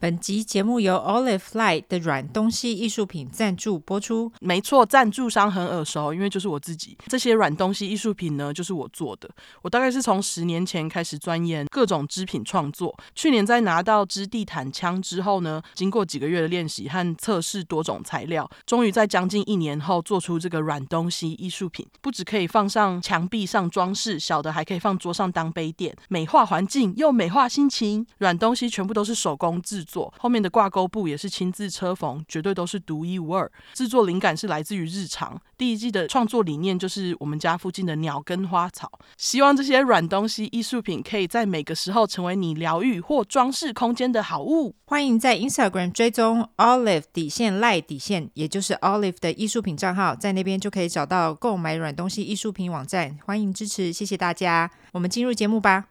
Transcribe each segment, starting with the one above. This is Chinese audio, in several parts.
本集节目由 Olive Light 的软东西艺术品赞助播出。没错，赞助商很耳熟，因为就是我自己。这些软东西艺术品呢，就是我做的。我大概是从十年前开始钻研各种织品创作。去年在拿到织地毯枪之后呢，经过几个月的练习和测试多种材料，终于在将近一年后做出这个软东西艺术品。不只可以放上墙壁上装饰，小的还可以放桌上当杯垫，美化环境又美化心情。软东西全部都是手工制作。做后面的挂钩布也是亲自车缝，绝对都是独一无二。制作灵感是来自于日常。第一季的创作理念就是我们家附近的鸟跟花草。希望这些软东西艺术品可以在每个时候成为你疗愈或装饰空间的好物。欢迎在 Instagram 追踪 Olive 底线 Light 底线，也就是 Olive 的艺术品账号，在那边就可以找到购买软东西艺术品网站。欢迎支持，谢谢大家。我们进入节目吧。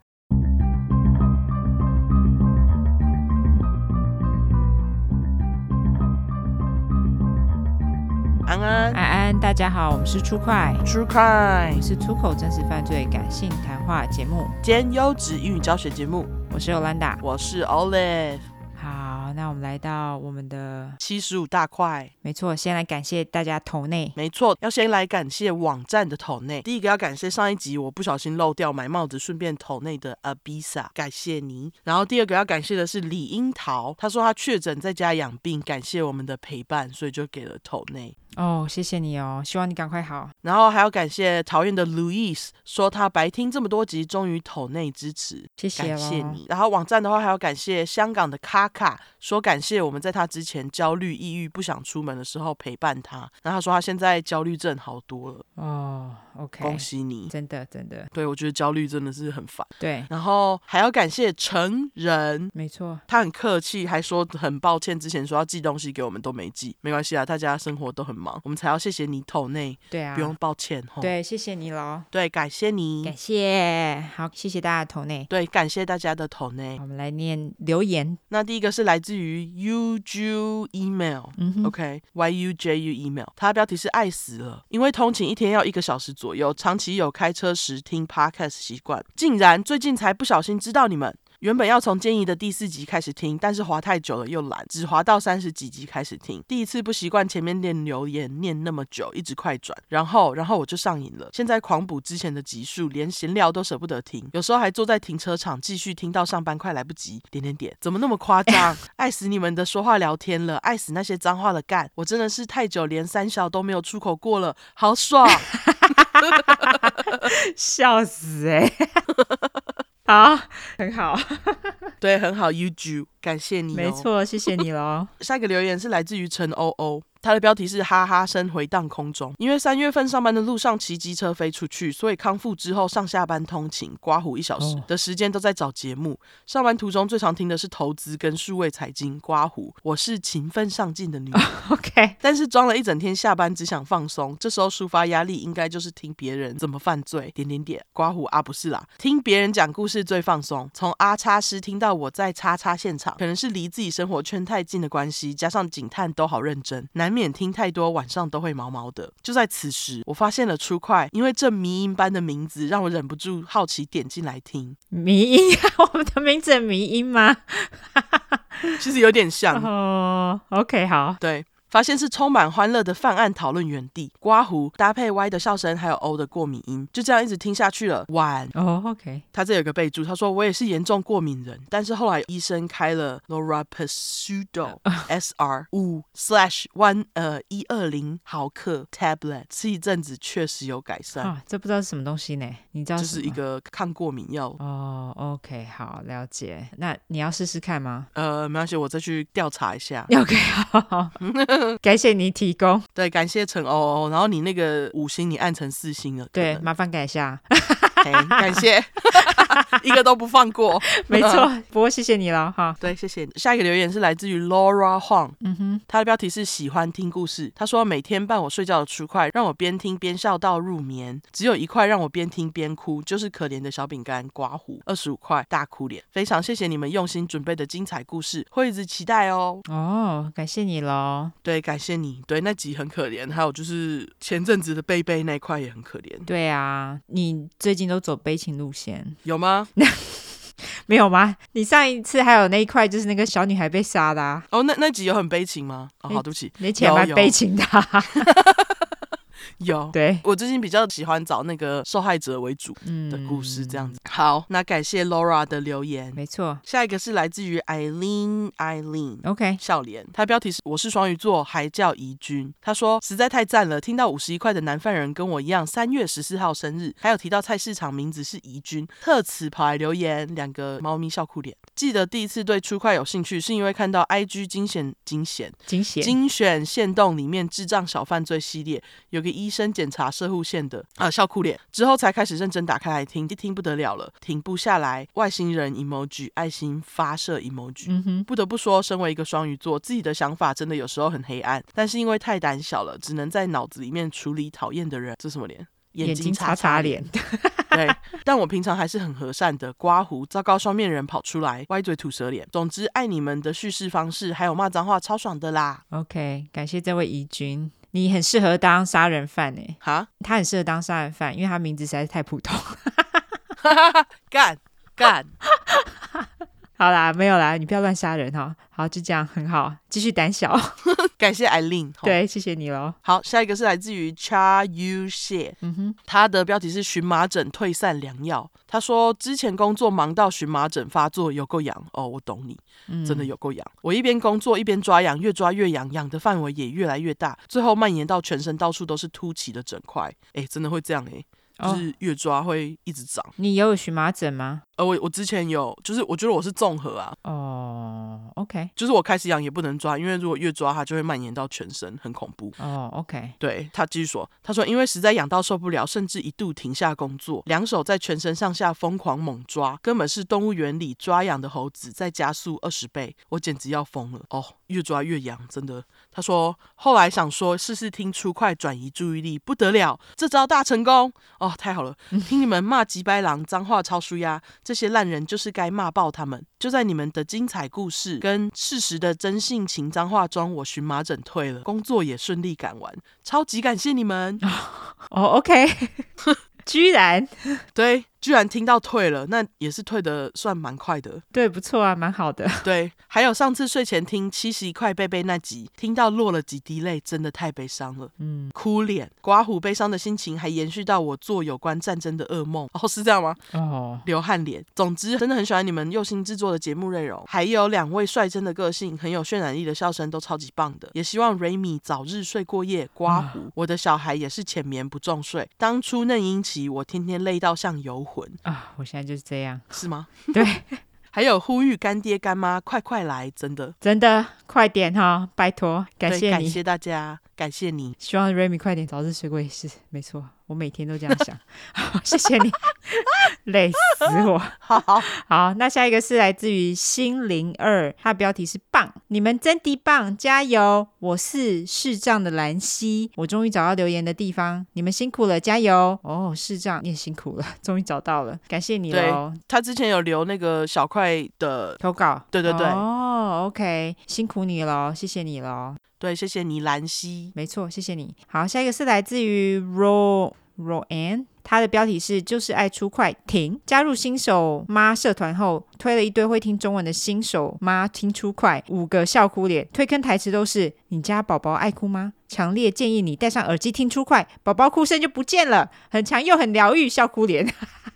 安安，安安，大家好，我们是出快，出快我们是出口真实犯罪感性谈话节目兼优质英语教学节目。我是 Olanda，我是 Olive。好，那我们来到我们的七十五大块。没错，先来感谢大家投内。没错，要先来感谢网站的投内。第一个要感谢上一集我不小心漏掉买帽子顺便投内的 Abisa，感谢你。然后第二个要感谢的是李樱桃，他说他确诊在家养病，感谢我们的陪伴，所以就给了投内。哦，谢谢你哦，希望你赶快好。然后还要感谢讨厌的 Louis，说他白听这么多集，终于投内支持，谢谢，感谢你。然后网站的话还要感谢香港的卡卡，说感谢我们在他之前焦虑、抑郁、不想出门的时候陪伴他。然后他说他现在焦虑症好多了。哦，OK，恭喜你，真的真的。对，我觉得焦虑真的是很烦。对，然后还要感谢成人，没错，他很客气，还说很抱歉之前说要寄东西给我们都没寄，没关系啊，大家生活都很忙。我们才要谢谢你抖内，对啊，不用抱歉哈。对，谢谢你喽。对，感谢你，感谢，好，谢谢大家投内。对，感谢大家的投内。我们来念留言。那第一个是来自于 Yuju Email，嗯哼，OK，Y U J U Email，它的标题是爱死了，因为通勤一天要一个小时左右，长期有开车时听 Podcast 习惯，竟然最近才不小心知道你们。原本要从建议的第四集开始听，但是滑太久了又懒，只滑到三十几集开始听。第一次不习惯前面念留言念那么久，一直快转，然后然后我就上瘾了。现在狂补之前的集数，连闲聊都舍不得听，有时候还坐在停车场继续听到上班快来不及。点点点，怎么那么夸张？爱死你们的说话聊天了，爱死那些脏话的干。我真的是太久连三小都没有出口过了，好爽，笑死哎、欸。好，很好，对，很好，You do，感谢你哦，没错，谢谢你喽。下一个留言是来自于陈欧欧。他的标题是哈哈声回荡空中，因为三月份上班的路上骑机车飞出去，所以康复之后上下班通勤刮胡一小时的时间都在找节目。上班途中最常听的是投资跟数位财经刮胡。我是勤奋上进的女人，OK，但是装了一整天，下班只想放松，这时候抒发压力应该就是听别人怎么犯罪。点点点刮胡啊，不是啦，听别人讲故事最放松。从阿叉师听到我在叉叉现场，可能是离自己生活圈太近的关系，加上警探都好认真，难免听太多，晚上都会毛毛的。就在此时，我发现了 True Crime，因为这迷音般的名字让我忍不住好奇点进来听。迷音，我们的名字很迷音吗？其实有点像哦。Oh, OK，好，对。发现是充满欢乐的犯案讨论原地，刮胡搭配 Y 的笑声，还有 O 的过敏音，就这样一直听下去了。晚哦、oh,，OK。他这有个备注，他说我也是严重过敏人，但是后来医生开了 Larapsudol SR 五 slash one 呃一二零毫克 tablet，吃一阵子确实有改善。啊，这不知道是什么东西呢？你知道？就是一个抗过敏药。哦、oh,，OK，好，了解。那你要试试看吗？呃，没关系，我再去调查一下。OK，好。感谢你提供，对，感谢陈欧欧，然后你那个五星你按成四星了，对，麻烦改一下，感谢。一个都不放过，没错。不过谢谢你了哈。对，谢谢你。下一个留言是来自于 Laura Huang，嗯哼，他的标题是喜欢听故事。他说每天伴我睡觉的 True Crime，让我边听边笑到入眠。只有一块让我边听边哭，就是可怜的小饼干刮胡，二十五块大哭脸。非常谢谢你们用心准备的精彩故事，会一直期待哦。哦，感谢你喽。对，感谢你。对，那集很可怜，还有就是前阵子的贝贝那块也很可怜。对啊，你最近都走悲情路线，有吗？没有吗？你上一次还有那一块，就是那个小女孩被杀的啊。哦，那那集有很悲情吗？哦，好，对不起，那集蛮悲情的啊。有，对，我最近比较喜欢找那个受害者为主的故事，这样子。嗯、好，那感谢 Laura 的留言，没错。下一个是来自于 Eileen Eileen，OK，笑脸。他标题是我是双鱼座，还叫怡君。他说实在太赞了，听到五十一块的男犯人跟我一样，三月十四号生日，还有提到菜市场名字是怡君，特此跑来留言，两个猫咪笑哭脸。记得第一次对 True Crime 有兴趣，是因为看到 IG 精选精选精选精选线动里面智障小犯罪系列有个医。医生检查射护线的啊，笑哭脸之后才开始认真打开来听，一听不得了了，停不下来。外星人 emoji 爱心发射 emoji，不得不说，身为一个双鱼座，自己的想法真的有时候很黑暗，但是因为太胆小了，只能在脑子里面处理讨厌的人。这什么脸？眼睛擦擦脸。对，但我平常还是很和善的。刮胡，糟糕，双面人跑出来，歪嘴吐舌脸。总之，爱你们的叙事方式，还有骂脏话，超爽的啦。OK，感谢这位怡君。你很适合当杀人犯哎，哈，他很适合当杀人犯，因为他名字实在是太普通。干干，好啦，没有啦，你不要乱杀人哈。好，就这样，很好，继续胆小。感谢艾琳，对，谢谢你喽。好，下一个是来自于 Cha Yu Xie，嗯哼，他的标题是荨麻疹退散良药。他说之前工作忙到荨麻疹发作，有够痒哦，我懂你，真的有够痒。嗯、我一边工作一边抓痒，越抓越痒，痒的范围也越来越大，最后蔓延到全身，到处都是凸起的疹块。哎，真的会这样哎。就是越抓会一直长。你有荨麻疹吗？呃，我我之前有，就是我觉得我是综合啊。哦，OK。就是我开始痒也不能抓，因为如果越抓它就会蔓延到全身，很恐怖。哦，OK。对，他继续说，他说因为实在痒到受不了，甚至一度停下工作，两手在全身上下疯狂猛抓，根本是动物园里抓痒的猴子再加速二十倍，我简直要疯了。哦，越抓越痒，真的。他说后来想说试试听出快转移注意力，不得了，这招大成功。哦。哦，太好了！听你们骂吉白狼，脏话超舒压，这些烂人就是该骂爆他们。就在你们的精彩故事跟事实的真性情脏话中，我荨麻疹退了，工作也顺利赶完，超级感谢你们。哦，OK，居然对。居然听到退了，那也是退的算蛮快的。对，不错啊，蛮好的。对，还有上次睡前听七十一块贝贝那集，听到落了几滴泪，真的太悲伤了。嗯，哭脸，刮胡，悲伤的心情还延续到我做有关战争的噩梦。哦，是这样吗？哦，流汗脸。总之，真的很喜欢你们用心制作的节目内容，还有两位率真的个性，很有渲染力的笑声，都超级棒的。也希望 Raymi 早日睡过夜。刮胡，哦、我的小孩也是浅眠不重睡。当初嫩婴期，我天天累到像油。魂啊！我现在就是这样，是吗？对，还有呼吁干爹干妈快快来，真的真的快点哈，拜托，感谢你，感谢大家，感谢你，希望 Remy 快点早日睡过也是没错。我每天都这样想，好，谢谢你，累死我。好 好，好，那下一个是来自于心灵二，它的标题是棒，你们真的棒，加油！我是视障的兰溪，我终于找到留言的地方，你们辛苦了，加油！哦，视障你也辛苦了，终于找到了，感谢你喽。他之前有留那个小块的投稿，对对对，哦，OK，辛苦你了，谢谢你了。对，谢谢你，兰溪。没错，谢谢你。好，下一个是来自于 Ro Roanne，他的标题是“就是爱出快停”。加入新手妈社团后，推了一堆会听中文的新手妈听出快，五个笑哭脸。推坑台词都是：“你家宝宝爱哭吗？强烈建议你戴上耳机听出快，宝宝哭声就不见了，很强又很疗愈。”笑哭脸。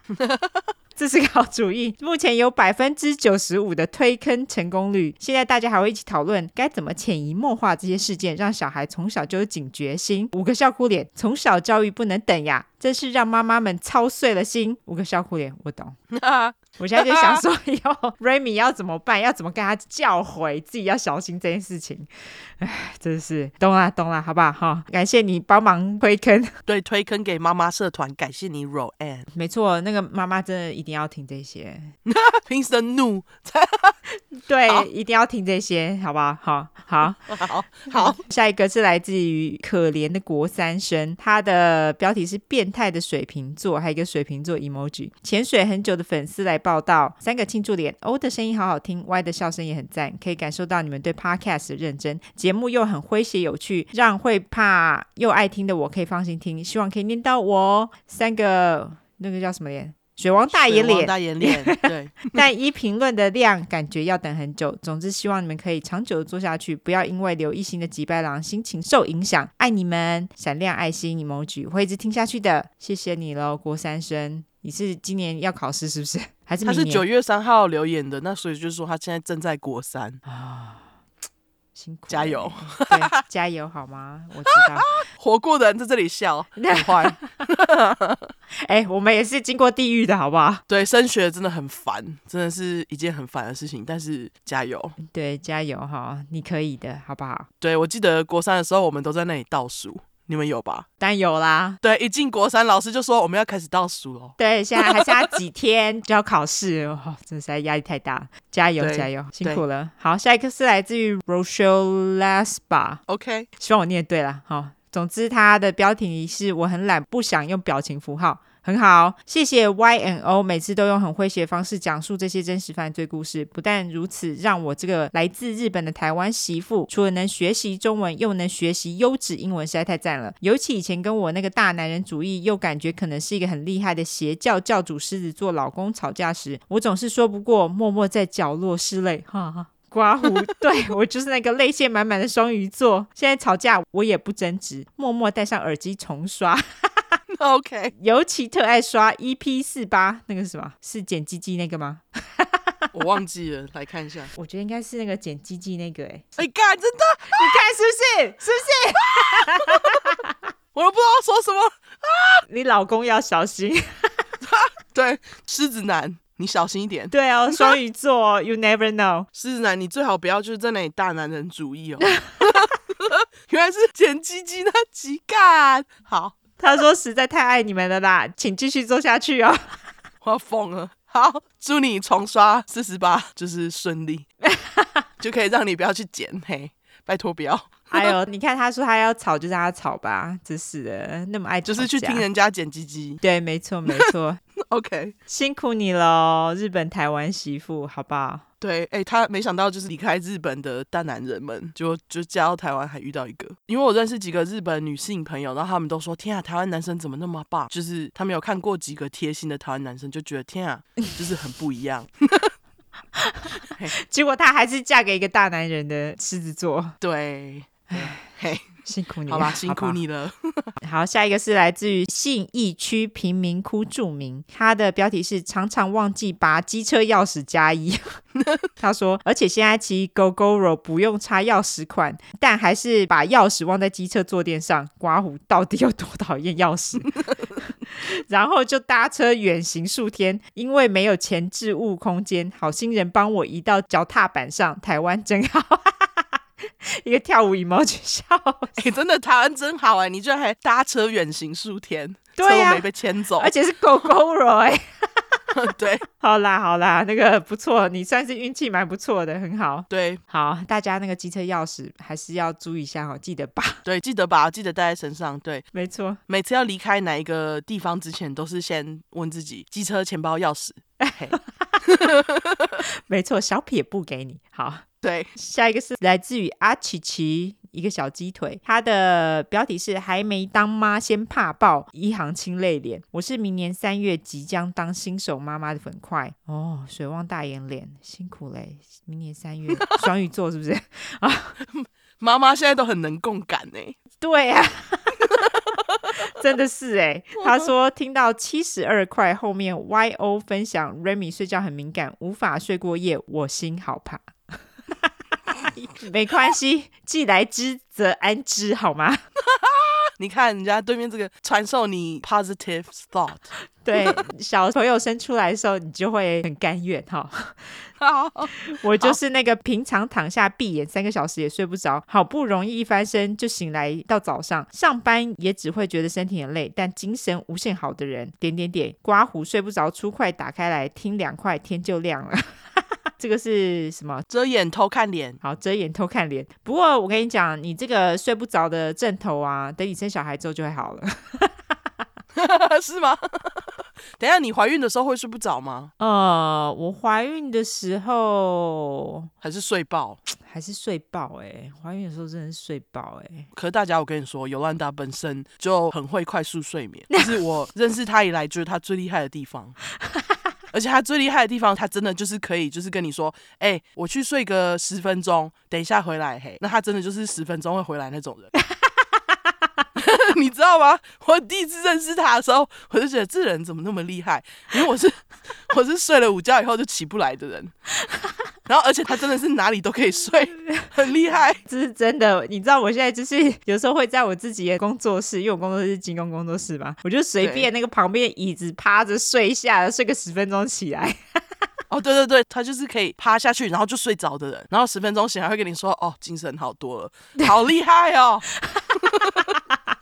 这是个好主意，目前有百分之九十五的推坑成功率。现在大家还会一起讨论该怎么潜移默化这些事件，让小孩从小就有警觉心。五个笑哭脸，从小教育不能等呀！真是让妈妈们操碎了心。五个笑哭脸，我懂。我现在就想说，以后 Remy 要怎么办？要怎么跟他教诲自己要小心这件事情？哎，真是懂了，懂了，好不好？哈，感谢你帮忙推坑，对，推坑给妈妈社团，感谢你，Roanne。没错，那个妈妈真的一定要听这些，平时怒，对，一定要听这些，好不好？好，好，好，好。下一个是来自于可怜的国三生，他的标题是变态的水瓶座，还有一个水瓶座 emoji。潜水很久的粉丝来报道，三个庆祝脸。O 的声音好好听，Y 的笑声也很赞，可以感受到你们对 Podcast 的认真。节目又很诙谐有趣，让会怕又爱听的我可以放心听。希望可以念到我三个那个叫什么脸？水王大眼脸，大眼脸，对。但依评论的量，感觉要等很久。总之，希望你们可以长久的做下去，不要因为刘一星的击败狼心情受影响。爱你们，闪亮爱心 emoji，会一直听下去的。谢谢你喽，郭三生。你是今年要考试是不是？还是？他是九月三号留言的，那所以就是说他现在正在国三啊。辛苦，加油，对，加油好吗？我知道，活过的人在这里笑，很坏。哎、欸，我们也是经过地狱的，好不好？对，升学真的很烦，真的是一件很烦的事情。但是加油，对，加油哈，你可以的，好不好？对，我记得国三的时候，我们都在那里倒数。你们有吧？当然有啦。对，一进国三，老师就说我们要开始倒数了。对，现在还差几天就要考试，哦，真是压力太大。加油，加油，辛苦了。好，下一个是来自于 Rochelle Laspa。OK，希望我念对了。好，总之它的标题是我很懒，不想用表情符号。很好，谢谢 Y N O，每次都用很诙谐的方式讲述这些真实犯罪故事。不但如此，让我这个来自日本的台湾媳妇，除了能学习中文，又能学习优质英文，实在太赞了。尤其以前跟我那个大男人主义，又感觉可能是一个很厉害的邪教教主狮子座老公吵架时，我总是说不过，默默在角落拭泪。哈哈，刮胡，对，我就是那个泪腺满满的双鱼座。现在吵架我也不争执，默默戴上耳机重刷。OK，尤其特爱刷 EP 四八，那个是什么？是剪鸡鸡那个吗？我忘记了，来看一下。我觉得应该是那个剪鸡鸡那个、欸，哎，哎，干，真的，你看是不是？是不是？我都不知道说什么啊！你老公要小心。对，狮子男，你小心一点。对哦，双鱼座，You never know。狮子男，你最好不要就是在那里大男人主义哦。原来是剪鸡鸡那几干，好。他说：“实在太爱你们了啦，请继续做下去哦。”我要疯了。好，祝你重刷四十八就是顺利，就可以让你不要去减。嘿，拜托不要。哎呦，你看他说他要吵就让他吵吧，真是的，那么爱就是去听人家剪鸡鸡。对，没错没错。OK，辛苦你了，日本台湾媳妇，好不好？对，哎，他没想到就是离开日本的大男人们，就就嫁到台湾还遇到一个。因为我认识几个日本女性朋友，然后他们都说：“天啊，台湾男生怎么那么棒？”就是他们有看过几个贴心的台湾男生，就觉得天啊，就是很不一样。结果她还是嫁给一个大男人的狮子座。对，嘿。辛苦你了，好吧，辛苦你了。好，下一个是来自于信义区贫民窟住民，他的标题是常常忘记拔机车钥匙加一。他说，而且现在骑 Gogoro 不用插钥匙款，但还是把钥匙忘在机车坐垫上。刮胡到底有多讨厌钥匙？然后就搭车远行数天，因为没有前置物空间，好心人帮我移到脚踏板上。台湾真好。一个跳舞 emoji 笑，哎、欸，真的台湾真好哎！你居然还搭车远行数天，对呀、啊，没被牵走，而且是 Gogoro 哎，对，好啦好啦，那个不错，你算是运气蛮不错的，很好，对，好，大家那个机车钥匙还是要注意一下哦，记得拔，对，记得拔，记得带在身上，对，没错，每次要离开哪一个地方之前，都是先问自己机车钱包钥匙，没错，小撇步给你，好。对，下一个是来自于阿琪琪，一个小鸡腿，它的标题是还没当妈先怕爆，一行清泪脸。我是明年三月即将当新手妈妈的粉块哦，水汪大眼脸，辛苦嘞！明年三月，双鱼座是不是啊？妈妈现在都很能共感呢。对啊，真的是哎。他说听到七十二块后面 YO 分享 Remy 睡觉很敏感，无法睡过夜，我心好怕。没关系，既来之则安之，好吗？你看人家对面这个传授你 positive thought，对小朋友生出来的时候，你就会很甘愿哈。我就是那个平常躺下闭眼三个小时也睡不着，好不容易一翻身就醒来到早上上班，也只会觉得身体很累，但精神无限好的人。点点点，刮胡睡不着，出快打开来听两块，天就亮了。这个是什么？遮眼偷看脸，好，遮眼偷看脸。不过我跟你讲，你这个睡不着的症头啊，等你生小孩之后就会好了，是吗？等一下，你怀孕的时候会睡不着吗？呃，我怀孕的时候还是睡爆？还是睡爆、欸？哎，怀孕的时候真的是睡爆、欸？哎，可是大家，我跟你说，尤兰达本身就很会快速睡眠，这是我认识他以来就是他最厉害的地方。而且他最厉害的地方，他真的就是可以，就是跟你说，哎、我去睡个十分钟，等一下回来，嘿，那他真的就是十分钟会回来那种人。你知道吗？我第一次认识他的时候，我就觉得这人怎么那么厉害？因为我是我是睡了午觉以后就起不来的人，然后而且他真的是哪里都可以睡，很厉害。这是真的。你知道我现在就是有时候会在我自己的工作室，因为我工作室是金工工作室嘛，我就随便那个旁边椅子趴着睡一下，睡个十分钟起来。哦，对对对，他就是可以趴下去然后就睡着的人，然后十分钟醒来会跟你说，哦，精神好多了，好厉害哦。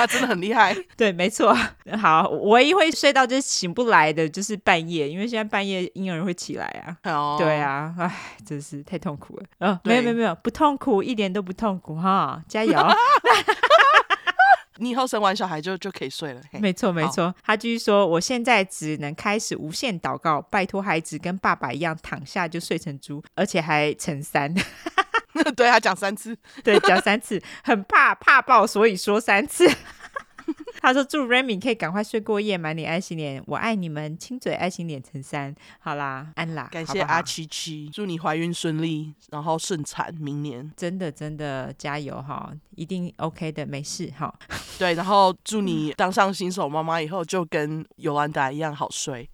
他真的很厉害，对，没错。好，唯一会睡到就是醒不来的，就是半夜，因为现在半夜婴儿会起来啊。哦，对啊，唉，真是太痛苦了。哦，没有没有没有，不痛苦，一点都不痛苦哈，加油。你以后生完小孩就就可以睡了。没错没错，他继续说，我现在只能开始无限祷告，拜托孩子跟爸爸一样躺下就睡成猪，而且还成三。对他讲三次，对讲三次，很怕怕爆，所以说三次。他说祝 Remy 可以赶快睡过夜，满脸爱心脸，我爱你们，亲嘴爱心脸乘三。好啦，安啦，感谢阿七七，祝你怀孕顺利，然后顺产，明年真的真的加油哈，一定 OK 的，没事哈。对，然后祝你当上新手妈妈以后，就跟尤兰达一样好睡。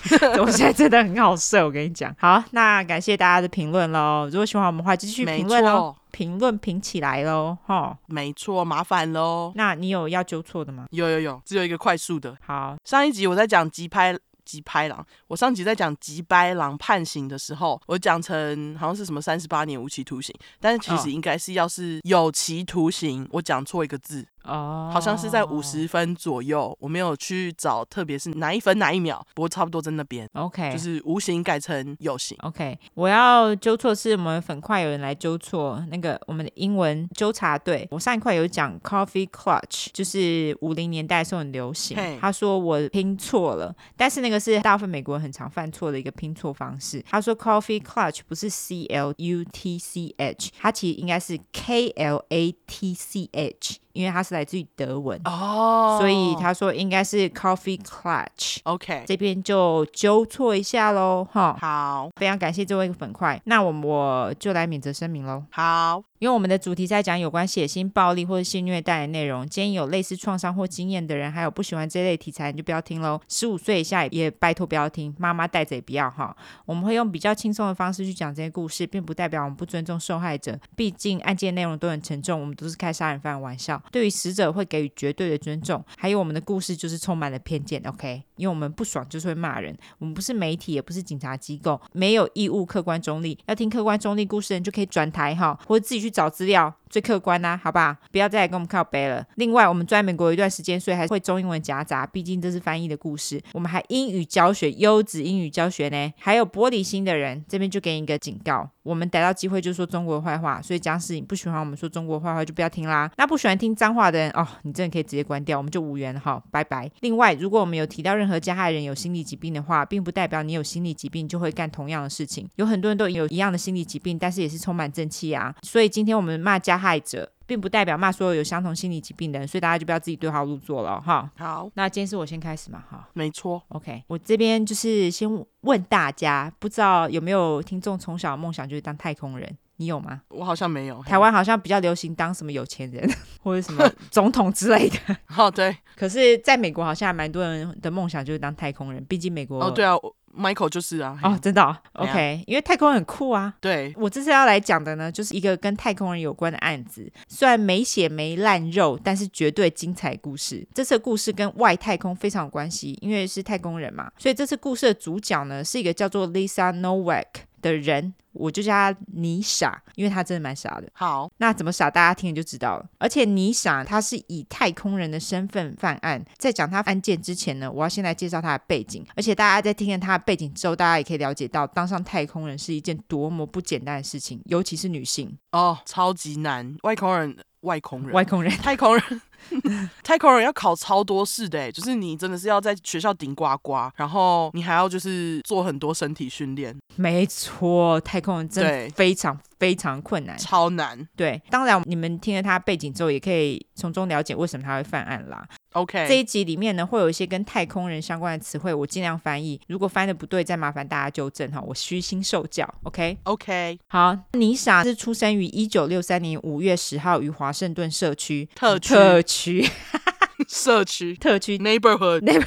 我现在真的很好睡，我跟你讲。好，那感谢大家的评论喽。如果喜欢我们的话，继续评论哦，评论评起来喽，哈。没错，麻烦喽。那你有要纠错的吗？有有有，只有一个快速的。好，上一集我在讲急拍急拍狼，我上集在讲急拍狼判刑的时候，我讲成好像是什么三十八年无期徒刑，但是其实应该是要是有期徒刑，我讲错一个字。哦，oh, 好像是在五十分左右，我没有去找，特别是哪一分哪一秒，不过差不多在那边。OK，就是无形改成有形。OK，我要纠错是我们粉块有人来纠错那个我们的英文纠察队。我上一块有讲 coffee clutch，就是五零年代的时候很流行。他说我拼错了，但是那个是大部分美国人很常犯错的一个拼错方式。他说 coffee clutch 不是 C L U T C H，它其实应该是 K L A T C H。因为它是来自于德文哦，所以他说应该是 coffee clutch。OK，这边就纠错一下喽，哈。好，非常感谢这位粉块，那我我就来免责声明喽。好。因为我们的主题在讲有关血腥暴力或者性虐待的内容，建议有类似创伤或经验的人，还有不喜欢这类题材，你就不要听喽。十五岁以下也拜托不要听，妈妈带着也不要哈。我们会用比较轻松的方式去讲这些故事，并不代表我们不尊重受害者，毕竟案件内容都很沉重，我们都是开杀人犯的玩笑。对于死者会给予绝对的尊重，还有我们的故事就是充满了偏见，OK？因为我们不爽就是会骂人，我们不是媒体，也不是警察机构，没有义务客观中立。要听客观中立故事的人就可以转台哈，或者自己去找资料。最客观呐、啊，好吧，不要再来跟我们靠背了。另外，我们在美国一段时间，所以还会中英文夹杂，毕竟这是翻译的故事。我们还英语教学，优质英语教学呢。还有玻璃心的人，这边就给你一个警告：我们逮到机会就说中国坏话，所以假使你不喜欢我们说中国坏话，就不要听啦。那不喜欢听脏话的人哦，你真的可以直接关掉，我们就无缘了哈，拜拜。另外，如果我们有提到任何加害人有心理疾病的话，并不代表你有心理疾病就会干同样的事情。有很多人都有一样的心理疾病，但是也是充满正气啊。所以今天我们骂加害者。并不代表骂所有有相同心理疾病的人，所以大家就不要自己对号入座了哈。好，那今天是我先开始嘛哈。没错，OK，我这边就是先问大家，不知道有没有听众从小的梦想就是当太空人？你有吗？我好像没有。台湾好像比较流行当什么有钱人或者什么 总统之类的。哦，对。可是在美国好像还蛮多人的梦想就是当太空人，毕竟美国。哦，对啊。Michael 就是啊，哦，真的、哦，OK，因为太空人很酷啊。对，我这次要来讲的呢，就是一个跟太空人有关的案子，虽然没血没烂肉，但是绝对精彩故事。这次故事跟外太空非常有关系，因为是太空人嘛，所以这次故事的主角呢是一个叫做 Lisa Nowak 的人，我就叫他妮莎，因为他真的蛮傻的。好，那怎么傻，大家听了就知道了。而且妮莎他是以太空人的身份犯案，在讲他案件之前呢，我要先来介绍他的背景。而且大家在听了他的背景之后，大家也可以了解到，当上太空人是一件多么不简单的事情，尤其是女性哦，超级难。外空人，外空人，外空人，太空人，太空人要考超多试的，哎，就是你真的是要在学校顶呱呱，然后你还要就是做很多身体训练。没错，太空人真的非常非常困难，超难。对，当然你们听了他背景之后，也可以从中了解为什么他会犯案啦。OK，这一集里面呢，会有一些跟太空人相关的词汇，我尽量翻译。如果翻的不对，再麻烦大家纠正哈，我虚心受教。Okay. 好。尼莎是出生于一九六三年五月十号于华盛顿社区特区特区 社区特区 neighborhood，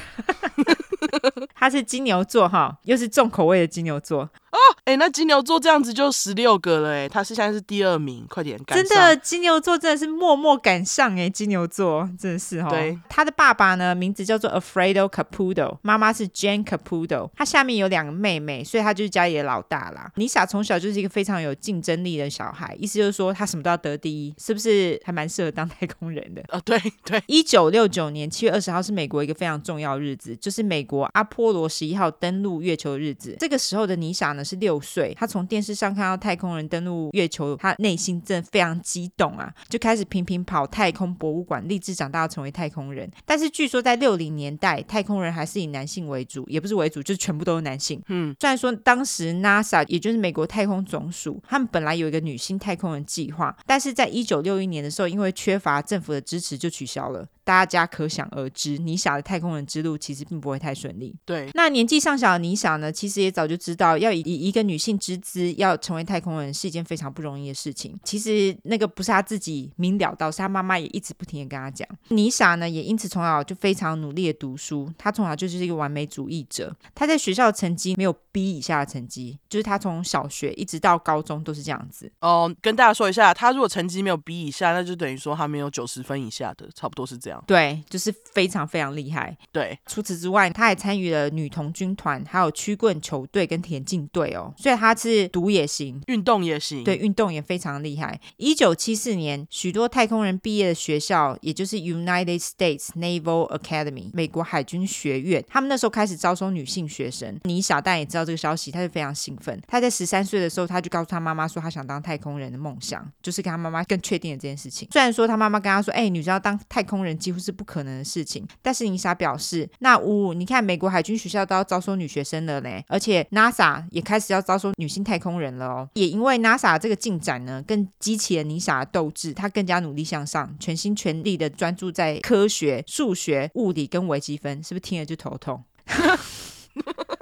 他是金牛座哈，又是重口味的金牛座。哦，哎、欸，那金牛座这样子就十六个了，哎，他是现在是第二名，快点赶上。真的，金牛座真的是默默赶上，哎，金牛座真的是哈。对，他的爸爸呢，名字叫做 Alfredo Caputo，妈妈是 Jane Caputo，他下面有两个妹妹，所以他就是家里的老大啦。妮莎从小就是一个非常有竞争力的小孩，意思就是说他什么都要得第一，是不是还蛮适合当太空人的？啊、哦，对对。一九六九年七月二十号是美国一个非常重要日子，就是美国阿波罗十一号登陆月球的日子。这个时候的妮莎呢是六岁。他从电视上看到太空人登陆月球，他内心真的非常激动啊，就开始频频跑太空博物馆，立志长大要成为太空人。但是据说在六零年代，太空人还是以男性为主，也不是为主，就是全部都是男性。嗯，虽然说当时 NASA 也就是美国太空总署，他们本来有一个女性太空人计划，但是在一九六一年的时候，因为缺乏政府的支持，就取消了。大家可想而知，尼莎的太空人之路其实并不会太顺利。对，那年纪尚小的尼莎呢，其实也早就知道，要以一个女性之姿要成为太空人是一件非常不容易的事情。其实那个不是她自己明了到，是她妈妈也一直不停的跟她讲。尼莎呢，也因此从小就非常努力的读书。她从小就是一个完美主义者，她在学校的成绩没有 B 以下的成绩，就是他从小学一直到高中都是这样子。哦，跟大家说一下，他如果成绩没有 B 以下，那就等于说他没有九十分以下的，差不多是这样。对，就是非常非常厉害。对，除此之外，他还参与了女童军团，还有曲棍球队跟田径队哦。所以他是读也行，运动也行。对，运动也非常厉害。一九七四年，许多太空人毕业的学校，也就是 United States Naval Academy 美国海军学院，他们那时候开始招收女性学生。妮莎当然也知道这个消息，他就非常兴奋。他在十三岁的时候，他就告诉他妈妈说，他想当太空人的梦想，就是跟他妈妈更确定了这件事情。虽然说他妈妈跟他说，哎、欸，女生要当太空人几乎是不。可能的事情，但是妮莎表示，那呜，你看美国海军学校都要招收女学生了嘞，而且 NASA 也开始要招收女性太空人了哦。也因为 NASA 这个进展呢，更激起了妮莎的斗志，她更加努力向上，全心全力的专注在科学、数学、物理跟微积分，是不是听了就头痛？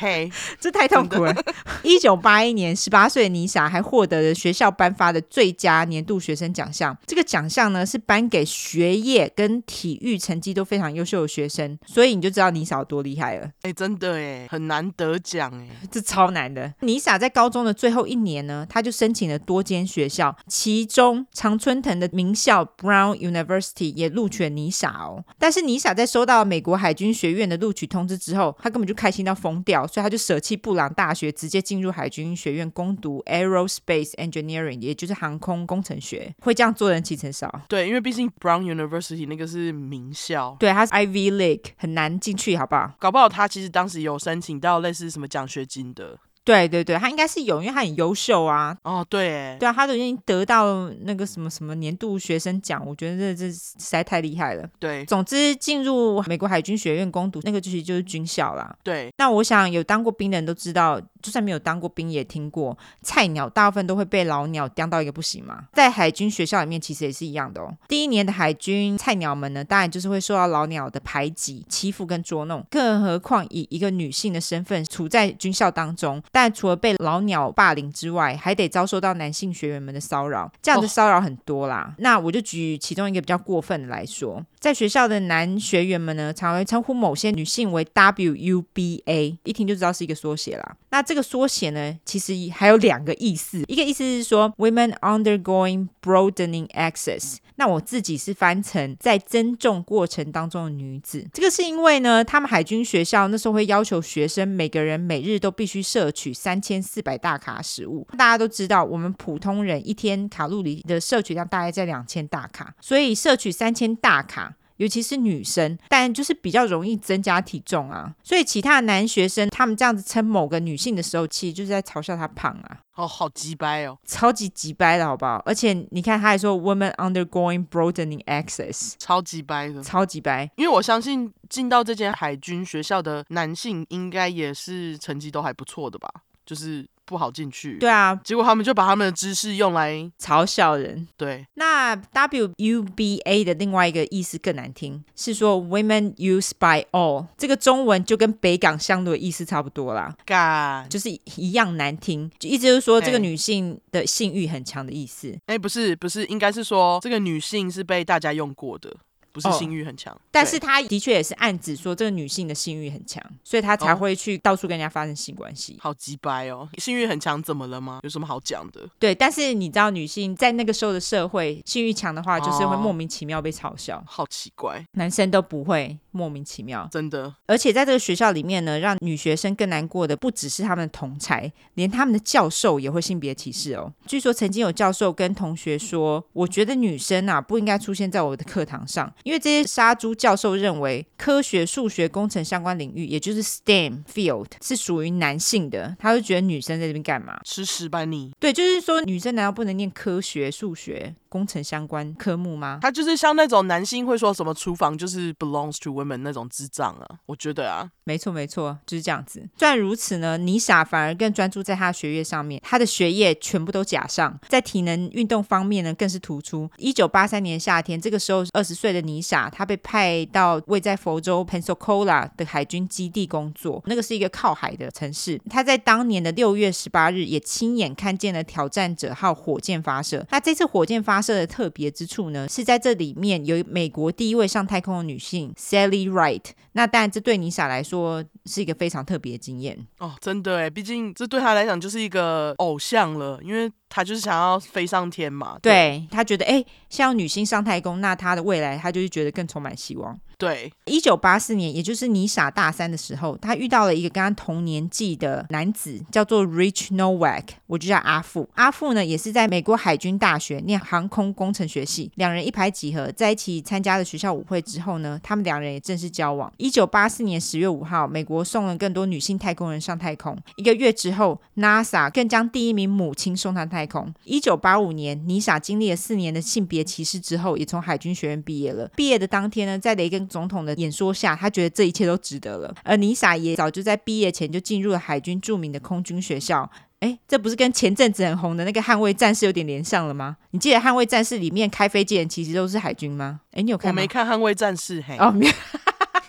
嘿，这太痛苦了。一九八一年，十八岁的妮莎还获得了学校颁发的最佳年度学生奖项。这个奖项呢，是颁给学业跟体育成绩都非常优秀的学生。所以你就知道妮莎有多厉害了。哎、欸，真的哎，很难得奖哎，这超难的。妮莎在高中的最后一年呢，她就申请了多间学校，其中常春藤的名校 Brown University 也录取了妮莎哦。但是妮莎在收到美国海军学院的录取通知之后，她根本就开心到疯掉。所以他就舍弃布朗大学，直接进入海军学院攻读 Aerospace Engineering，也就是航空工程学。会这样做的人其实很少。对，因为毕竟 Brown University 那个是名校，对，他是 Ivy League，很难进去，好不好？搞不好他其实当时有申请到类似什么奖学金的。对对对，他应该是有，因为他很优秀啊。哦，对，对啊，他都已经得到那个什么什么年度学生奖，我觉得这这实在太厉害了。对，总之进入美国海军学院攻读那个其实就是军校啦。对，那我想有当过兵的人都知道，就算没有当过兵也听过，菜鸟大部分都会被老鸟刁到一个不行嘛。在海军学校里面其实也是一样的哦。第一年的海军菜鸟们呢，当然就是会受到老鸟的排挤、欺负跟捉弄，更何况以一个女性的身份处在军校当中。但除了被老鸟霸凌之外，还得遭受到男性学员们的骚扰，这样的骚扰很多啦。哦、那我就举其中一个比较过分的来说，在学校的男学员们呢，常会称呼某些女性为 WUBA，一听就知道是一个缩写啦。那这个缩写呢，其实还有两个意思，一个意思是说 Women undergoing broadening access。那我自己是翻成在增重过程当中的女子，这个是因为呢，他们海军学校那时候会要求学生每个人每日都必须摄取三千四百大卡食物。大家都知道，我们普通人一天卡路里的摄取量大概在两千大卡，所以摄取三千大卡。尤其是女生，但就是比较容易增加体重啊。所以其他的男学生他们这样子称某个女性的时候，其实就是在嘲笑她胖啊。哦，好鸡掰哦，超级鸡掰的好不好？而且你看，他还说 women undergoing broadening access，超级掰的，超级掰。因为我相信进到这间海军学校的男性，应该也是成绩都还不错的吧？就是。不好进去，对啊，结果他们就把他们的知识用来嘲笑人。对，那 WUBA 的另外一个意思更难听，是说 Women used by all，这个中文就跟北港香炉的意思差不多啦，干。就是一样难听，就意思就是说这个女性的性欲很强的意思。哎，不是不是，应该是说这个女性是被大家用过的。不是性欲很强，哦，但是他的确也是暗指说这个女性的性欲很强，所以他才会去到处跟人家发生性关系。好鸡掰哦！性欲很强怎么了吗？有什么好讲的？对，但是你知道女性在那个时候的社会，性欲强的话，就是会莫名其妙被嘲笑。哦，好奇怪，男生都不会莫名其妙，真的。而且在这个学校里面呢，让女学生更难过的不只是他们的同才，连他们的教授也会性别歧视哦。据说曾经有教授跟同学说：“我觉得女生啊不应该出现在我的课堂上，因为这些杀猪。”教授认为，科学、数学、工程相关领域，也就是 STEM field，是属于男性的。他就觉得女生在这边干嘛？吃屎吧你！对，就是说女生难道不能念科学、数学？工程相关科目吗？他就是像那种男性会说什么厨房就是 belongs to women 那种智障啊，我觉得啊，没错没错，就是这样子。虽然如此呢，妮莎反而更专注在她的学业上面，她的学业全部都假上，在体能运动方面呢更是突出。一九八三年夏天，这个时候二十岁的妮莎，她被派到位在佛州 Pensacola 的海军基地工作，那个是一个靠海的城市。他在当年的六月十八日也亲眼看见了挑战者号火箭发射。那这次火箭发射的特别之处呢，是在这里面有美国第一位上太空的女性 Sally Wright。那当然，这对尼莎来说是一个非常特别的经验哦，真的哎，毕竟这对他来讲就是一个偶像了，因为他就是想要飞上天嘛。对，对她觉得，哎，像女星上太空，那他的未来，他就是觉得更充满希望。对，一九八四年，也就是妮莎大三的时候，她遇到了一个跟她同年纪的男子，叫做 Rich Nowak，我就叫阿富。阿富呢，也是在美国海军大学念航空工程学系，两人一拍即合，在一起参加了学校舞会之后呢，他们两人也正式交往。一九八四年十月五号，美国送了更多女性太空人上太空。一个月之后，NASA 更将第一名母亲送上太空。一九八五年，妮莎经历了四年的性别歧视之后，也从海军学院毕业了。毕业的当天呢，在雷根总统的演说下，他觉得这一切都值得了。而妮莎也早就在毕业前就进入了海军著名的空军学校。哎，这不是跟前阵子很红的那个捍卫战士有点连上了吗？你记得捍卫战士里面开飞机人其实都是海军吗？哎，你有看吗？我没看捍卫战士，嘿。哦，没有。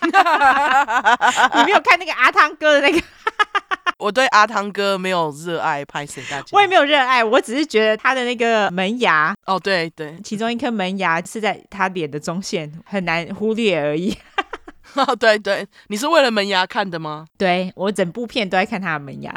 你没有看那个阿汤哥的那个？我对阿汤哥没有热爱，拍谁大家。我也没有热爱，我只是觉得他的那个门牙，哦，对对，其中一颗门牙是在他脸的中线，很难忽略而已。哦，对对，你是为了门牙看的吗？对，我整部片都在看他的门牙。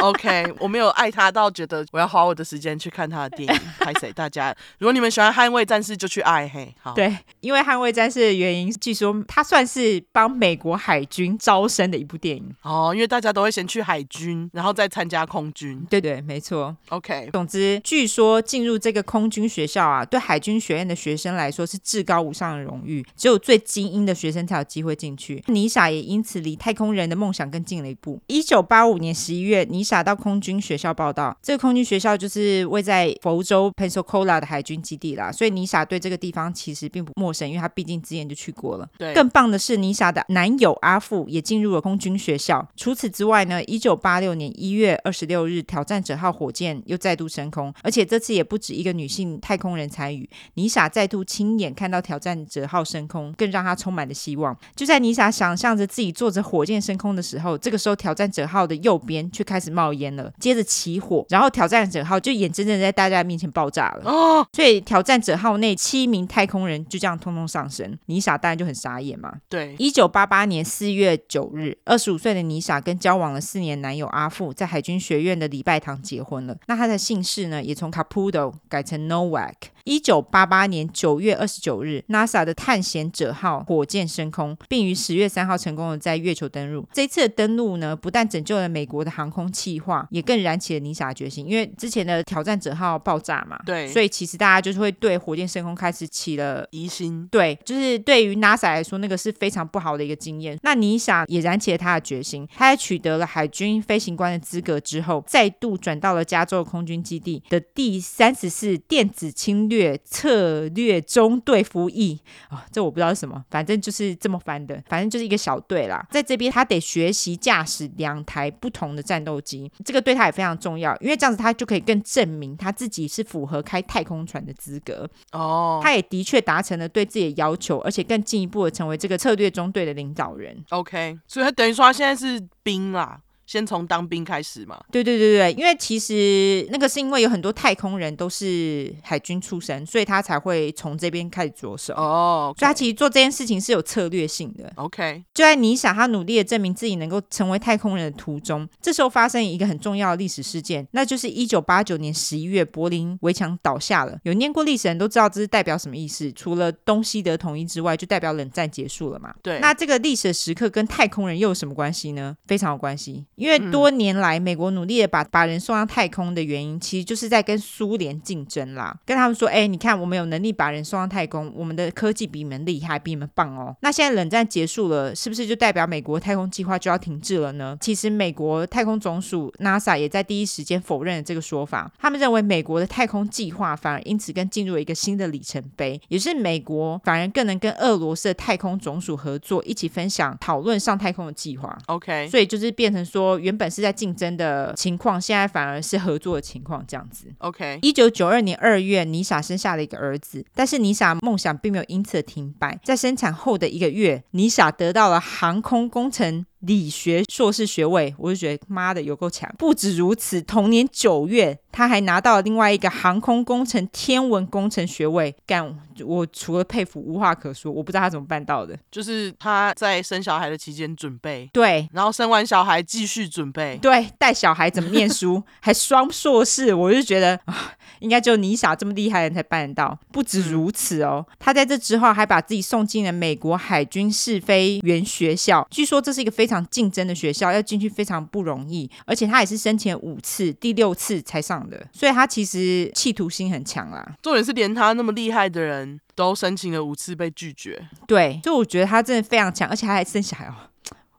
OK，我没有爱他到觉得我要花我的时间去看他的电影。拍谁？大家，如果你们喜欢《捍卫战士》，就去爱嘿。好，对，因为《捍卫战士》的原因，据说他算是帮美国海军招生的一部电影。哦，因为大家都会先去海军，然后再参加空军。对对，没错。OK，总之，据说进入这个空军学校啊，对海军学院的学生来说是至高无上的荣誉，只有最精英的学生才有机会进去。妮莎也因此离太空人的梦想更近了一步。一九八五年十一月，妮莎到空军学校报道，这个空军学校就是位在佛州 Pensacola 的海军基地啦，所以妮莎对这个地方其实并不陌生，因为她毕竟之前就去过了。对，更棒的是，妮莎的男友阿富也进入了空军学校。除此之外呢，一九八六年一月二十六日，挑战者号火箭又再度升空，而且这次也不止一个女性太空人参与。妮莎再度亲眼看到挑战者号升空，更让她充满了希望。就在妮莎想象着自己坐着火箭升空的时候，这个时候挑战者号的右边却开始冒烟了。接着起火，然后挑战者号就眼睁睁在大家面前爆炸了。哦，所以挑战者号内七名太空人就这样通通上升。妮莎当然就很傻眼嘛。对，一九八八年四月九日，二十五岁的妮莎跟交往了四年男友阿富在海军学院的礼拜堂结婚了。那他的姓氏呢，也从 Caputo 改成 Nowak。一九八八年九月二十九日，NASA 的探险者号火箭升空，并于十月三号成功的在月球登陆。这一次的登陆呢，不但拯救了美国的航空计划，也更燃起了妮莎的决心。因为之前的挑战者号爆炸嘛，对，所以其实大家就是会对火箭升空开始起了疑心。对，就是对于 NASA 来说，那个是非常不好的一个经验。那妮莎也燃起了他的决心，他在取得了海军飞行官的资格之后，再度转到了加州空军基地的第三十四电子侵略策略中队服役。啊、哦，这我不知道是什么，反正就是这么翻的，反正就是一个小队啦。在这边，他得学习驾驶两台不同的战斗机，这个对他也非常重要，因为这样子他就可以更证明他自己是符合开太空船的资格。哦，他也的确达成了对自己的要求，而且更进一步的成为这个策略中队的领导人。OK，所以他等于说他现在是兵啦。先从当兵开始嘛？对对对对，因为其实那个是因为有很多太空人都是海军出身，所以他才会从这边开始着手。哦，oh, okay. 所以他其实做这件事情是有策略性的。OK，就在你想他努力的证明自己能够成为太空人的途中，这时候发生一个很重要的历史事件，那就是一九八九年十一月柏林围墙倒下了。有念过历史的人都知道这是代表什么意思，除了东西德统一之外，就代表冷战结束了嘛。对，那这个历史的时刻跟太空人又有什么关系呢？非常有关系。因为多年来，美国努力的把把人送上太空的原因，其实就是在跟苏联竞争啦，跟他们说，哎，你看我们有能力把人送上太空，我们的科技比你们厉害，比你们棒哦。那现在冷战结束了，是不是就代表美国太空计划就要停滞了呢？其实，美国太空总署 NASA 也在第一时间否认了这个说法。他们认为，美国的太空计划反而因此跟进入了一个新的里程碑，也是美国反而更能跟俄罗斯的太空总署合作，一起分享讨论上太空的计划。OK，所以就是变成说，原本是在竞争的情况，现在反而是合作的情况，这样子。OK，一九九二年二月，妮莎生下了一个儿子，但是妮莎梦想并没有因此停摆。在生产后的一个月，妮莎得到了航空工程理学硕士学位，我就觉得妈的有够强。不止如此，同年九月，他还拿到了另外一个航空工程天文工程学位。干，我除了佩服无话可说，我不知道他怎么办到的。就是他在生小孩的期间准备，对，然后生完小孩继续准备，对，带小孩怎么念书，还双硕士，我就觉得啊，应该只有妮莎这么厉害的人才办得到。不止如此哦，他在这之后还把自己送进了美国海军试飞员学校，据说这是一个非常竞争的学校，要进去非常不容易，而且他也是申请五次，第六次才上的，所以他其实企图心很强啦。重点是连他那么厉害的人都申请了五次被拒绝，对，就我觉得他真的非常强，而且他还生小孩哦，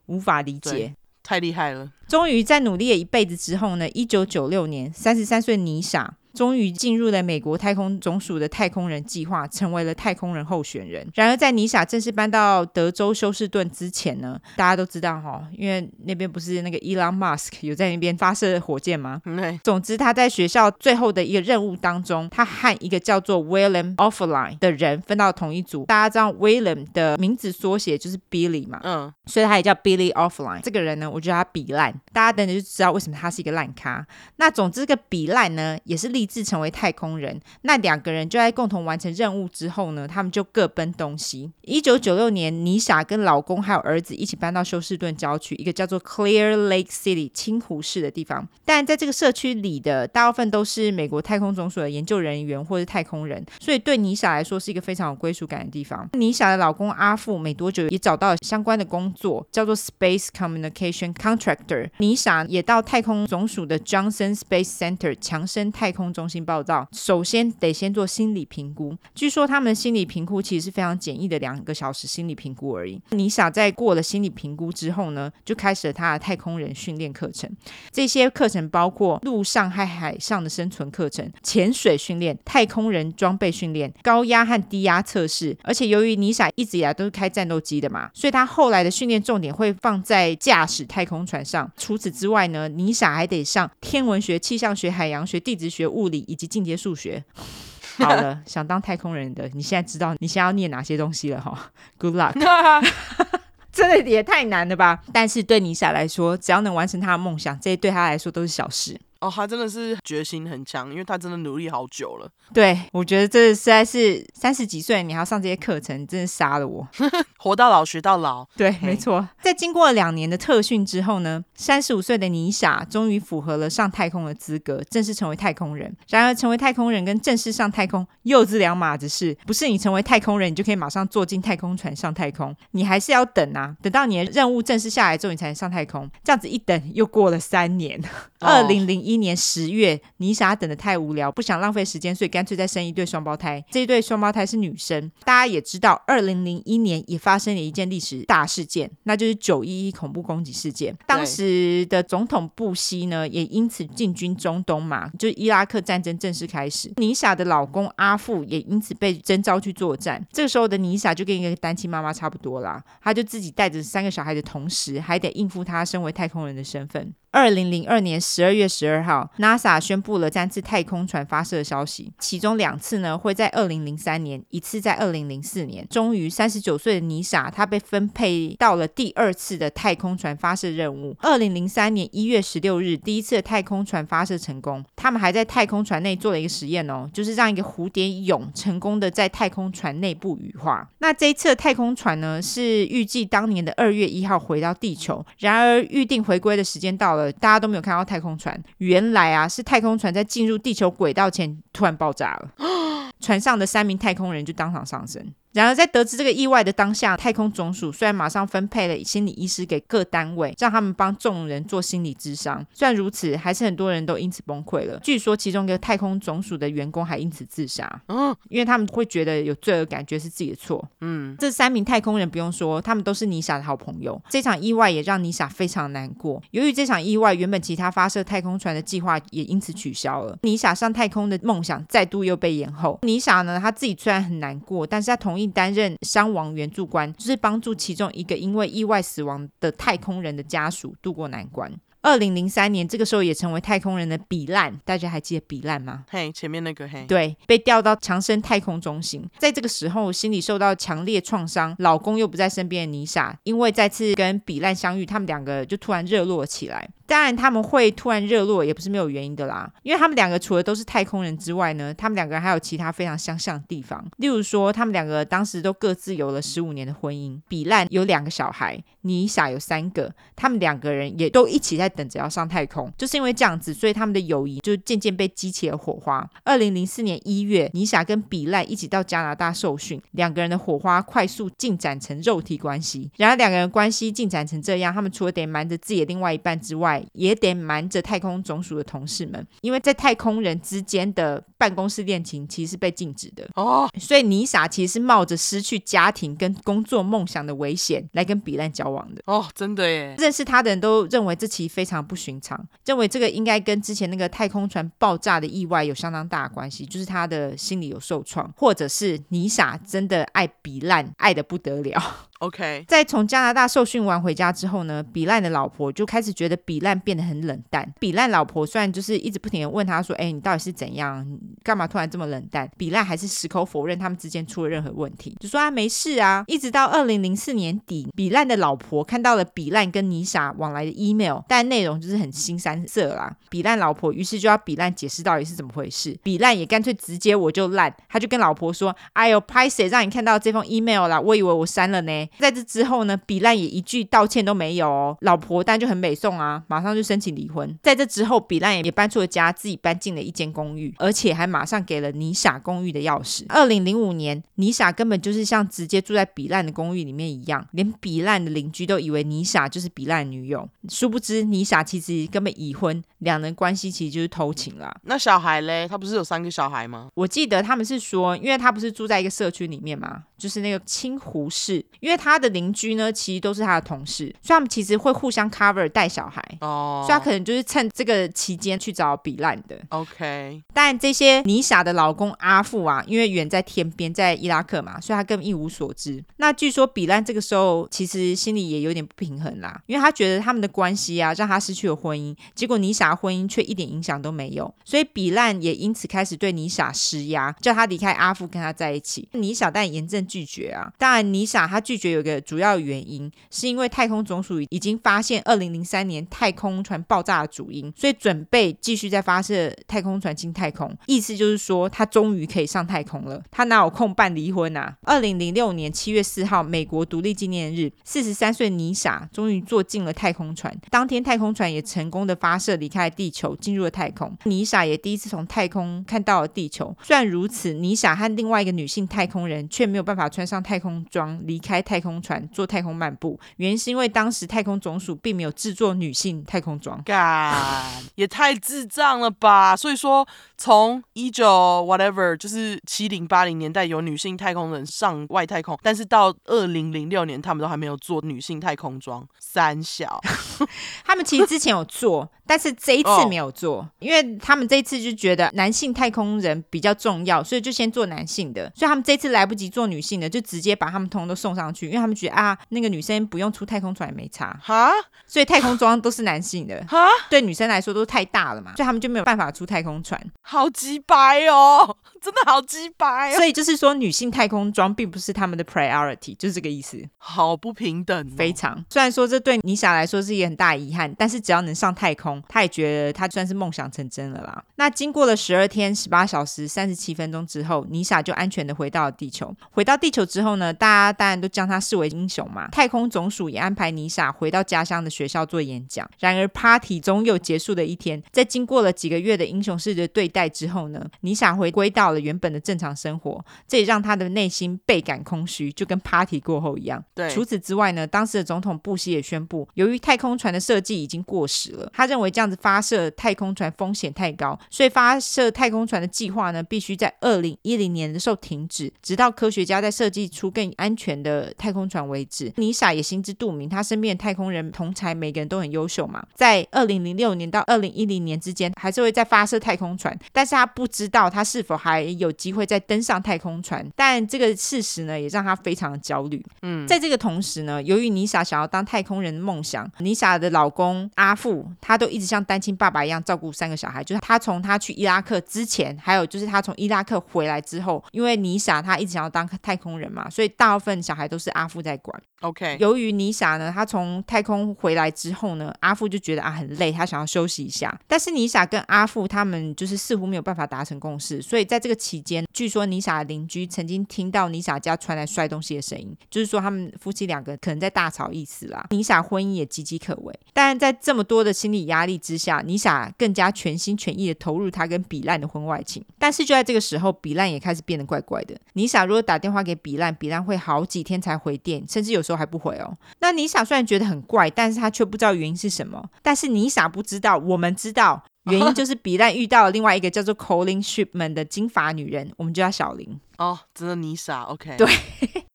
无法理解，太厉害了。终于在努力了一辈子之后呢，一九九六年，三十三岁尼莎。终于进入了美国太空总署的太空人计划，成为了太空人候选人。然而，在尼莎正式搬到德州休斯顿之前呢，大家都知道哈，因为那边不是那个伊朗马斯克有在那边发射火箭吗？对。总之，他在学校最后的一个任务当中，他和一个叫做 William Offline 的人分到同一组。大家知道 William 的名字缩写就是 Billy 嘛，嗯，所以他也叫 Billy Offline。这个人呢，我觉得他比烂，大家等等就知道为什么他是一个烂咖。那总之，这个比烂呢，也是立志成为太空人，那两个人就在共同完成任务之后呢，他们就各奔东西。一九九六年，妮莎跟老公还有儿子一起搬到休斯顿郊区，一个叫做 Clear Lake City 清湖市的地方。但在这个社区里的大部分都是美国太空总署的研究人员或是太空人，所以对妮莎来说是一个非常有归属感的地方。妮莎的老公阿富没多久也找到了相关的工作，叫做 Space Communication Contractor。妮莎也到太空总署的 Johnson Space Center 强生太空中心。报道首先得先做心理评估，据说他们心理评估其实是非常简易的，两个小时心理评估而已。妮莎在过了心理评估之后呢，就开始了他的太空人训练课程。这些课程包括陆上和海上的生存课程、潜水训练、太空人装备训练、高压和低压测试。而且由于妮莎一直以来都是开战斗机的嘛，所以他后来的训练重点会放在驾驶太空船上。除此之外呢，妮莎还得上天文学、气象学、海洋学、地质学、物理以及进阶数学，好了，想当太空人的，你现在知道你现在要念哪些东西了哈？Good luck，真的也太难了吧？但是对尼莎来说，只要能完成他的梦想，这些对他来说都是小事。哦，他真的是决心很强，因为他真的努力好久了。对，我觉得这实在是三十几岁你还要上这些课程，真的杀了我。活到老学到老，对，没错。在经过了两年的特训之后呢，三十五岁的尼莎终于符合了上太空的资格，正式成为太空人。然而，成为太空人跟正式上太空又是两码子事，不是你成为太空人，你就可以马上坐进太空船上太空，你还是要等啊，等到你的任务正式下来之后，你才能上太空。这样子一等又过了三年。二零零一年十月，妮莎等的太无聊，不想浪费时间，所以干脆再生一对双胞胎。这一对双胞胎是女生。大家也知道，二零零一年也发生了一件历史大事件，那就是九一一恐怖攻击事件。当时的总统布希呢，也因此进军中东嘛，就伊拉克战争正式开始。妮莎的老公阿富也因此被征召去作战。这个时候的妮莎就跟一个单亲妈妈差不多啦，她就自己带着三个小孩的同时，还得应付她身为太空人的身份。二零零二年十二月十二号，NASA 宣布了三次太空船发射消息，其中两次呢会在二零零三年，一次在二零零四年。终于，三十九岁的尼莎，她被分配到了第二次的太空船发射任务。二零零三年一月十六日，第一次的太空船发射成功。他们还在太空船内做了一个实验哦，就是让一个蝴蝶蛹成功的在太空船内部羽化。那这一次的太空船呢，是预计当年的二月一号回到地球，然而预定回归的时间到了。大家都没有看到太空船，原来啊是太空船在进入地球轨道前突然爆炸了，船上的三名太空人就当场丧生。然而，在得知这个意外的当下，太空总署虽然马上分配了心理医师给各单位，让他们帮众人做心理咨商。虽然如此，还是很多人都因此崩溃了。据说，其中一个太空总署的员工还因此自杀。嗯，因为他们会觉得有罪恶感，觉得是自己的错。嗯，这三名太空人不用说，他们都是妮莎的好朋友。这场意外也让妮莎非常难过。由于这场意外，原本其他发射太空船的计划也因此取消了。妮莎上太空的梦想再度又被延后。妮莎呢，她自己虽然很难过，但是她同意。担任伤亡援助官，就是帮助其中一个因为意外死亡的太空人的家属渡过难关。二零零三年，这个时候也成为太空人的比烂，大家还记得比烂吗？嘿前面那个嘿，对，被调到强生太空中心，在这个时候心里受到强烈创伤，老公又不在身边的妮莎，因为再次跟比烂相遇，他们两个就突然热络起来。当然，他们会突然热络，也不是没有原因的啦。因为他们两个除了都是太空人之外呢，他们两个人还有其他非常相像的地方。例如说，他们两个当时都各自有了十五年的婚姻。比烂有两个小孩，妮莎有三个。他们两个人也都一起在等着要上太空。就是因为这样子，所以他们的友谊就渐渐被激起了火花。二零零四年一月，妮莎跟比烂一起到加拿大受训，两个人的火花快速进展成肉体关系。然而，两个人关系进展成这样，他们除了得瞒着自己的另外一半之外，也得瞒着太空总署的同事们，因为在太空人之间的办公室恋情其实是被禁止的哦。所以妮莎其实是冒着失去家庭跟工作梦想的危险来跟比烂交往的哦，真的耶。认识他的人都认为这其实非常不寻常，认为这个应该跟之前那个太空船爆炸的意外有相当大的关系，就是他的心理有受创，或者是妮莎真的爱比烂爱得不得了。OK，在从加拿大受训完回家之后呢，比烂的老婆就开始觉得比烂变得很冷淡。比烂老婆虽然就是一直不停的问他说：“哎，你到底是怎样？干嘛突然这么冷淡？”比烂还是矢口否认他们之间出了任何问题，就说他没事啊。一直到二零零四年底，比烂的老婆看到了比烂跟妮莎往来的 email，但内容就是很腥三色啦。比烂老婆于是就要比烂解释到底是怎么回事。比烂也干脆直接我就烂，他就跟老婆说：“哎呦，拍谁让你看到这封 email 啦？我以为我删了呢。”在这之后呢，比烂也一句道歉都没有哦。老婆当然就很美送啊，马上就申请离婚。在这之后，比烂也搬出了家，自己搬进了一间公寓，而且还马上给了妮莎公寓的钥匙。二零零五年，妮莎根本就是像直接住在比烂的公寓里面一样，连比烂的邻居都以为妮莎就是比烂女友。殊不知，妮莎其实根本已婚，两人关系其实就是偷情啦。那小孩嘞？他不是有三个小孩吗？我记得他们是说，因为他不是住在一个社区里面嘛，就是那个清湖市，因为他的邻。居呢，其实都是他的同事，所以他们其实会互相 cover 带小孩哦，所以他可能就是趁这个期间去找比烂的。OK，但这些些妮莎的老公阿富啊，因为远在天边，在伊拉克嘛，所以他根本一无所知。那据说比烂这个时候其实心里也有点不平衡啦，因为他觉得他们的关系啊，让他失去了婚姻，结果妮莎婚姻却一点影响都没有，所以比烂也因此开始对妮莎施压，叫他离开阿富跟他在一起。妮莎但严正拒绝啊。当然，尼莎她拒绝有一个主要原因，是因为太空总署已经发现二零零三年太空船爆炸的主因，所以准备继续再发射太空船进太空。意思就是说，他终于可以上太空了。他哪有空办离婚啊？二零零六年七月四号，美国独立纪念日，四十三岁尼莎终于坐进了太空船。当天，太空船也成功的发射离开了地球，进入了太空。尼莎也第一次从太空看到了地球。虽然如此，尼莎和另外一个女性太空人却没有办法穿上太空装离开太空船做太空漫步。原因是因为当时太空总署并没有制作女性太空装。干，也太智障了吧！所以说，从一九 whatever 就是七零八零年代有女性太空人上外太空，但是到二零零六年他们都还没有做女性太空装。三小，他们其实之前有做。但是这一次没有做，oh. 因为他们这一次就觉得男性太空人比较重要，所以就先做男性的。所以他们这次来不及做女性的，就直接把他们通通都送上去，因为他们觉得啊，那个女生不用出太空船也没差哈所以太空装都是男性的 哈对女生来说都太大了嘛，所以他们就没有办法出太空船。好鸡掰哦，真的好鸡掰哦。所以就是说，女性太空装并不是他们的 priority，就是这个意思。好不平等哦，非常。虽然说这对妮莎来说是一个很大遗憾，但是只要能上太空。她也觉得她算是梦想成真了啦。那经过了十二天十八小时三十七分钟之后，妮莎就安全的回到了地球。回到地球之后呢，大家当然都将她视为英雄嘛。太空总署也安排妮莎回到家乡的学校做演讲。然而，party 总有结束的一天。在经过了几个月的英雄式的对待之后呢，妮莎回归到了原本的正常生活。这也让他的内心倍感空虚，就跟 party 过后一样。对。除此之外呢，当时的总统布希也宣布，由于太空船的设计已经过时了，他认为这样子。发射太空船风险太高，所以发射太空船的计划呢，必须在二零一零年的时候停止，直到科学家在设计出更安全的太空船为止。妮莎也心知肚明，他身边的太空人同才每个人都很优秀嘛，在二零零六年到二零一零年之间，还是会再发射太空船，但是他不知道他是否还有机会再登上太空船。但这个事实呢，也让他非常的焦虑。嗯，在这个同时呢，由于妮莎想要当太空人的梦想，妮莎的老公阿富他都一直像单亲爸爸一样照顾三个小孩，就是他从他去伊拉克之前，还有就是他从伊拉克回来之后，因为妮莎她一直想要当太空人嘛，所以大部分小孩都是阿富在管。OK，由于妮莎呢，他从太空回来之后呢，阿富就觉得啊很累，他想要休息一下。但是妮莎跟阿富他们就是似乎没有办法达成共识，所以在这个期间，据说妮莎的邻居曾经听到妮莎家传来摔东西的声音，就是说他们夫妻两个可能在大吵意思啦。妮莎婚姻也岌岌可危，但在这么多的心理压力之下，妮莎更加全心全意的投入她跟比烂的婚外情。但是就在这个时候，比烂也开始变得怪怪的。妮莎如果打电话给比烂，比烂会好几天才回电，甚至有时候还不回哦。那妮莎虽然觉得很怪，但是她却不知道原因是什么。但是妮莎不知道，我们知道原因 就是比烂遇到了另外一个叫做 Colin Shipman 的金发女人，我们就叫小林。哦，真的妮莎，OK，对。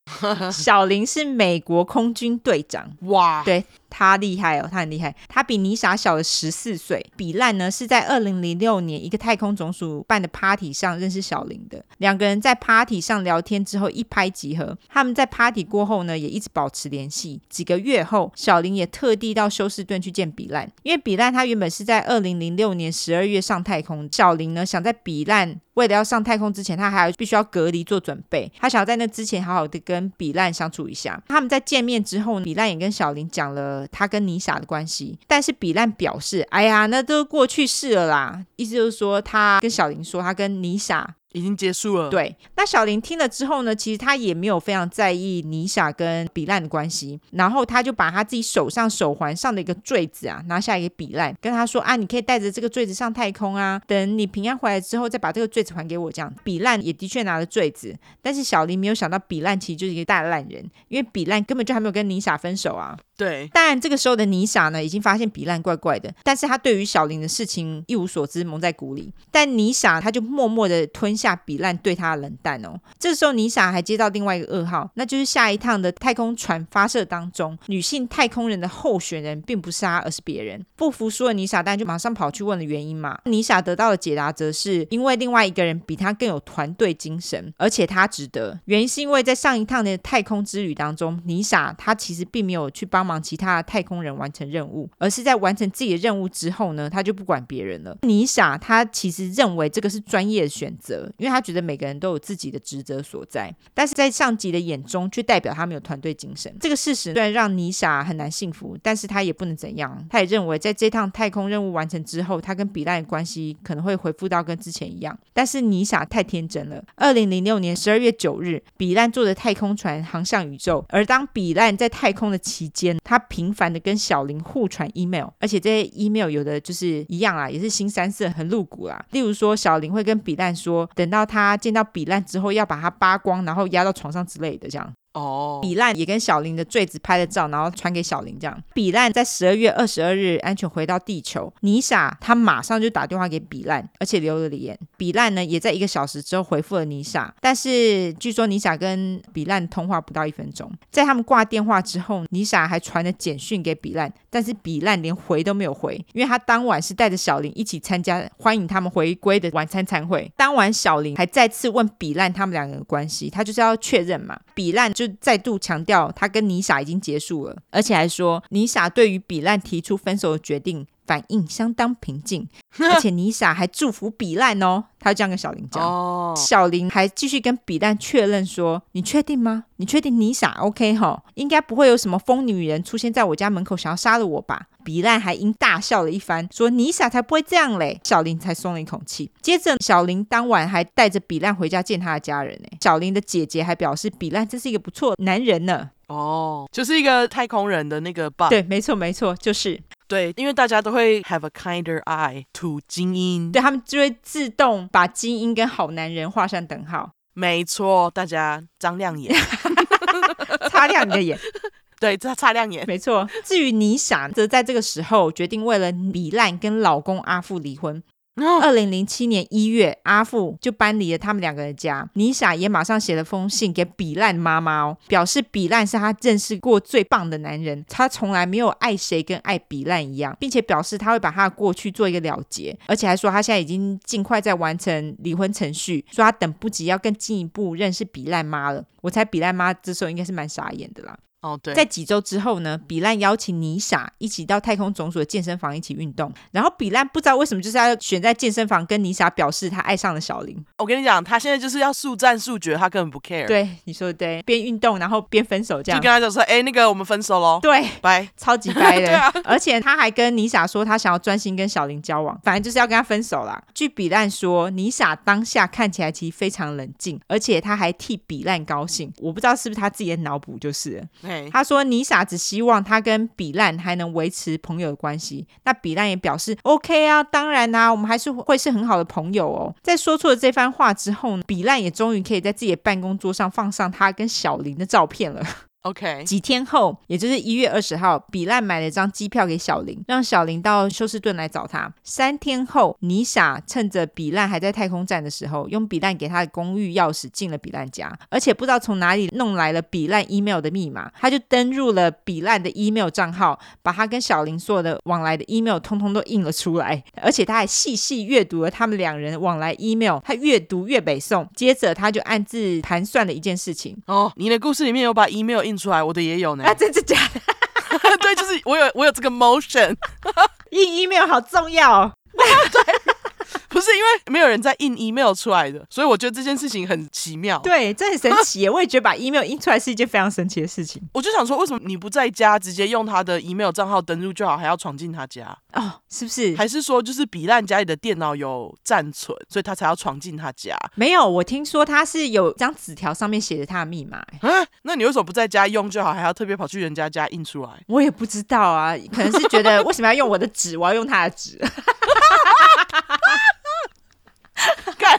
小林是美国空军队长，哇，对，他厉害哦，他很厉害，他比尼莎小了十四岁。比烂呢是在二零零六年一个太空总署办的 party 上认识小林的，两个人在 party 上聊天之后一拍即合，他们在 party 过后呢也一直保持联系。几个月后，小林也特地到休斯顿去见比烂，因为比烂他原本是在二零零六年十二月上太空，小林呢想在比烂。为了要上太空之前，他还要必须要隔离做准备。他想要在那之前好好的跟比烂相处一下。他们在见面之后，比烂也跟小林讲了他跟妮莎的关系。但是比烂表示：“哎呀，那都过去式了啦。”意思就是说，他跟小林说他跟妮莎。已经结束了。对，那小林听了之后呢，其实他也没有非常在意妮莎跟比烂的关系，然后他就把他自己手上手环上的一个坠子啊拿下来给比烂，跟他说啊，你可以带着这个坠子上太空啊，等你平安回来之后再把这个坠子还给我。这样，比烂也的确拿了坠子，但是小林没有想到比烂其实就是一个大烂人，因为比烂根本就还没有跟妮莎分手啊。对，当然这个时候的妮莎呢，已经发现比烂怪怪的，但是他对于小林的事情一无所知，蒙在鼓里。但妮莎他就默默的吞下。比烂对他的冷淡哦。这时候尼莎还接到另外一个噩耗，那就是下一趟的太空船发射当中，女性太空人的候选人并不是她，而是别人。不服输的尼莎但就马上跑去问了原因嘛。尼莎得到的解答则是因为另外一个人比他更有团队精神，而且他值得。原因是因为在上一趟的太空之旅当中，尼莎她其实并没有去帮忙其他的太空人完成任务，而是在完成自己的任务之后呢，她就不管别人了。尼莎她其实认为这个是专业的选择，因为他觉得每个人都有自己的职责所在，但是在上级的眼中却代表他没有团队精神。这个事实虽然让妮莎很难幸福，但是他也不能怎样。他也认为在这趟太空任务完成之后，他跟比烂的关系可能会恢复到跟之前一样。但是妮莎太天真了。二零零六年十二月九日，比烂坐着太空船航向宇宙，而当比烂在太空的期间，他频繁的跟小林互传 email，而且这些 email 有的就是一样啊，也是新三色，很露骨啦。例如说，小林会跟比烂说，等到他见到比烂之后，要把他扒光，然后压到床上之类的，这样。哦，比烂也跟小林的坠子拍了照，然后传给小林。这样，比烂在十二月二十二日安全回到地球。妮莎她马上就打电话给比烂，而且留了言。比烂呢也在一个小时之后回复了妮莎，但是据说妮莎跟比烂通话不到一分钟。在他们挂电话之后，妮莎还传了简讯给比烂，但是比烂连回都没有回，因为他当晚是带着小林一起参加欢迎他们回归的晚餐餐会。当晚小林还再次问比烂他们两个的关系，他就是要确认嘛。比烂就。再度强调，他跟妮莎已经结束了，而且还说妮莎对于比烂提出分手的决定反应相当平静，而且妮莎还祝福比烂哦。他就这样跟小林讲，oh. 小林还继续跟比烂确认说：“你确定吗？你确定妮莎 OK 哈？应该不会有什么疯女人出现在我家门口想要杀了我吧？”比烂还因大笑了一番，说：“妮莎才不会这样嘞。”小林才松了一口气。接着，小林当晚还带着比烂回家见他的家人呢。小林的姐姐还表示，比烂真是一个不错的男人呢。哦，oh, 就是一个太空人的那个 bug。对，没错，没错，就是。对，因为大家都会 have a kinder eye to 精英，对，他们就会自动把精英跟好男人画上等号。没错，大家张亮眼，擦亮你的眼。对，擦擦亮眼。没错。至于妮莎，则在这个时候决定为了糜烂跟老公阿富离婚。二零零七年一月，阿富就搬离了他们两个的家。妮莎也马上写了封信给比烂妈妈哦，表示比烂是他认识过最棒的男人，他从来没有爱谁跟爱比烂一样，并且表示他会把他的过去做一个了结，而且还说他现在已经尽快在完成离婚程序，说他等不及要更进一步认识比烂妈了。我猜比烂妈这时候应该是蛮傻眼的啦。哦，对，在几周之后呢，比烂邀请妮莎一起到太空总署的健身房一起运动。然后比烂不知道为什么就是要选在健身房跟妮莎表示他爱上了小林。我跟你讲，他现在就是要速战速决，他根本不 care。对，你说的对，边运动然后边分手这样。就跟他讲说，哎，那个我们分手喽。对，拜，超级拜的。对啊，而且他还跟妮莎说，他想要专心跟小林交往，反正就是要跟他分手啦。据比烂说，妮莎当下看起来其实非常冷静，而且他还替比烂高兴。我不知道是不是他自己的脑补，就是了。他说妮莎。只希望他跟比烂还能维持朋友的关系。那比烂也表示 OK 啊，当然啊，我们还是会是很好的朋友哦。在说出了这番话之后，比烂也终于可以在自己的办公桌上放上他跟小林的照片了。OK，几天后，也就是一月二十号，比烂买了张机票给小林，让小林到休斯顿来找他。三天后，尼莎趁着比烂还在太空站的时候，用比烂给他的公寓钥匙进了比烂家，而且不知道从哪里弄来了比烂 email 的密码，他就登入了比烂的 email 账号，把他跟小林所有的往来的 email 通通都印了出来，而且他还细细阅读了他们两人往来 email，他越读越北宋。接着他就暗自盘算了一件事情。哦，你的故事里面有把 email 印出来，我的也有呢。啊，真的假的？对，就是我有我有这个 motion，印 email 好重要哦。对。不是因为没有人在印 email 出来的，所以我觉得这件事情很奇妙。对，这很神奇。我也觉得把 email 印出来是一件非常神奇的事情。我就想说，为什么你不在家直接用他的 email 账号登录就好，还要闯进他家？哦，是不是？还是说就是比烂家里的电脑有暂存，所以他才要闯进他家？没有，我听说他是有张纸条上面写着他的密码。嗯，那你为什么不在家用就好，还要特别跑去人家家印出来？我也不知道啊，可能是觉得为什么要用我的纸，我要用他的纸。干，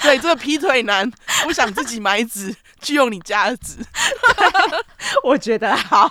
对，这个劈腿男不想自己买纸，去用你家的纸，我觉得好。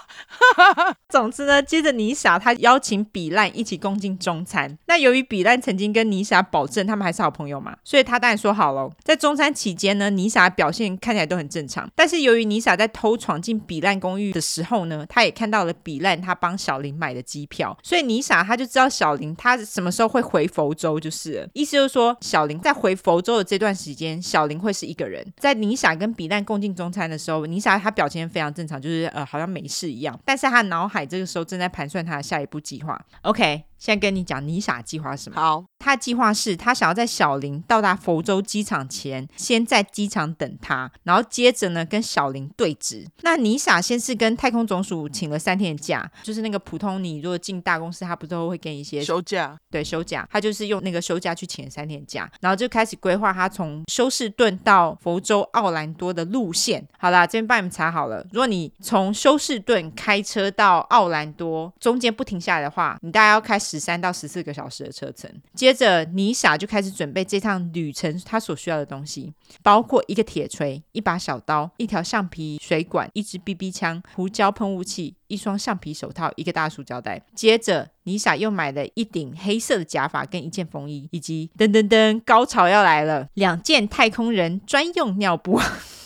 总之呢，接着妮莎她邀请比烂一起共进中餐。那由于比烂曾经跟妮莎保证他们还是好朋友嘛，所以他当然说好了。在中餐期间呢，妮莎表现看起来都很正常。但是由于妮莎在偷闯进比烂公寓的时候呢，她也看到了比烂他帮小林买的机票，所以妮莎她就知道小林他什么时候会回佛州，就是了意思就是说，小林在回佛州的这段时间，小林会是一个人。在妮莎跟比烂共进中餐的时候，妮莎她表现非常正常，就是呃好像没事一样，但是她脑海。这个时候正在盘算她的下一步计划。OK。现在跟你讲妮莎计划是什么？好，他计划是他想要在小林到达佛州机场前，先在机场等他，然后接着呢跟小林对峙。那妮莎先是跟太空总署请了三天的假，就是那个普通你如果进大公司，他不都会给你一些休假？对，休假。他就是用那个休假去请三天假，然后就开始规划他从休士顿到佛州奥兰多的路线。好啦，这边帮你们查好了。如果你从休士顿开车到奥兰多，中间不停下来的话，你大概要开十三到十四个小时的车程，接着妮莎就开始准备这趟旅程她所需要的东西，包括一个铁锤、一把小刀、一条橡皮水管、一支 BB 枪、胡椒喷雾器、一双橡皮手套、一个大塑胶袋。接着妮莎又买了一顶黑色的假发跟一件风衣，以及噔噔噔，高潮要来了，两件太空人专用尿布。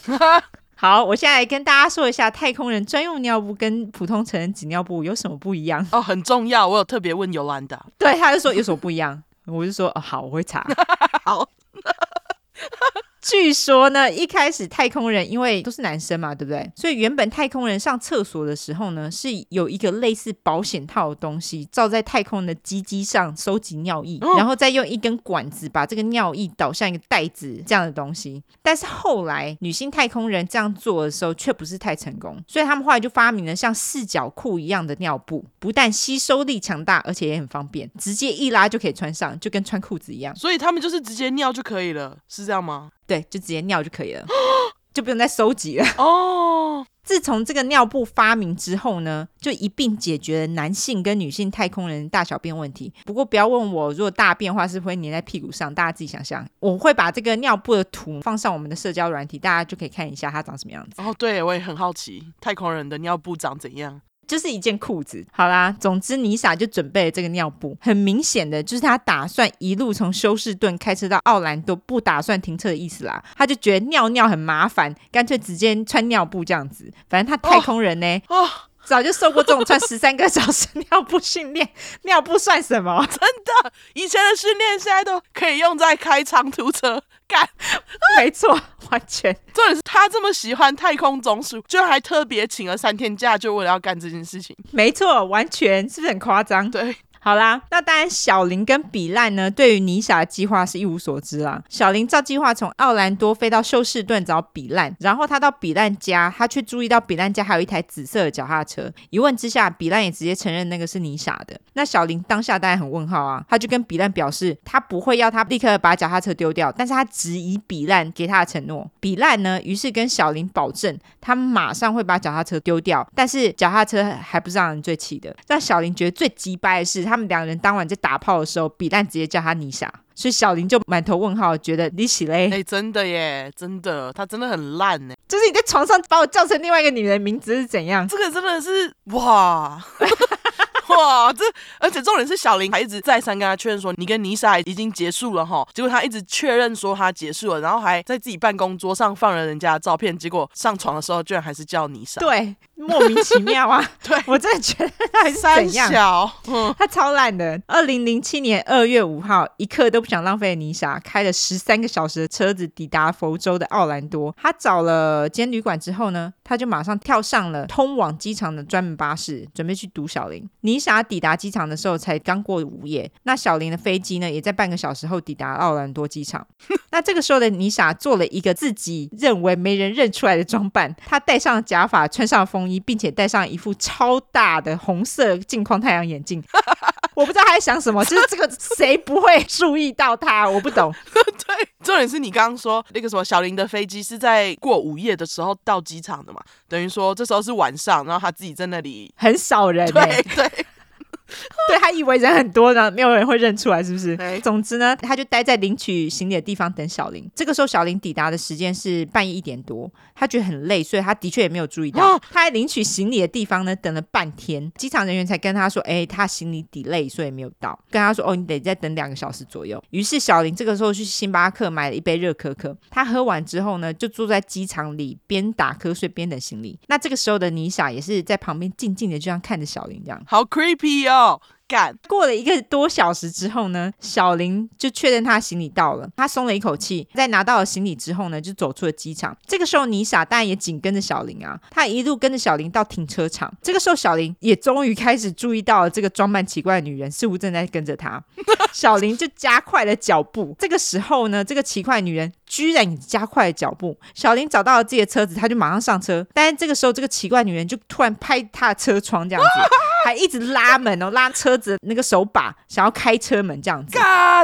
好，我现在来跟大家说一下太空人专用尿布跟普通成人纸尿布有什么不一样哦，很重要。我有特别问尤兰达，对，他就说有什么不一样，我就说哦，好，我会查。好。据说呢，一开始太空人因为都是男生嘛，对不对？所以原本太空人上厕所的时候呢，是有一个类似保险套的东西罩在太空人的鸡鸡上收集尿液，然后再用一根管子把这个尿液导向一个袋子这样的东西。但是后来女性太空人这样做的时候却不是太成功，所以他们后来就发明了像四角裤一样的尿布，不但吸收力强大，而且也很方便，直接一拉就可以穿上，就跟穿裤子一样。所以他们就是直接尿就可以了，是这样吗？对，就直接尿就可以了，就不用再收集了。哦，自从这个尿布发明之后呢，就一并解决了男性跟女性太空人大小便问题。不过不要问我，如果大便的话是会粘在屁股上，大家自己想象。我会把这个尿布的图放上我们的社交软体，大家就可以看一下它长什么样子。哦，对，我也很好奇太空人的尿布长怎样。就是一件裤子，好啦，总之妮莎就准备了这个尿布，很明显的就是他打算一路从休士顿开车到奥兰多，不打算停车的意思啦。他就觉得尿尿很麻烦，干脆直接穿尿布这样子。反正他太空人呢，哦，哦早就受过这种穿十三个小时尿布训练，尿布算什么？真的，以前的训练现在都可以用在开长途车。干，没错，完全。重点是他这么喜欢太空总署，就还特别请了三天假，就为了要干这件事情。没错，完全，是不是很夸张？对。好啦，那当然，小林跟比烂呢，对于妮莎的计划是一无所知啦。小林照计划从奥兰多飞到休士顿找比烂，然后他到比烂家，他却注意到比烂家还有一台紫色的脚踏车。一问之下，比烂也直接承认那个是妮莎的。那小林当下当然很问号啊，他就跟比烂表示，他不会要他立刻把脚踏车丢掉，但是他质疑比烂给他的承诺。比烂呢，于是跟小林保证，他马上会把脚踏车丢掉，但是脚踏车还不是让人最气的。让小林觉得最鸡掰的是。他们两人当晚在打炮的时候，比烂直接叫他妮莎，所以小林就满头问号，觉得你起嘞？哎，真的耶，真的，他真的很烂呢。就是你在床上把我叫成另外一个女人名字是怎样？这个真的是哇。哇，这而且重点是小林还一直再三跟他确认说，你跟妮莎已经结束了哈，结果他一直确认说他结束了，然后还在自己办公桌上放了人家的照片，结果上床的时候居然还是叫妮莎，对，莫名其妙啊，对我真的觉得他还是怎样，小嗯，他超烂的。二零零七年二月五号，一刻都不想浪费的妮莎开了十三个小时的车子抵达佛州的奥兰多，他找了间旅馆之后呢，他就马上跳上了通往机场的专门巴士，准备去堵小林。妮莎抵达机场的时候才刚过午夜，那小林的飞机呢，也在半个小时后抵达奥兰多机场。那这个时候的妮莎做了一个自己认为没人认出来的装扮，她戴上了假发，穿上了风衣，并且戴上一副超大的红色镜框太阳眼镜。我不知道他在想什么，就是这个 谁不会注意到他？我不懂。对，重点是你刚刚说那个什么小林的飞机是在过午夜的时候到机场的嘛？等于说这时候是晚上，然后他自己在那里很少人、欸。对对。对，他以为人很多呢，没有人会认出来，是不是？总之呢，他就待在领取行李的地方等小林。这个时候，小林抵达的时间是半夜一点多，他觉得很累，所以他的确也没有注意到。哦、他在领取行李的地方呢，等了半天，机场人员才跟他说：“哎，他行李 delay，所以没有到。”跟他说：“哦，你得再等两个小时左右。”于是小林这个时候去星巴克买了一杯热可可。他喝完之后呢，就坐在机场里边打瞌睡边等行李。那这个时候的妮莎也是在旁边静静的，就像看着小林这样。好 creepy 哦。哦，干过了一个多小时之后呢，小林就确认他行李到了，他松了一口气。在拿到了行李之后呢，就走出了机场。这个时候，妮莎当然也紧跟着小林啊，他一路跟着小林到停车场。这个时候，小林也终于开始注意到了这个装扮奇怪的女人似乎正在跟着他。小林就加快了脚步。这个时候呢，这个奇怪女人居然也加快了脚步。小林找到了自己的车子，他就马上上车。但是这个时候，这个奇怪女人就突然拍他的车窗，这样子。还一直拉门哦，拉车子那个手把，想要开车门这样子，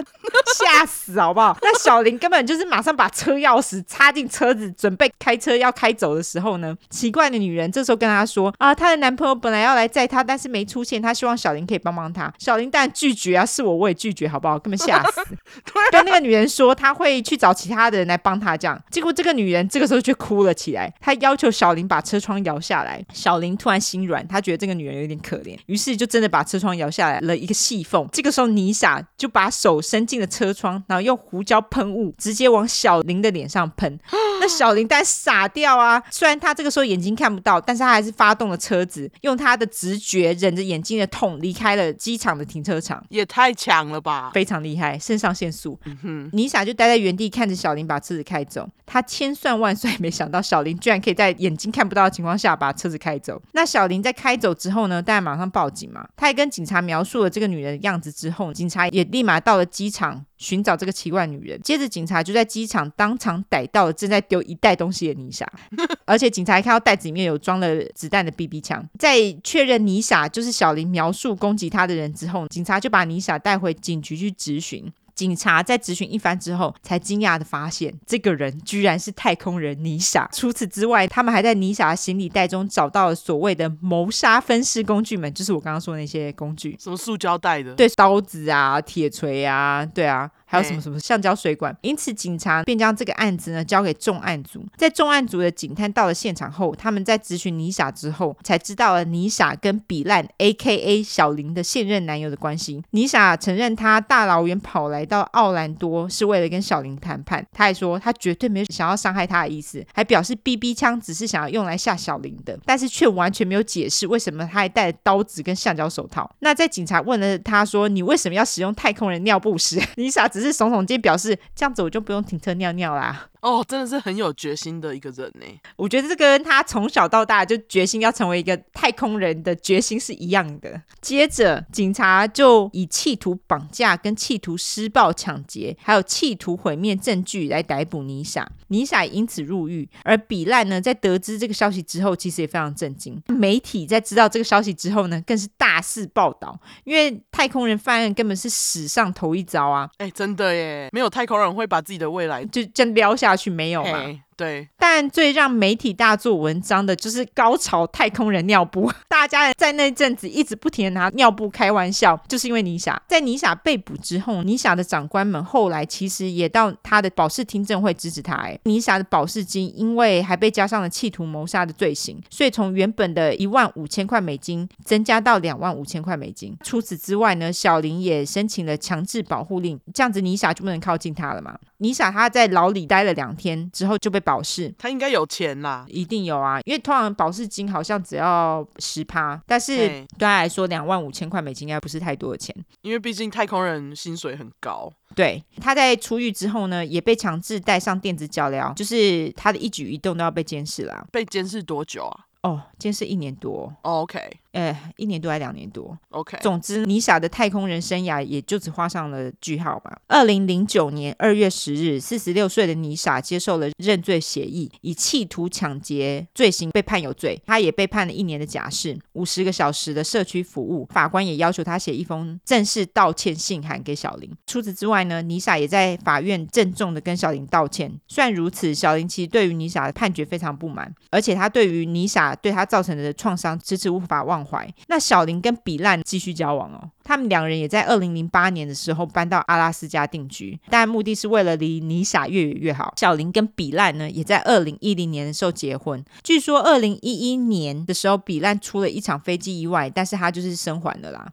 吓死好不好？那小林根本就是马上把车钥匙插进车子，准备开车要开走的时候呢，奇怪的女人这时候跟他说啊，她的男朋友本来要来载她，但是没出现，她希望小林可以帮帮她。小林当然拒绝啊，是我我也拒绝好不好？根本吓死。跟那个女人说她会去找其他的人来帮她，这样。结果这个女人这个时候却哭了起来，她要求小林把车窗摇下来。小林突然心软，她觉得这个女人有点可怜。于是就真的把车窗摇下来了一个细缝。这个时候，妮莎就把手伸进了车窗，然后用胡椒喷雾直接往小林的脸上喷。那小林当然傻掉啊！虽然他这个时候眼睛看不到，但是他还是发动了车子，用他的直觉忍着眼睛的痛离开了机场的停车场。也太强了吧！非常厉害，肾上腺素。嗯哼，妮莎就待在原地看着小林把车子开走。他千算万算没想到，小林居然可以在眼睛看不到的情况下把车子开走。那小林在开走之后呢？当然马上。报警嘛，他也跟警察描述了这个女人的样子之后，警察也立马到了机场寻找这个奇怪女人。接着警察就在机场当场逮到了正在丢一袋东西的妮莎，而且警察还看到袋子里面有装了子弹的 BB 枪。在确认妮莎就是小林描述攻击他的人之后，警察就把妮莎带回警局去质询。警察在质询一番之后，才惊讶的发现，这个人居然是太空人妮莎。除此之外，他们还在妮莎的行李袋中找到了所谓的谋杀分尸工具们，就是我刚刚说的那些工具，什么塑胶袋的，对，刀子啊，铁锤啊，对啊。还有什么什么橡胶水管，因此警察便将这个案子呢交给重案组。在重案组的警探到了现场后，他们在咨询妮莎之后，才知道了妮莎跟比烂 （A.K.A. 小林）的现任男友的关系。妮莎承认，她大老远跑来到奥兰多是为了跟小林谈判。她还说，她绝对没有想要伤害他的意思，还表示 BB 枪只是想要用来吓小林的，但是却完全没有解释为什么他还带着刀子跟橡胶手套。那在警察问了他说：“你为什么要使用太空人尿布时？”妮莎。只是耸耸肩，表示这样子我就不用停车尿尿啦。哦，真的是很有决心的一个人呢。我觉得这个跟他从小到大就决心要成为一个太空人的决心是一样的。接着，警察就以企图绑架、跟企图施暴、抢劫，还有企图毁灭证据来逮捕妮莎。妮莎因此入狱。而比烂呢，在得知这个消息之后，其实也非常震惊。媒体在知道这个消息之后呢，更是大肆报道，因为太空人犯案根本是史上头一遭啊！哎，真的耶，没有太空人会把自己的未来就这样撩下下去没有嘛？对，但最让媒体大做文章的就是高潮太空人尿布，大家在那阵子一直不停的拿尿布开玩笑，就是因为妮莎。在妮莎被捕之后，妮莎的长官们后来其实也到她的保释听证会支持她。哎，妮莎的保释金因为还被加上了企图谋杀的罪行，所以从原本的一万五千块美金增加到两万五千块美金。除此之外呢，小林也申请了强制保护令，这样子妮莎就不能靠近他了嘛。妮莎她在牢里待了两天之后就被保释，他应该有钱啦，一定有啊，因为通常保释金好像只要十趴，但是对他来说两万五千块美金应该不是太多的钱，因为毕竟太空人薪水很高。对，他在出狱之后呢，也被强制戴上电子脚镣，就是他的一举一动都要被监视啦。被监视多久啊？哦，监视一年多。Oh, OK。哎，一年多还两年多，OK。总之，妮莎的太空人生涯也就此画上了句号吧。二零零九年二月十日，四十六岁的妮莎接受了认罪协议，以企图抢劫罪行被判有罪。她也被判了一年的假释，五十个小时的社区服务。法官也要求她写一封正式道歉信函给小林。除此之外呢，妮莎也在法院郑重的跟小林道歉。虽然如此，小林其实对于妮莎的判决非常不满，而且他对于妮莎对他造成的创伤迟迟无法忘。怀。那小林跟比烂继续交往哦，他们两人也在二零零八年的时候搬到阿拉斯加定居，但目的是为了离尼撒越远越好。小林跟比烂呢，也在二零一零年的时候结婚。据说二零一一年的时候，比烂出了一场飞机意外，但是他就是生还了啦。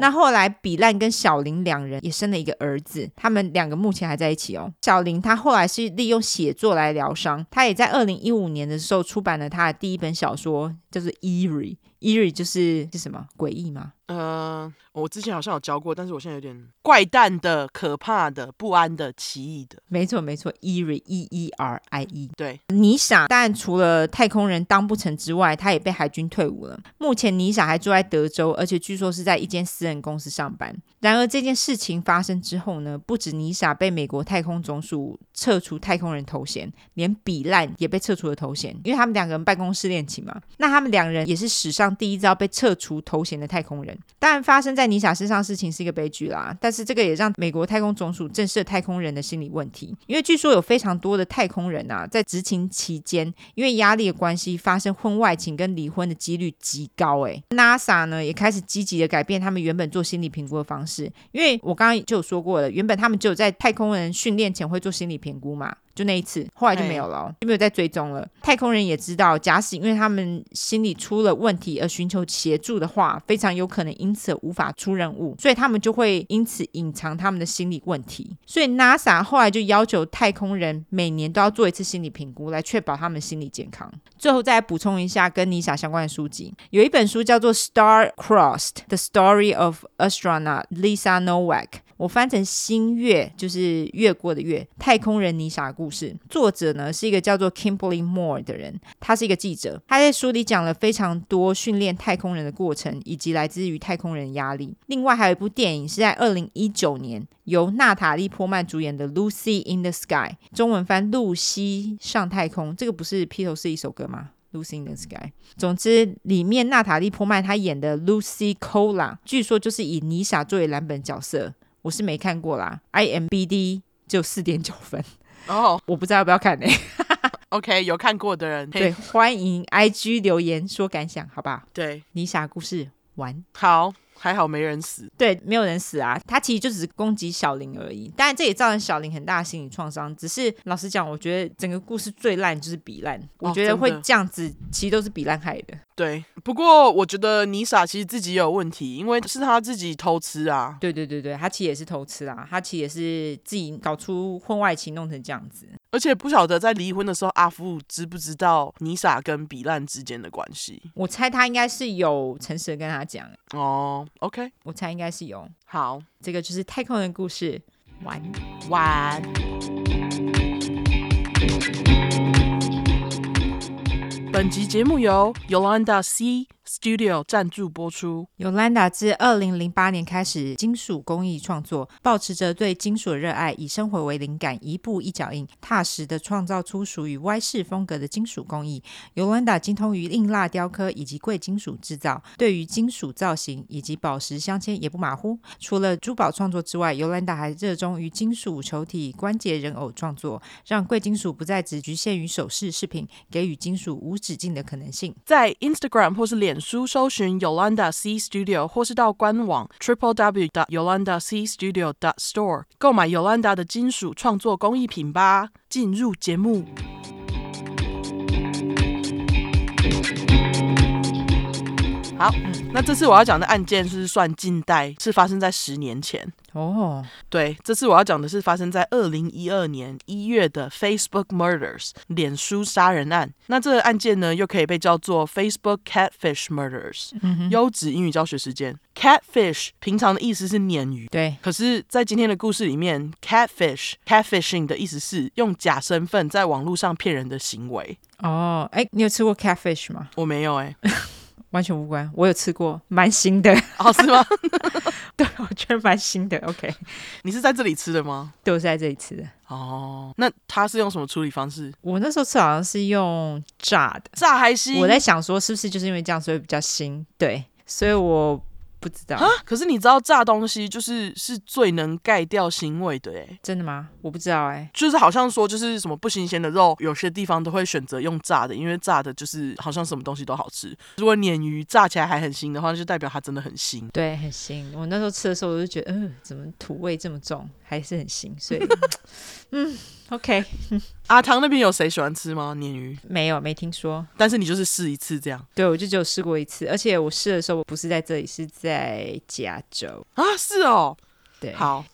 那后来比烂跟小林两人也生了一个儿子，他们两个目前还在一起哦。小林他后来是利用写作来疗伤，他也在二零一五年的时候出版了他的第一本小说，叫做《Eerie》，Eerie 就是是什么诡异吗？呃，我之前好像有教过，但是我现在有点怪诞的、可怕的、不安的、奇异的。没错，没错，Eerie，E E R I E。对，尼莎，但除了太空人当不成之外，他也被海军退伍了。目前尼莎还住在德州，而且据说是在一间私人公司上班。然而这件事情发生之后呢，不止尼莎被美国太空总署撤除太空人头衔，连比烂也被撤除了头衔，因为他们两个人办公室恋情嘛。那他们两人也是史上第一遭被撤除头衔的太空人。当然，发生在在尼莎身上事情是一个悲剧啦。但是这个也让美国太空总署正视太空人的心理问题，因为据说有非常多的太空人啊，在执勤期间因为压力的关系，发生婚外情跟离婚的几率极高。诶，NASA 呢也开始积极的改变他们原本做心理评估的方式，因为我刚刚就有说过了，原本他们只有在太空人训练前会做心理评估嘛。就那一次，后来就没有了，就没有再追踪了。太空人也知道，假使因为他们心理出了问题而寻求协助的话，非常有可能因此而无法出任务，所以他们就会因此隐藏他们的心理问题。所以 NASA 后来就要求太空人每年都要做一次心理评估，来确保他们心理健康。最后再补充一下跟妮莎相关的书籍，有一本书叫做《Star Crossed: The Story of Astronaut Lisa Nowak》。我翻成星越，就是越过的越，太空人妮莎的故事。作者呢是一个叫做 Kimberly Moore 的人，他是一个记者。他在书里讲了非常多训练太空人的过程，以及来自于太空人压力。另外还有一部电影是在二零一九年由娜塔莉波曼主演的《Lucy in the Sky》，中文翻《露西上太空》。这个不是披头士一首歌吗？Lucy in the Sky。总之，里面娜塔莉波曼她演的 Lucy Cola，据说就是以妮莎作为蓝本角色。我是没看过啦，IMBD 就四点九分哦，oh. 我不知道要不要看呢、欸。OK，有看过的人，对，欢迎 IG 留言说感想，好不好？对，泥傻故事完，好。还好没人死，对，没有人死啊。他其实就只是攻击小林而已，当然这也造成小林很大的心理创伤。只是老实讲，我觉得整个故事最烂就是比烂，我觉得会这样子，其实都是比烂害的。对，不过我觉得妮莎其实自己也有问题，因为是他自己偷吃啊。对对对对，他其实也是偷吃啊，他其实也是自己搞出婚外情，弄成这样子。而且不晓得在离婚的时候，阿福知不知道妮莎跟比烂之间的关系？我猜他应该是有诚实的跟他讲哦。OK，我猜应该是有。好，这个就是太空人故事，完完。本集节目由 Yolanda C Studio 赞助播出。Yolanda 自二零零八年开始金属工艺创作，保持着对金属的热爱，以生活为灵感，一步一脚印，踏实的创造出属于 Y 式风格的金属工艺。Yolanda 精通于硬蜡雕刻以及贵金属制造，对于金属造型以及宝石镶嵌也不马虎。除了珠宝创作之外，Yolanda 还热衷于金属球体、关节人偶创作，让贵金属不再只局限于首饰饰品，给予金属无止境的可能性。在 Instagram 或是脸书搜寻 Yolanda C Studio，或是到官网 triple w dot yolanda c studio dot store 购买 Yolanda 的金属创作工艺品吧。进入节目。好，那这次我要讲的案件是算近代，是发生在十年前。哦，oh. 对，这次我要讲的是发生在二零一二年一月的 Facebook Murders 脸书杀人案。那这个案件呢，又可以被叫做 Facebook Catfish Murders。优质英语教学时间，Catfish 平常的意思是鲶鱼，对。可是，在今天的故事里面，Catfish Catfishing 的意思是用假身份在网络上骗人的行为。哦，哎，你有吃过 Catfish 吗？我没有、欸，哎。完全无关，我有吃过，蛮新的。哦，是吗？对，我觉得蛮新的。OK，你是在这里吃的吗？对，我是在这里吃的。哦，那它是用什么处理方式？我那时候吃好像是用炸的，炸还是。我在想说，是不是就是因为这样，所以比较新？对，所以我不知道啊。可是你知道炸东西就是是最能盖掉腥味的哎，真的吗？我不知道哎，就是好像说就是什么不新鲜的肉，有些地方都会选择用炸的，因为炸的就是好像什么东西都好吃。如果鲶鱼炸起来还很腥的话，就代表它真的很腥。对，很腥。我那时候吃的时候，我就觉得，嗯、呃，怎么土味这么重，还是很腥。所以，嗯，OK。阿汤那边有谁喜欢吃吗？鲶鱼没有，没听说。但是你就是试一次这样。对，我就只有试过一次，而且我试的时候，我不是在这里，是在加州啊。是哦。对，好。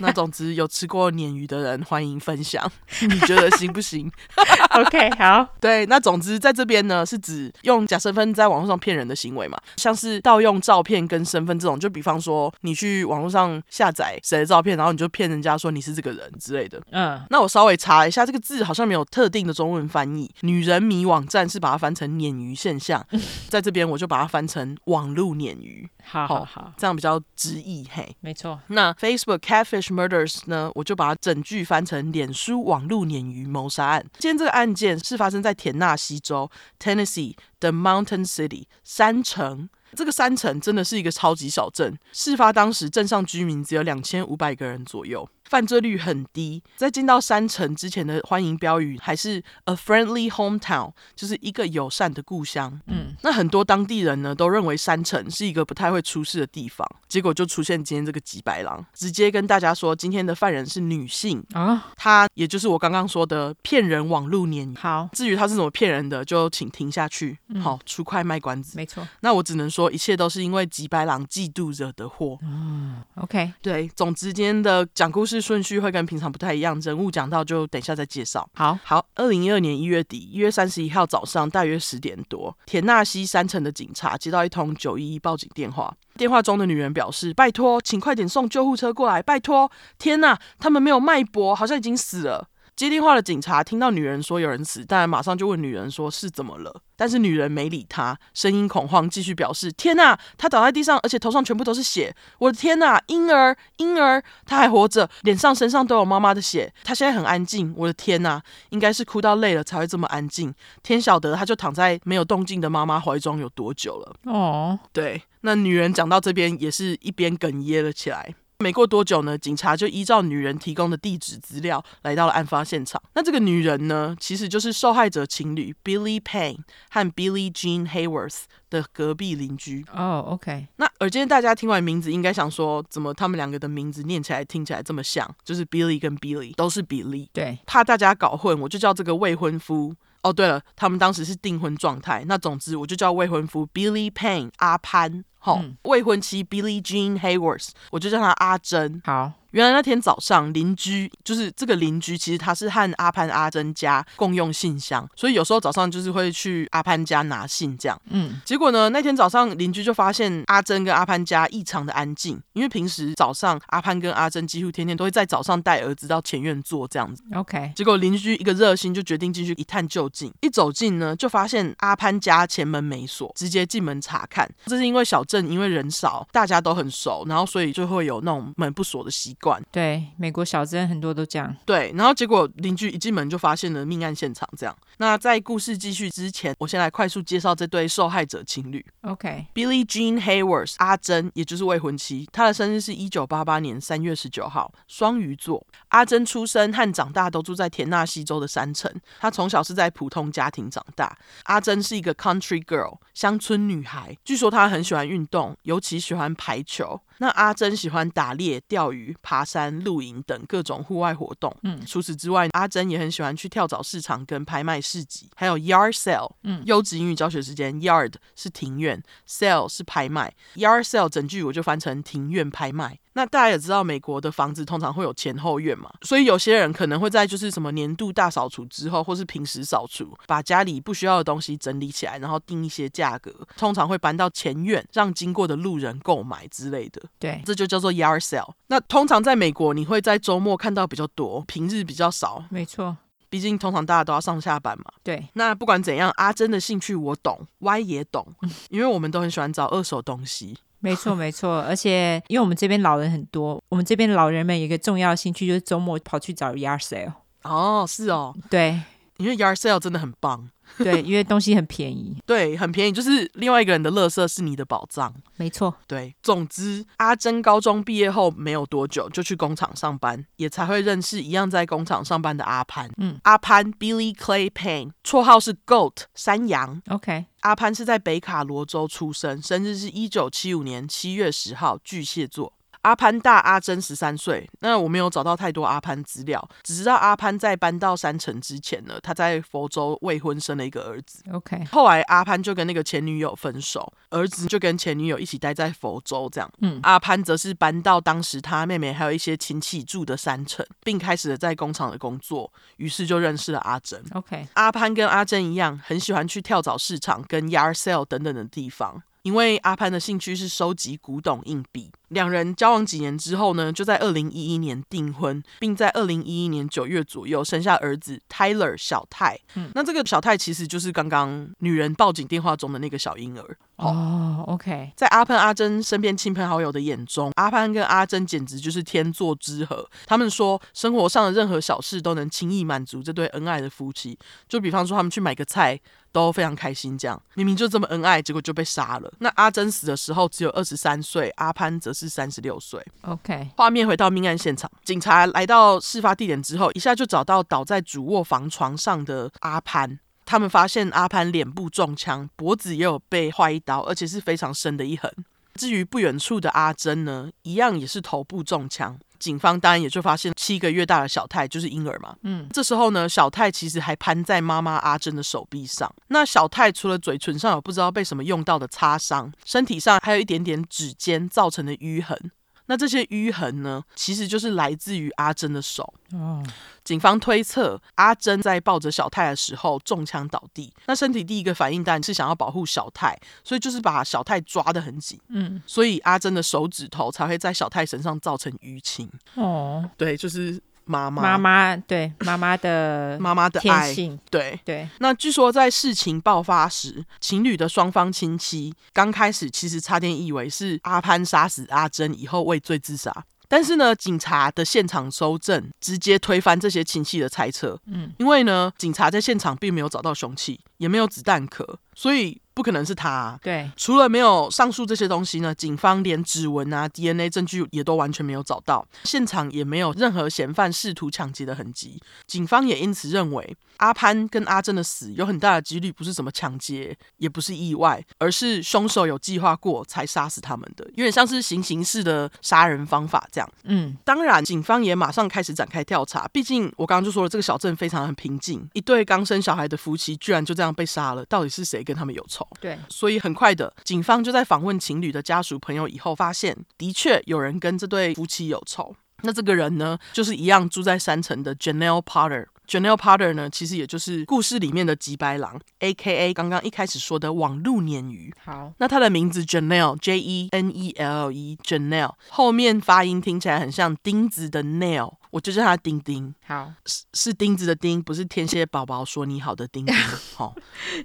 那总之有吃过鲶鱼的人欢迎分享，你觉得行不行？OK，好。对，那总之在这边呢，是指用假身份在网络上骗人的行为嘛，像是盗用照片跟身份这种，就比方说你去网络上下载谁的照片，然后你就骗人家说你是这个人之类的。嗯，那我稍微查一下，这个字好像没有特定的中文翻译。女人迷网站是把它翻成鲶鱼现象，在这边我就把它翻成网路鲶鱼。好好好，这样比较直译。嘿，没错。那 Facebook Catfish Murders 呢，我就把它整句翻成脸书网路鲶鱼谋杀案。今天这个案件是发生在田纳西州 Tennessee 的 Mountain City 山城。这个山城真的是一个超级小镇。事发当时，镇上居民只有两千五百个人左右。犯罪率很低，在进到山城之前的欢迎标语还是 a friendly hometown，就是一个友善的故乡。嗯，那很多当地人呢都认为山城是一个不太会出事的地方，结果就出现今天这个吉白狼，直接跟大家说今天的犯人是女性啊，她也就是我刚刚说的骗人网路年。好，至于她是怎么骗人的，就请听下去。嗯、好，出快卖关子。没错，那我只能说一切都是因为吉白狼嫉妒惹的祸。嗯，OK，对，总之今天的讲故事。顺序会跟平常不太一样，人物讲到就等一下再介绍。好好，二零一二年一月底，一月三十一号早上大约十点多，田纳西山城的警察接到一通九一一报警电话，电话中的女人表示：“拜托，请快点送救护车过来，拜托！天哪，他们没有脉搏，好像已经死了。”接电话的警察听到女人说有人死，当然马上就问女人说是怎么了。但是女人没理他，声音恐慌，继续表示：“天哪，他倒在地上，而且头上全部都是血！我的天哪，婴儿，婴儿，他还活着，脸上、身上都有妈妈的血。他现在很安静。我的天哪，应该是哭到累了才会这么安静。天晓得，他就躺在没有动静的妈妈怀中有多久了。”哦，对，那女人讲到这边也是一边哽咽了起来。没过多久呢，警察就依照女人提供的地址资料来到了案发现场。那这个女人呢，其实就是受害者情侣 Billy Payne 和 Billie Jean Hayworth 的隔壁邻居。哦、oh，OK。那而今天大家听完名字，应该想说，怎么他们两个的名字念起来听起来这么像？就是 Billy 跟 Billy 都是比利。对，怕大家搞混，我就叫这个未婚夫。哦，对了，他们当时是订婚状态。那总之，我就叫未婚夫 Billy Payne 阿潘。好，嗯、未婚妻 Billie Jean Hayworth，我就叫她阿珍。好。原来那天早上，邻居就是这个邻居，其实他是和阿潘、阿珍家共用信箱，所以有时候早上就是会去阿潘家拿信这样。嗯，结果呢，那天早上邻居就发现阿珍跟阿潘家异常的安静，因为平时早上阿潘跟阿珍几乎天天都会在早上带儿子到前院坐这样子。OK，结果邻居一个热心就决定进去一探究竟。一走近呢，就发现阿潘家前门没锁，直接进门查看。这是因为小镇因为人少，大家都很熟，然后所以就会有那种门不锁的习惯。对，美国小镇很多都这样。对，然后结果邻居一进门就发现了命案现场，这样。那在故事继续之前，我先来快速介绍这对受害者情侣。OK，Billie Jean Hayworth 阿珍，也就是未婚妻，她的生日是一九八八年三月十九号，双鱼座。阿珍出生和长大都住在田纳西州的山城，她从小是在普通家庭长大。阿珍是一个 Country Girl，乡村女孩。据说她很喜欢运动，尤其喜欢排球。那阿珍喜欢打猎、钓鱼、爬山、露营等各种户外活动。嗯，除此之外，阿珍也很喜欢去跳蚤市场跟拍卖市集，还有 yard sale。嗯，优质英语教学时间，yard 是庭院，sale 是拍卖，yard sale 整句我就翻成庭院拍卖。那大家也知道，美国的房子通常会有前后院嘛，所以有些人可能会在就是什么年度大扫除之后，或是平时扫除，把家里不需要的东西整理起来，然后定一些价格，通常会搬到前院，让经过的路人购买之类的。对，这就叫做 yard sale。那通常在美国，你会在周末看到比较多，平日比较少。没错，毕竟通常大家都要上下班嘛。对。那不管怎样，阿珍的兴趣我懂，Y 也懂，因为我们都很喜欢找二手东西。没错，没错，而且因为我们这边老人很多，我们这边老人们有一个重要的兴趣就是周末跑去找 yard sale。哦，是哦，对，因为 yard sale 真的很棒。对，因为东西很便宜。对，很便宜，就是另外一个人的垃圾是你的宝藏。没错。对，总之，阿珍高中毕业后没有多久就去工厂上班，也才会认识一样在工厂上班的阿潘。嗯，阿潘 Billy Clay Payne，绰号是 Goat 山羊。OK，阿潘是在北卡罗州出生，生日是一九七五年七月十号，巨蟹座。阿潘大阿珍十三岁，那我没有找到太多阿潘资料，只知道阿潘在搬到山城之前呢，他在佛州未婚生了一个儿子。OK，后来阿潘就跟那个前女友分手，儿子就跟前女友一起待在佛州，这样。嗯，阿潘则是搬到当时他妹妹还有一些亲戚住的山城，并开始了在工厂的工作，于是就认识了阿珍。OK，阿潘跟阿珍一样，很喜欢去跳蚤市场跟 yard sale 等等的地方。因为阿潘的兴趣是收集古董硬币，两人交往几年之后呢，就在二零一一年订婚，并在二零一一年九月左右生下儿子 Tyler 小泰。嗯，那这个小泰其实就是刚刚女人报警电话中的那个小婴儿。哦，OK，在阿潘阿珍身边亲朋好友的眼中，阿潘跟阿珍简直就是天作之合。他们说，生活上的任何小事都能轻易满足这对恩爱的夫妻。就比方说，他们去买个菜。都非常开心，这样明明就这么恩爱，结果就被杀了。那阿珍死的时候只有二十三岁，阿潘则是三十六岁。OK，画面回到命案现场，警察来到事发地点之后，一下就找到倒在主卧房床上的阿潘。他们发现阿潘脸部中枪，脖子也有被划一刀，而且是非常深的一痕。至于不远处的阿珍呢，一样也是头部中枪。警方当然也就发现七个月大的小泰就是婴儿嘛。嗯，这时候呢，小泰其实还攀在妈妈阿珍的手臂上。那小泰除了嘴唇上有不知道被什么用到的擦伤，身体上还有一点点指尖造成的淤痕。那这些淤痕呢，其实就是来自于阿珍的手。哦，警方推测阿珍在抱着小泰的时候中枪倒地，那身体第一个反应当然是想要保护小泰，所以就是把小泰抓得很紧。嗯，所以阿珍的手指头才会在小泰身上造成淤青。哦，对，就是。妈妈，妈妈对妈妈的 妈妈的爱，对对。那据说在事情爆发时，情侣的双方亲戚刚开始其实差点以为是阿潘杀死阿珍以后畏罪自杀。但是呢，警察的现场搜证直接推翻这些亲戚的猜测。嗯，因为呢，警察在现场并没有找到凶器，也没有子弹壳，所以不可能是他啊。对，除了没有上述这些东西呢，警方连指纹啊、DNA 证据也都完全没有找到，现场也没有任何嫌犯试图抢劫的痕迹。警方也因此认为，阿潘跟阿珍的死有很大的几率不是什么抢劫，也不是意外，而是凶手有计划过才杀死他们的，有点像是行刑式的杀人方法这样。嗯，当然，警方也马上开始展开调查。毕竟我刚刚就说了，这个小镇非常很平静，一对刚生小孩的夫妻居然就这样被杀了，到底是谁跟他们有仇？对，所以很快的，警方就在访问情侣的家属朋友以后，发现的确有人跟这对夫妻有仇。那这个人呢，就是一样住在山城的 Janelle Potter。Janelle Potter 呢，其实也就是故事里面的吉白狼，A.K.A. 刚刚一开始说的网路鲶鱼。好，那他的名字 Janelle，J-E-N-E-L-L-E，Janelle，后面发音听起来很像钉子的 nail，我就叫他钉钉。好，是是钉子的钉，不是天蝎宝宝说你好的钉钉。好，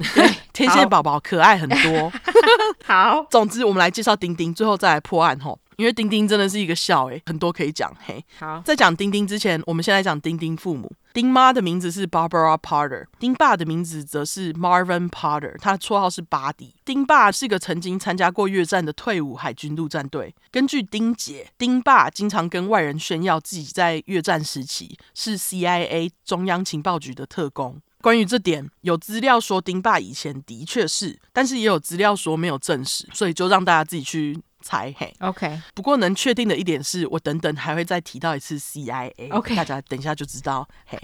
天蝎宝宝可爱很多。好，总之我们来介绍钉钉，最后再来破案吼。因为丁丁真的是一个笑诶，很多可以讲嘿。好，在讲丁丁之前，我们先来讲丁丁父母。丁妈的名字是 Barbara Potter，丁爸的名字则是 Marvin Potter，他的绰号是巴迪。丁爸是个曾经参加过越战的退伍海军陆战队。根据丁姐，丁爸经常跟外人炫耀自己在越战时期是 CIA 中央情报局的特工。关于这点，有资料说丁爸以前的确是，但是也有资料说没有证实，所以就让大家自己去。猜嘿，OK。不过能确定的一点是，我等等还会再提到一次 CIA，OK。大家等一下就知道。嘿，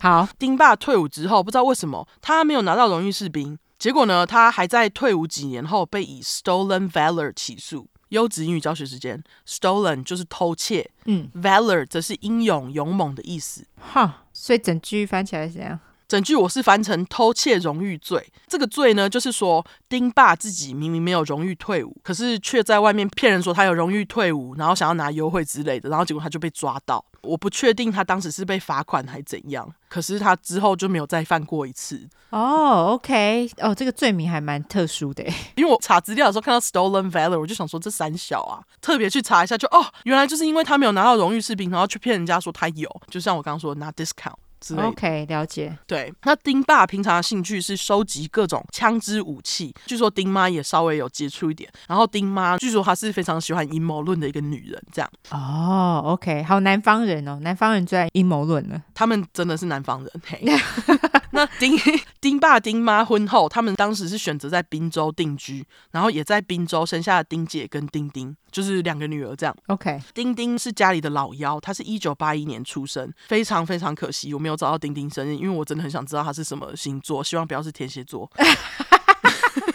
好。丁爸退伍之后，不知道为什么他没有拿到荣誉士兵，结果呢，他还在退伍几年后被以 Stolen Valor 起诉。优质英语教学时间，Stolen 就是偷窃，嗯，Valor 则是英勇勇猛的意思。哈，所以整句翻起来是这样。整句我是翻成偷窃荣誉罪，这个罪呢，就是说丁爸自己明明没有荣誉退伍，可是却在外面骗人说他有荣誉退伍，然后想要拿优惠之类的，然后结果他就被抓到。我不确定他当时是被罚款还是怎样，可是他之后就没有再犯过一次。哦，OK，哦，这个罪名还蛮特殊的，因为我查资料的时候看到 Stolen Valor，我就想说这三小啊，特别去查一下就，就哦，原来就是因为他没有拿到荣誉士兵，然后去骗人家说他有，就像我刚刚说拿 discount。之类的。OK，了解。对，那丁爸平常的兴趣是收集各种枪支武器，据说丁妈也稍微有接触一点。然后丁妈据说她是非常喜欢阴谋论的一个女人，这样。哦，OK，好，南方人哦，南方人最爱阴谋论了。他们真的是南方人。嘿，那丁丁爸丁妈婚后，他们当时是选择在滨州定居，然后也在滨州生下了丁姐跟丁丁，就是两个女儿这样。OK，丁丁是家里的老幺，她是一九八一年出生，非常非常可惜，我没有找到丁丁生日，因为我真的很想知道他是什么星座，希望不要是天蝎座。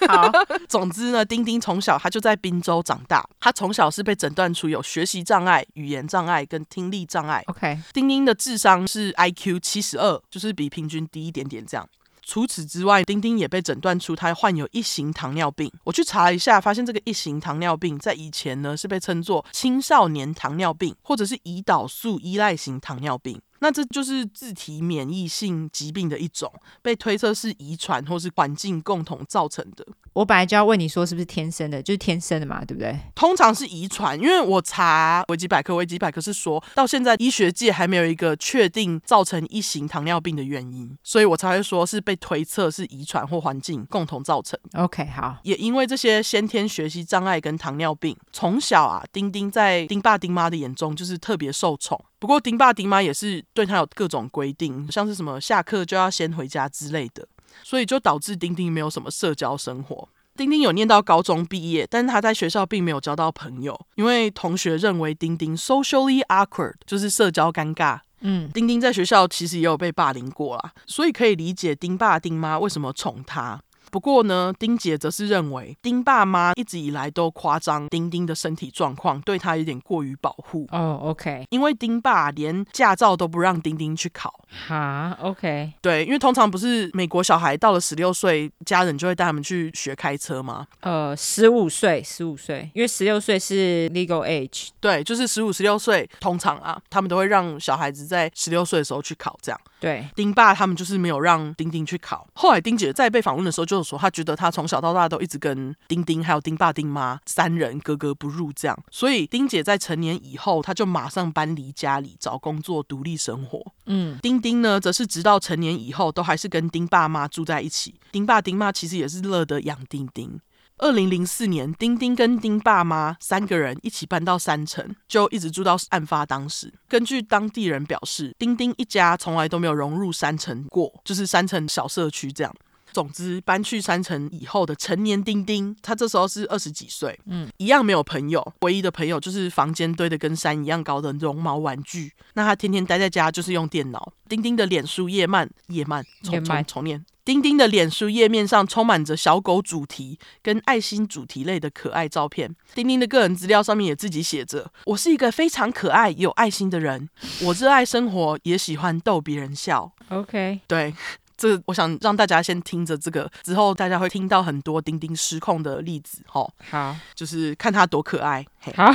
好，总之呢，丁丁从小他就在滨州长大，他从小是被诊断出有学习障碍、语言障碍跟听力障碍。OK，丁丁的智商是 IQ 七十二，就是比平均低一点点这样。除此之外，丁丁也被诊断出他患有一型糖尿病。我去查了一下，发现这个一型糖尿病在以前呢是被称作青少年糖尿病，或者是胰岛素依赖型糖尿病。那这就是自体免疫性疾病的一种，被推测是遗传或是环境共同造成的。我本来就要问你说是不是天生的，就是天生的嘛，对不对？通常是遗传，因为我查维基百科，维基百科是说到现在医学界还没有一个确定造成一型糖尿病的原因，所以我才会说是被推测是遗传或环境共同造成。OK，好。也因为这些先天学习障碍跟糖尿病，从小啊，丁丁在丁爸丁妈的眼中就是特别受宠。不过丁爸丁妈也是对他有各种规定，像是什么下课就要先回家之类的，所以就导致丁丁没有什么社交生活。丁丁有念到高中毕业，但是他在学校并没有交到朋友，因为同学认为丁丁 socially awkward，就是社交尴尬。嗯，丁丁在学校其实也有被霸凌过啦，所以可以理解丁爸丁妈为什么宠他。不过呢，丁姐则是认为丁爸妈一直以来都夸张丁丁的身体状况，对他有点过于保护。哦、oh，OK，因为丁爸连驾照都不让丁丁去考。哈，OK，对，因为通常不是美国小孩到了十六岁，家人就会带他们去学开车吗？呃，十五岁，十五岁，因为十六岁是 legal age。对，就是十五、十六岁，通常啊，他们都会让小孩子在十六岁的时候去考，这样。对，丁爸他们就是没有让丁丁去考。后来丁姐在被访问的时候就说，他觉得他从小到大都一直跟丁丁还有丁爸丁妈三人格格不入，这样。所以丁姐在成年以后，她就马上搬离家里找工作，独立生活。嗯，丁丁呢，则是直到成年以后，都还是跟丁爸妈住在一起。丁爸丁妈其实也是乐得养丁丁。二零零四年，丁丁跟丁爸妈三个人一起搬到山城，就一直住到案发当时。根据当地人表示，丁丁一家从来都没有融入山城过，就是山城小社区这样。总之，搬去山城以后的成年丁丁，他这时候是二十几岁，嗯，一样没有朋友，唯一的朋友就是房间堆的跟山一样高的绒毛玩具。那他天天待在家，就是用电脑。丁丁的脸书页漫，页漫重重重念。丁丁的脸书页面上充满着小狗主题跟爱心主题类的可爱照片。丁丁的个人资料上面也自己写着：“我是一个非常可爱、有爱心的人，我热爱生活，也喜欢逗别人笑。” OK，对。这我想让大家先听着这个，之后大家会听到很多丁丁失控的例子，哈，好，就是看他多可爱，好，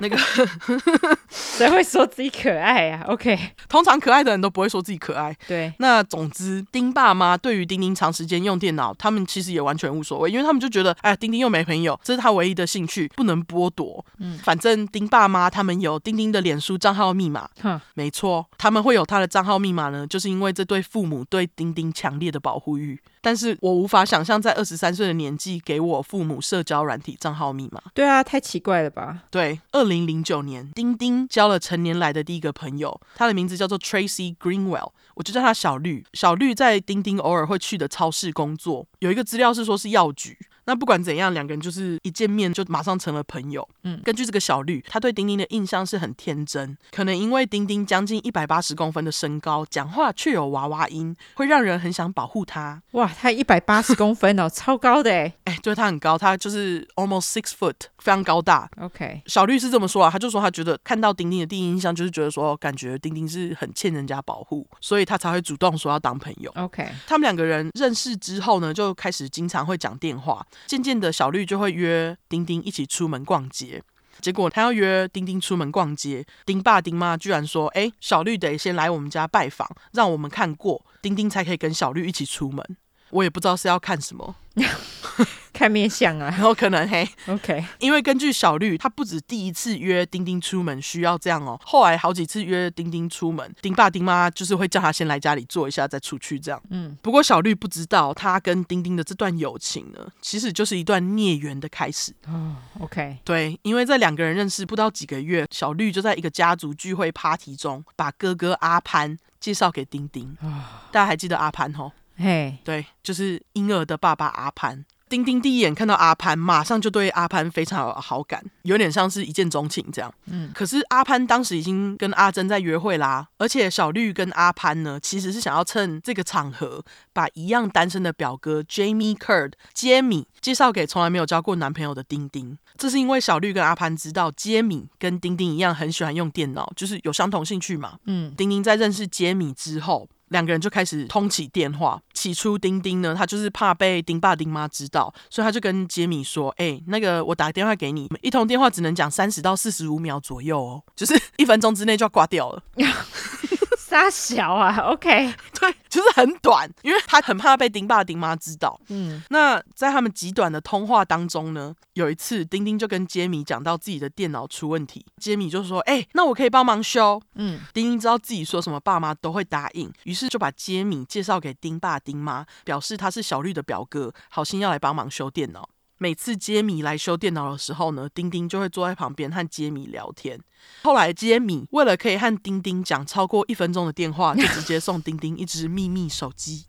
那个 谁会说自己可爱啊？OK，通常可爱的人都不会说自己可爱，对。那总之，丁爸妈对于丁丁长时间用电脑，他们其实也完全无所谓，因为他们就觉得，哎，丁丁又没朋友，这是他唯一的兴趣，不能剥夺。嗯，反正丁爸妈他们有丁丁的脸书账号密码，哼，没错，他们会有他的账号密码呢，就是因为这对父母对丁丁。强烈的保护欲，但是我无法想象在二十三岁的年纪给我父母社交软体账号密码。对啊，太奇怪了吧？对，二零零九年，丁丁交了成年来的第一个朋友，他的名字叫做 Tracy Greenwell，我就叫他小绿。小绿在丁丁偶尔会去的超市工作，有一个资料是说是药局。那不管怎样，两个人就是一见面就马上成了朋友。嗯，根据这个小绿，他对丁丁的印象是很天真，可能因为丁丁将近一百八十公分的身高，讲话却有娃娃音，会让人很想保护他。哇，他一百八十公分哦，超高的哎！哎，对，他很高，他就是 almost six foot，非常高大。OK，小绿是这么说啊，他就说他觉得看到丁丁的第一印象就是觉得说，感觉丁丁是很欠人家保护，所以他才会主动说要当朋友。OK，他们两个人认识之后呢，就开始经常会讲电话，渐渐的小绿就会约丁丁一起出门逛街，结果他要约丁丁出门逛街，丁爸丁妈居然说：“哎，小绿得先来我们家拜访，让我们看过丁丁才可以跟小绿一起出门。”我也不知道是要看什么。看面相啊，然后可能嘿，OK，因为根据小绿，他不止第一次约丁丁出门需要这样哦，后来好几次约丁丁出门，丁爸丁妈就是会叫他先来家里坐一下再出去这样。嗯，不过小绿不知道，他跟丁丁的这段友情呢，其实就是一段孽缘的开始。哦，OK，对，因为在两个人认识不到几个月，小绿就在一个家族聚会 party 中，把哥哥阿潘介绍给丁丁。哦，大家还记得阿潘吼？嘿，对，就是婴儿的爸爸阿潘。丁丁第一眼看到阿潘，马上就对阿潘非常有好感，有点像是一见钟情这样。嗯，可是阿潘当时已经跟阿珍在约会啦，而且小绿跟阿潘呢，其实是想要趁这个场合，把一样单身的表哥 Jamie Curd 杰米介绍给从来没有交过男朋友的丁丁。这是因为小绿跟阿潘知道杰米跟丁丁一样很喜欢用电脑，就是有相同兴趣嘛。嗯，丁丁在认识杰米之后。两个人就开始通起电话。起初，丁丁呢，他就是怕被丁爸丁妈知道，所以他就跟杰米说：“哎、欸，那个我打个电话给你，一通电话只能讲三十到四十五秒左右哦，就是一分钟之内就要挂掉了。” 大小啊，OK，对，就是很短，因为他很怕被丁爸丁妈知道。嗯，那在他们极短的通话当中呢，有一次丁丁就跟杰米讲到自己的电脑出问题，杰米就说：“哎、欸，那我可以帮忙修。”嗯，丁丁知道自己说什么爸妈都会答应，于是就把杰米介绍给丁爸丁妈，表示他是小绿的表哥，好心要来帮忙修电脑。每次杰米来修电脑的时候呢，丁丁就会坐在旁边和杰米聊天。后来杰米为了可以和丁丁讲超过一分钟的电话，就直接送丁丁一只秘密手机。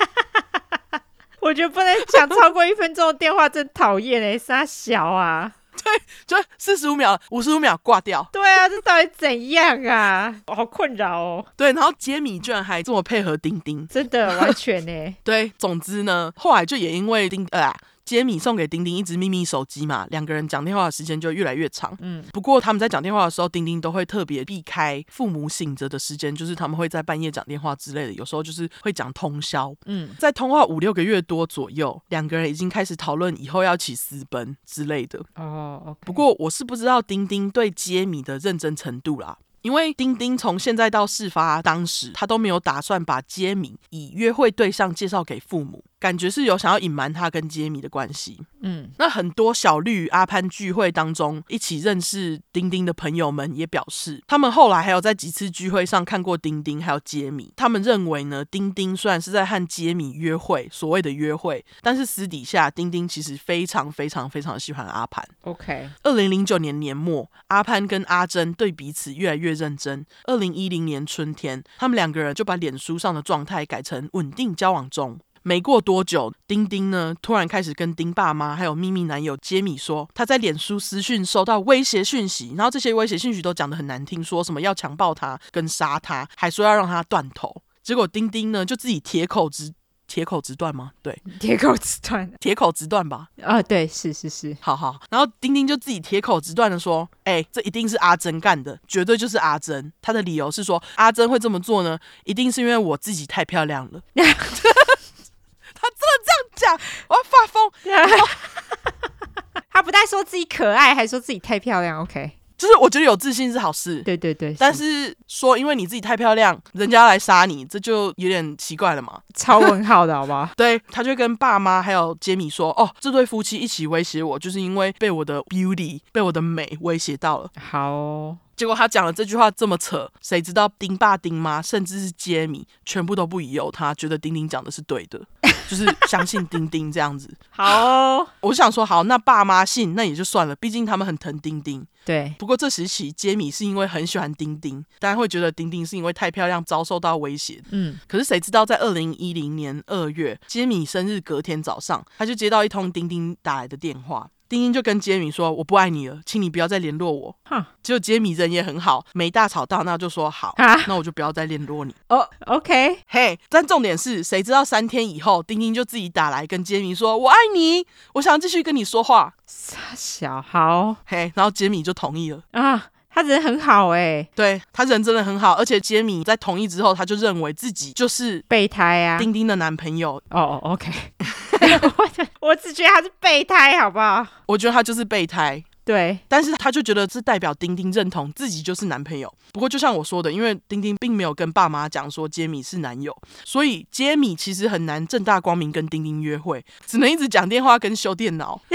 我觉得不能讲超过一分钟的电话，真讨厌哎，傻小啊！对，就四十五秒、五十五秒挂掉。对啊，这到底怎样啊？好困扰哦。对，然后杰米居然还这么配合丁丁，真的完全呢。对，总之呢，后来就也因为丁呃。杰米送给丁丁一只秘密手机嘛，两个人讲电话的时间就越来越长。嗯，不过他们在讲电话的时候，丁丁都会特别避开父母醒着的时间，就是他们会在半夜讲电话之类的，有时候就是会讲通宵。嗯，在通话五六个月多左右，两个人已经开始讨论以后要起私奔之类的。哦，okay. 不过我是不知道丁丁对杰米的认真程度啦。因为丁丁从现在到事发当时，他都没有打算把杰米以约会对象介绍给父母，感觉是有想要隐瞒他跟杰米的关系。嗯，那很多小绿阿潘聚会当中一起认识丁丁的朋友们也表示，他们后来还有在几次聚会上看过丁丁还有杰米。他们认为呢，丁丁虽然是在和杰米约会，所谓的约会，但是私底下丁丁其实非常非常非常喜欢阿潘。OK，二零零九年年末，阿潘跟阿珍对彼此越来越认真。二零一零年春天，他们两个人就把脸书上的状态改成稳定交往中。没过多久，丁丁呢突然开始跟丁爸妈还有秘密男友杰米说，他在脸书私讯收到威胁讯息，然后这些威胁讯息都讲得很难听，说什么要强暴他跟杀他，还说要让他断头。结果丁丁呢就自己铁口直。铁口直断吗？对，铁口直断，铁口直断吧。啊，对，是是是，好好。然后丁丁就自己铁口直断的说：“哎、欸，这一定是阿珍干的，绝对就是阿珍。”他的理由是说，阿珍会这么做呢，一定是因为我自己太漂亮了。他真的这样讲，我要发疯。他不但说自己可爱，还说自己太漂亮。OK。就是我觉得有自信是好事，对对对，但是说因为你自己太漂亮，人家来杀你，这就有点奇怪了嘛。超问号的好不好？对，他就跟爸妈还有杰米说，哦，这对夫妻一起威胁我，就是因为被我的 beauty，被我的美威胁到了。好哦。结果他讲了这句话这么扯，谁知道丁爸丁妈甚至是杰米全部都不疑有他，觉得丁丁讲的是对的，就是相信丁丁这样子。好哦，我想说好，那爸妈信那也就算了，毕竟他们很疼丁丁。对，不过这时起杰米是因为很喜欢丁丁，当然会觉得丁丁是因为太漂亮遭受到威胁。嗯，可是谁知道在二零一零年二月，杰米生日隔天早上，他就接到一通丁丁打来的电话。丁丁就跟杰米说：“我不爱你了，请你不要再联络我。”哈，结果杰米人也很好，没大吵大闹就说好，啊、那我就不要再联络你。哦，OK，嘿，但重点是，谁知道三天以后，丁丁就自己打来跟杰米说：“我爱你，我想继续跟你说话。”傻小好，嘿，然后杰米就同意了啊。他人很好哎、欸，对，他人真的很好，而且杰米在同意之后，他就认为自己就是备胎啊，丁丁的男朋友。哦、oh,，OK，我 我只觉得他是备胎，好不好？我觉得他就是备胎。对，但是他就觉得这代表丁丁认同自己就是男朋友。不过就像我说的，因为丁丁并没有跟爸妈讲说杰米是男友，所以杰米其实很难正大光明跟丁丁约会，只能一直讲电话跟修电脑。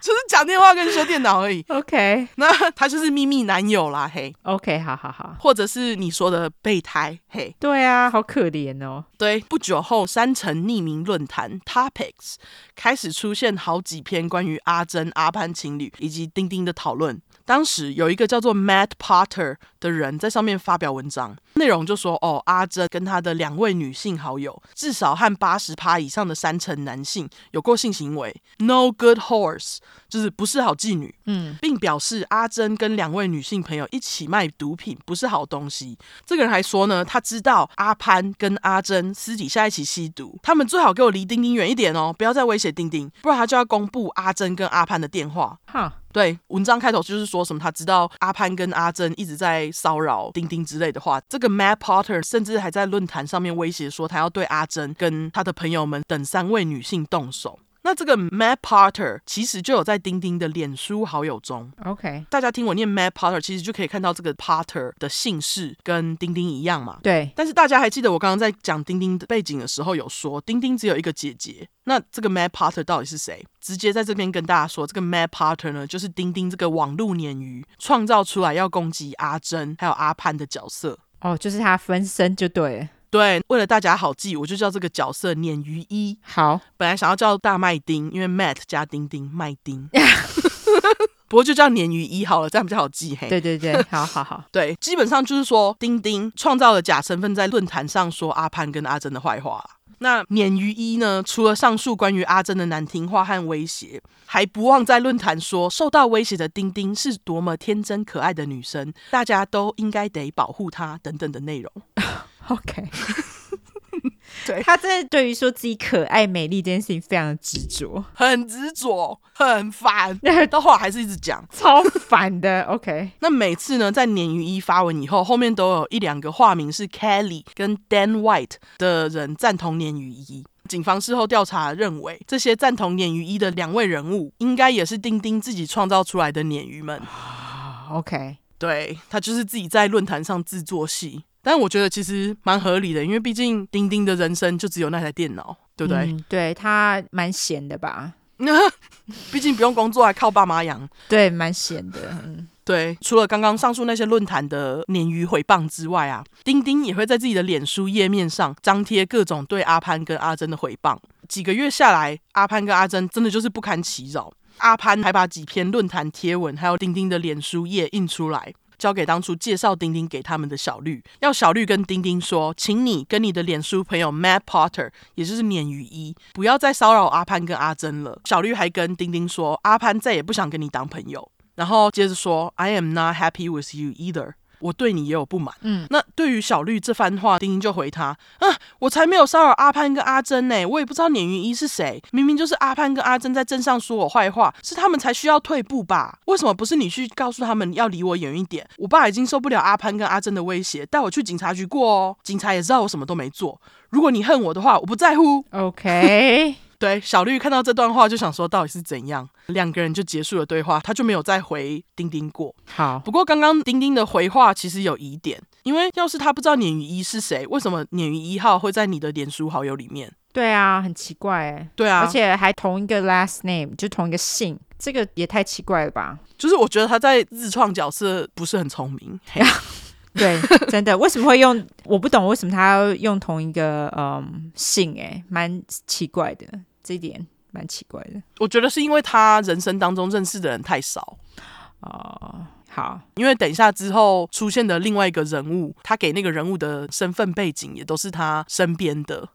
就是讲电话跟修电脑而已。OK，那他就是秘密男友啦，嘿。OK，好好好。或者是你说的备胎，嘿。对啊，好可怜哦。对，不久后，山城匿名论坛 Topics 开始出现好几篇关于阿珍、阿潘情侣以及丁丁的讨论。当时有一个叫做 Matt Potter 的人在上面发表文章，内容就说：哦，阿珍跟他的两位女性好友，至少和八十趴以上的三成男性有过性行为，No good horse，就是不是好妓女。嗯，并表示阿珍跟两位女性朋友一起卖毒品不是好东西。这个人还说呢，他知道阿潘跟阿珍私底下一起吸毒，他们最好给我离丁丁远一点哦，不要再威胁丁丁，不然他就要公布阿珍跟阿潘的电话。哈。对，文章开头就是说什么他知道阿潘跟阿珍一直在骚扰丁丁之类的话。这个 Matt Potter 甚至还在论坛上面威胁说他要对阿珍跟他的朋友们等三位女性动手。那这个 Matt Potter 其实就有在丁丁的脸书好友中。OK，大家听我念 Matt Potter，其实就可以看到这个 Potter 的姓氏跟丁丁一样嘛。对。但是大家还记得我刚刚在讲丁丁的背景的时候，有说丁丁只有一个姐姐。那这个 Matt Potter 到底是谁？直接在这边跟大家说，这个 Matt Potter 呢，就是丁丁这个网络鲶鱼创造出来要攻击阿珍还有阿潘的角色。哦，就是他分身就对了。对，为了大家好记，我就叫这个角色鲶鱼一。好，本来想要叫大麦丁，因为 Matt 加丁丁麦丁，不过就叫鲶鱼一好了，这样比较好记。嘿，对对对，好好好。对，基本上就是说，丁丁创造了假身份，在论坛上说阿潘跟阿珍的坏话。那鲶鱼一呢，除了上述关于阿珍的难听话和威胁，还不忘在论坛说，受到威胁的丁丁是多么天真可爱的女生，大家都应该得保护她等等的内容。OK，对，他真的对于说自己可爱美丽这件事情非常的执着，很执着，很烦，到后来还是一直讲，超烦的。OK，那每次呢，在鲶鱼一发文以后，后面都有一两个化名是 Kelly 跟 Dan White 的人赞同鲶鱼一。警方事后调查认为，这些赞同鲶鱼一的两位人物，应该也是丁丁自己创造出来的鲶鱼们。OK，对，他就是自己在论坛上自作戏。但我觉得其实蛮合理的，因为毕竟丁丁的人生就只有那台电脑，对不对？嗯、对，他蛮闲的吧？毕竟不用工作，还靠爸妈养。对，蛮闲的。嗯，对。除了刚刚上述那些论坛的鲶鱼回谤之外啊，丁丁也会在自己的脸书页面上张贴各种对阿潘跟阿珍的回谤。几个月下来，阿潘跟阿珍真的就是不堪其扰。阿潘还把几篇论坛贴文还有丁丁的脸书页印出来。交给当初介绍丁丁给他们的小绿，要小绿跟丁丁说，请你跟你的脸书朋友 Matt Potter，也就是鲶鱼一，不要再骚扰阿潘跟阿珍了。小绿还跟丁丁说，阿潘再也不想跟你当朋友。然后接着说，I am not happy with you either。我对你也有不满。嗯，那对于小绿这番话，丁丁就回他：啊，我才没有骚扰阿潘跟阿珍呢，我也不知道鲶鱼一是谁。明明就是阿潘跟阿珍在镇上说我坏话，是他们才需要退步吧？为什么不是你去告诉他们要离我远一点？我爸已经受不了阿潘跟阿珍的威胁，带我去警察局过哦。警察也知道我什么都没做。如果你恨我的话，我不在乎。OK。对，小绿看到这段话就想说，到底是怎样？两个人就结束了对话，他就没有再回丁丁过。好，不过刚刚丁丁的回话其实有疑点，因为要是他不知道鲶鱼一是谁，为什么鲶鱼一号会在你的脸书好友里面？对啊，很奇怪哎。对啊，而且还同一个 last name，就同一个姓，这个也太奇怪了吧？就是我觉得他在自创角色不是很聪明。对，真的，为什么会用？我不懂为什么他要用同一个嗯姓，哎，蛮奇怪的，这一点蛮奇怪的。我觉得是因为他人生当中认识的人太少。哦，好，因为等一下之后出现的另外一个人物，他给那个人物的身份背景也都是他身边的。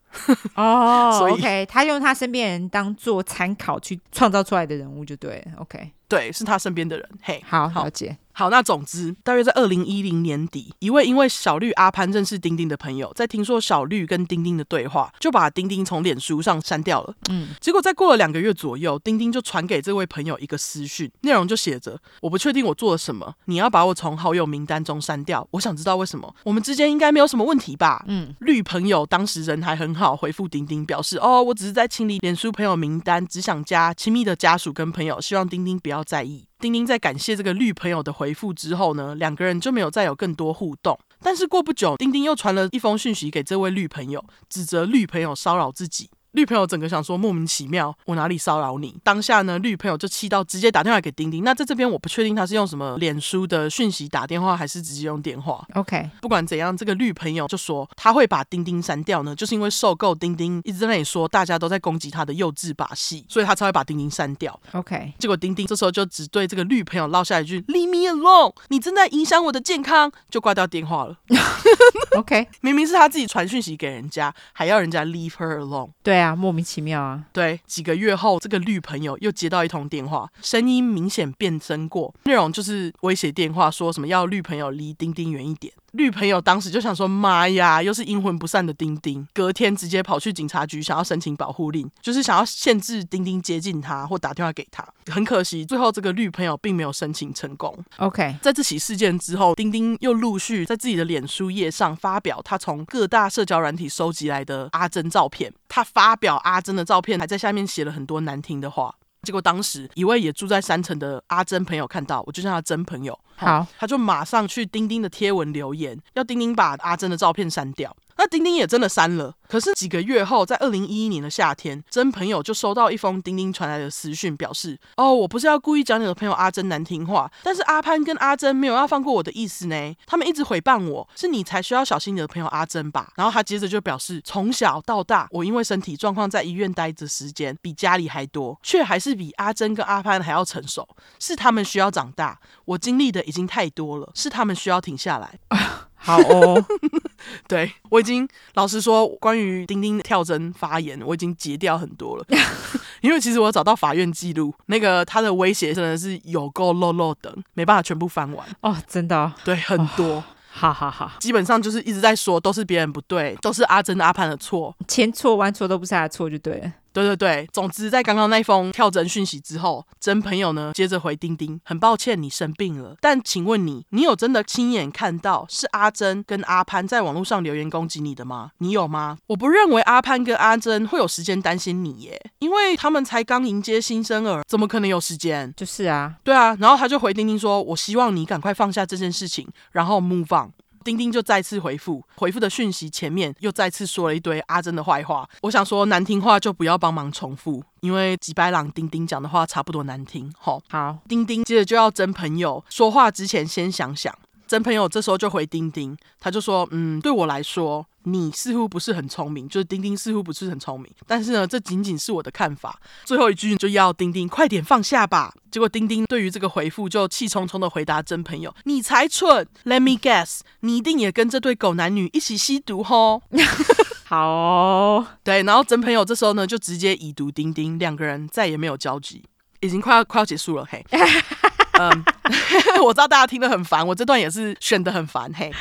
哦，所以，OK，他用他身边人当做参考去创造出来的人物就对了。OK，对，是他身边的人。嘿，好，了解。好，那总之，大约在二零一零年底，一位因为小绿阿潘认识丁丁的朋友，在听说小绿跟丁丁的对话，就把丁丁从脸书上删掉了。嗯，结果再过了两个月左右，丁丁就传给这位朋友一个私讯，内容就写着：“我不确定我做了什么，你要把我从好友名单中删掉。我想知道为什么。我们之间应该没有什么问题吧？”嗯，绿朋友当时人还很好，回复丁丁表示：“哦，我只是在清理脸书朋友名单，只想加亲密的家属跟朋友，希望丁丁不要在意。”丁丁在感谢这个绿朋友的回复之后呢，两个人就没有再有更多互动。但是过不久，丁丁又传了一封讯息给这位绿朋友，指责绿朋友骚扰自己。绿朋友整个想说莫名其妙，我哪里骚扰你？当下呢，绿朋友就气到直接打电话给丁丁。那在这边我不确定他是用什么脸书的讯息打电话，还是直接用电话。OK，不管怎样，这个绿朋友就说他会把丁丁删掉呢，就是因为受够丁丁一直在那里说大家都在攻击他的幼稚把戏，所以他才会把丁丁删掉。OK，结果丁丁这时候就只对这个绿朋友落下一句 “Leave me alone”，你正在影响我的健康，就挂掉电话了。OK，明明是他自己传讯息给人家，还要人家 leave her alone。对啊，莫名其妙啊。对，几个月后，这个绿朋友又接到一通电话，声音明显变声过，内容就是威胁电话，说什么要绿朋友离丁丁远一点。绿朋友当时就想说：“妈呀，又是阴魂不散的丁丁！”隔天直接跑去警察局，想要申请保护令，就是想要限制丁丁接近他或打电话给他。很可惜，最后这个绿朋友并没有申请成功。OK，在这起事件之后，丁丁又陆续在自己的脸书页上发表他从各大社交软体收集来的阿珍照片。他发表阿珍的照片，还在下面写了很多难听的话。结果当时一位也住在山城的阿珍朋友看到，我就叫他真朋友。好，他就马上去钉钉的贴文留言，要钉钉把阿珍的照片删掉。那丁丁也真的删了。可是几个月后，在二零一一年的夏天，真朋友就收到一封丁丁传来的私讯，表示：“哦，我不是要故意讲你的朋友阿珍难听话，但是阿潘跟阿珍没有要放过我的意思呢。他们一直诽谤我，是你才需要小心你的朋友阿珍吧？”然后他接着就表示：“从小到大，我因为身体状况在医院待着时间比家里还多，却还是比阿珍跟阿潘还要成熟。是他们需要长大，我经历的已经太多了，是他们需要停下来。”好哦，对，我已经老实说，关于丁丁跳针发言，我已经截掉很多了，因为其实我找到法院记录，那个他的威胁真的是有够漏漏的，没办法全部翻完。哦，真的、哦，对，很多，哈哈哈，基本上就是一直在说都是别人不对，都是阿珍阿潘的错，千错万错都不是他的错就对了。对对对，总之在刚刚那封跳针讯息之后，真朋友呢接着回丁丁，很抱歉你生病了，但请问你，你有真的亲眼看到是阿珍跟阿潘在网络上留言攻击你的吗？你有吗？我不认为阿潘跟阿珍会有时间担心你耶，因为他们才刚迎接新生儿，怎么可能有时间？就是啊，对啊，然后他就回丁丁说，我希望你赶快放下这件事情，然后 move on。丁丁就再次回复，回复的讯息前面又再次说了一堆阿珍的坏话。我想说难听话就不要帮忙重复，因为几白朗丁丁讲的话差不多难听。好，好，丁丁接着就要真朋友说话之前先想想。真朋友这时候就回丁丁，他就说：“嗯，对我来说，你似乎不是很聪明，就是丁丁似乎不是很聪明。但是呢，这仅仅是我的看法。”最后一句就要丁丁快点放下吧。结果丁丁对于这个回复就气冲冲的回答真朋友：“你才蠢！Let me guess，你一定也跟这对狗男女一起吸毒吼。”好哦，对，然后真朋友这时候呢就直接已读丁丁，两个人再也没有交集，已经快要快要结束了，嘿。嗯，我知道大家听得很烦，我这段也是选得很烦。嘿，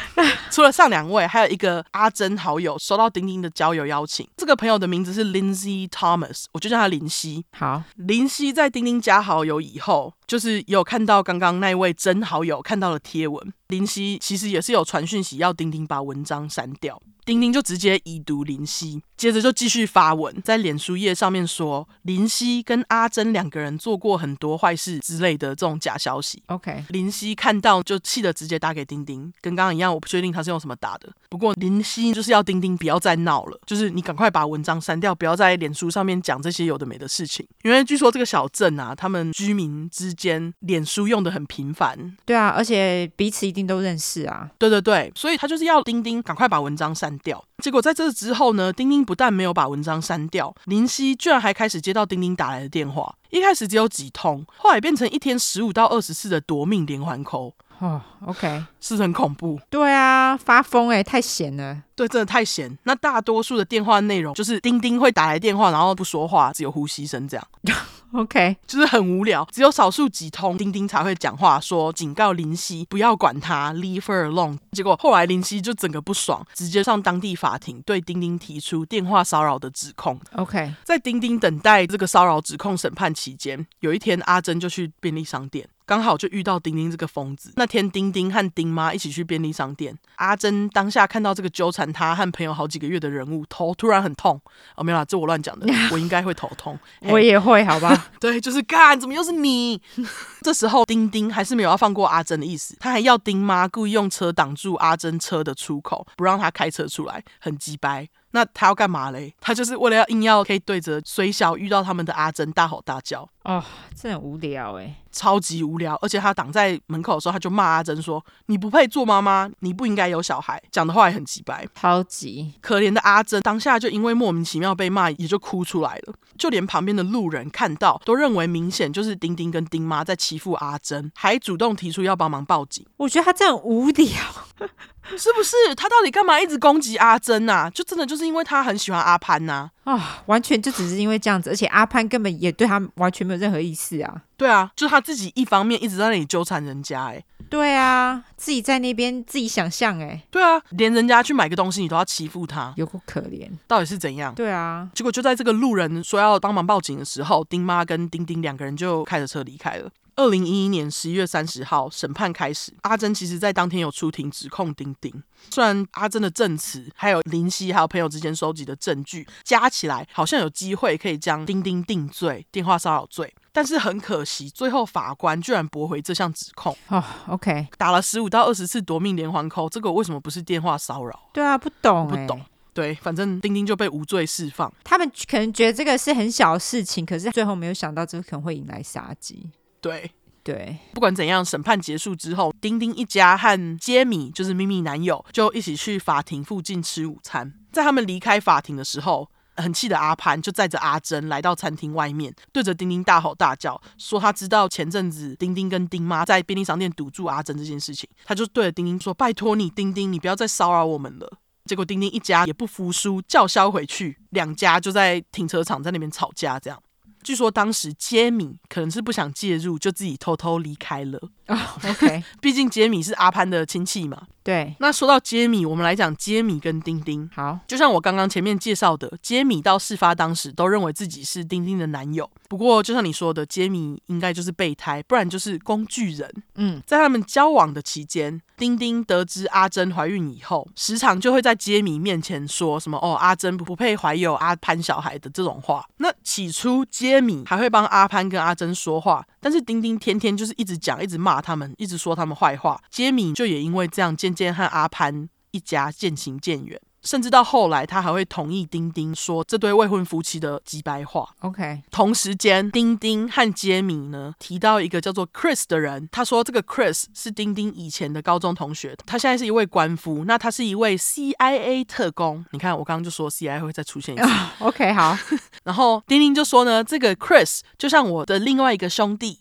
除了上两位，还有一个阿珍好友收到丁丁的交友邀请，这个朋友的名字是 Lindsay Thomas，我就叫他林夕。好，林夕在丁丁加好友以后，就是有看到刚刚那位真好友看到了贴文，林夕其实也是有传讯息要丁丁把文章删掉。丁丁就直接已读林夕，接着就继续发文，在脸书页上面说林夕跟阿珍两个人做过很多坏事之类的这种假消息。OK，林夕看到就气得直接打给丁丁，跟刚刚一样，我不确定他是用什么打的。不过林夕就是要丁丁不要再闹了，就是你赶快把文章删掉，不要在脸书上面讲这些有的没的事情。因为据说这个小镇啊，他们居民之间脸书用的很频繁。对啊，而且彼此一定都认识啊。对对对，所以他就是要丁丁赶快把文章删掉。结果在这之后呢，丁丁不但没有把文章删掉，林夕居然还开始接到丁丁打来的电话。一开始只有几通，后来变成一天十五到二十次的夺命连环 call。哦，OK，是很恐怖。对啊，发疯哎，太闲了。对，真的太闲。那大多数的电话内容就是丁丁会打来电话，然后不说话，只有呼吸声这样。OK，就是很无聊，只有少数几通丁丁才会讲话，说警告林夕不要管他，leave her alone。结果后来林夕就整个不爽，直接上当地法庭对丁丁提出电话骚扰的指控。OK，在丁丁等待这个骚扰指控审判期间，有一天阿珍就去便利商店。刚好就遇到丁丁这个疯子。那天，丁丁和丁妈一起去便利商店。阿珍当下看到这个纠缠他和朋友好几个月的人物，头突然很痛。哦，没有啦，这我乱讲的，我应该会头痛。我也会，好吧？对，就是干，怎么又是你？这时候，丁丁还是没有要放过阿珍的意思，他还要丁妈故意用车挡住阿珍车的出口，不让他开车出来，很鸡掰。那他要干嘛嘞？他就是为了要硬要可以对着虽小遇到他们的阿珍大吼大叫哦，这很无聊哎，超级无聊。而且他挡在门口的时候，他就骂阿珍说：“你不配做妈妈，你不应该有小孩。”讲的话也很直白，超级可怜的阿珍当下就因为莫名其妙被骂，也就哭出来了。就连旁边的路人看到，都认为明显就是丁丁跟丁妈在欺负阿珍，还主动提出要帮忙报警。我觉得他这样无聊。是不是他到底干嘛一直攻击阿珍呐、啊？就真的就是因为他很喜欢阿潘呐啊、哦，完全就只是因为这样子，而且阿潘根本也对他完全没有任何意思啊。对啊，就是他自己一方面一直在那里纠缠人家，哎，对啊，自己在那边自己想象，哎，对啊，连人家去买个东西你都要欺负他，有够可怜，到底是怎样？对啊，结果就在这个路人说要帮忙报警的时候，丁妈跟丁丁两个人就开着车离开了。二零一一年十一月三十号，审判开始。阿珍其实在当天有出庭指控丁丁。虽然阿珍的证词还有林夕还有朋友之间收集的证据加起来，好像有机会可以将丁丁定罪电话骚扰罪，但是很可惜，最后法官居然驳回这项指控。哦，OK，打了十五到二十次夺命连环 call，这个为什么不是电话骚扰？对啊，不懂，不懂。对，反正丁丁就被无罪释放。他们可能觉得这个是很小的事情，可是最后没有想到这个可能会引来杀机。对对，不管怎样，审判结束之后，丁丁一家和杰米就是秘密男友就一起去法庭附近吃午餐。在他们离开法庭的时候，很气的阿潘就载着阿珍来到餐厅外面，对着丁丁大吼大叫，说他知道前阵子丁丁跟丁妈在便利商店堵住阿珍这件事情，他就对着丁丁说：“拜托你，丁丁，你不要再骚扰我们了。”结果丁丁一家也不服输，叫嚣回去，两家就在停车场在那边吵架，这样。据说当时杰米可能是不想介入，就自己偷偷离开了。哦、oh，OK，毕竟杰米是阿潘的亲戚嘛。对，那说到杰米，我们来讲杰米跟丁丁。好，就像我刚刚前面介绍的，杰米到事发当时都认为自己是丁丁的男友。不过，就像你说的，杰米应该就是备胎，不然就是工具人。嗯，在他们交往的期间，丁丁得知阿珍怀孕以后，时常就会在杰米面前说什么“哦，阿珍不配怀有阿潘小孩”的这种话。那起初，杰米还会帮阿潘跟阿珍说话，但是丁丁天天就是一直讲，一直骂他们，一直说他们坏话。杰米就也因为这样，渐渐和阿潘一家渐行渐远。甚至到后来，他还会同意丁丁说这对未婚夫妻的机掰话。OK，同时间，丁丁和杰米呢提到一个叫做 Chris 的人，他说这个 Chris 是丁丁以前的高中同学，他现在是一位官夫，那他是一位 CIA 特工。你看，我刚刚就说 CIA 会再出现一次。Oh, OK，好。然后丁丁就说呢，这个 Chris 就像我的另外一个兄弟。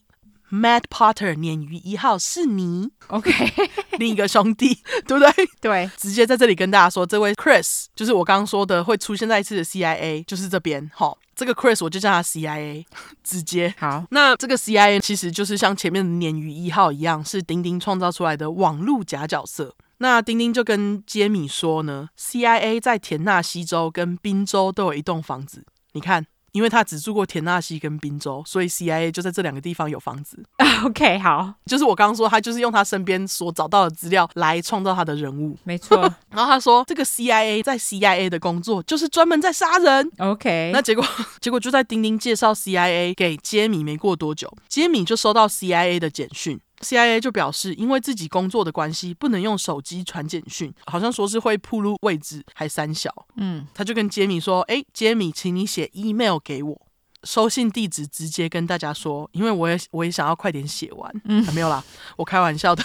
Matt Potter，鲶鱼一号是你，OK，另一个兄弟，对不对？对，直接在这里跟大家说，这位 Chris 就是我刚刚说的会出现在一次的 CIA，就是这边。好，这个 Chris 我就叫他 CIA，直接好。那这个 CIA 其实就是像前面的鲶鱼一号一样，是丁丁创造出来的网络假角色。那丁丁就跟杰米说呢，CIA 在田纳西州跟宾州都有一栋房子，你看。因为他只住过田纳西跟宾州，所以 CIA 就在这两个地方有房子。OK，好，就是我刚刚说，他就是用他身边所找到的资料来创造他的人物。没错。然后他说，这个 CIA 在 CIA 的工作就是专门在杀人。OK，那结果结果就在丁丁介绍 CIA 给杰米没过多久，杰米就收到 CIA 的简讯。CIA 就表示，因为自己工作的关系，不能用手机传简讯，好像说是会暴露位置，还三小。嗯，他就跟杰米说：“哎，杰米，请你写 email 给我，收信地址直接跟大家说，因为我也我也想要快点写完。”嗯，还没有啦，我开玩笑的。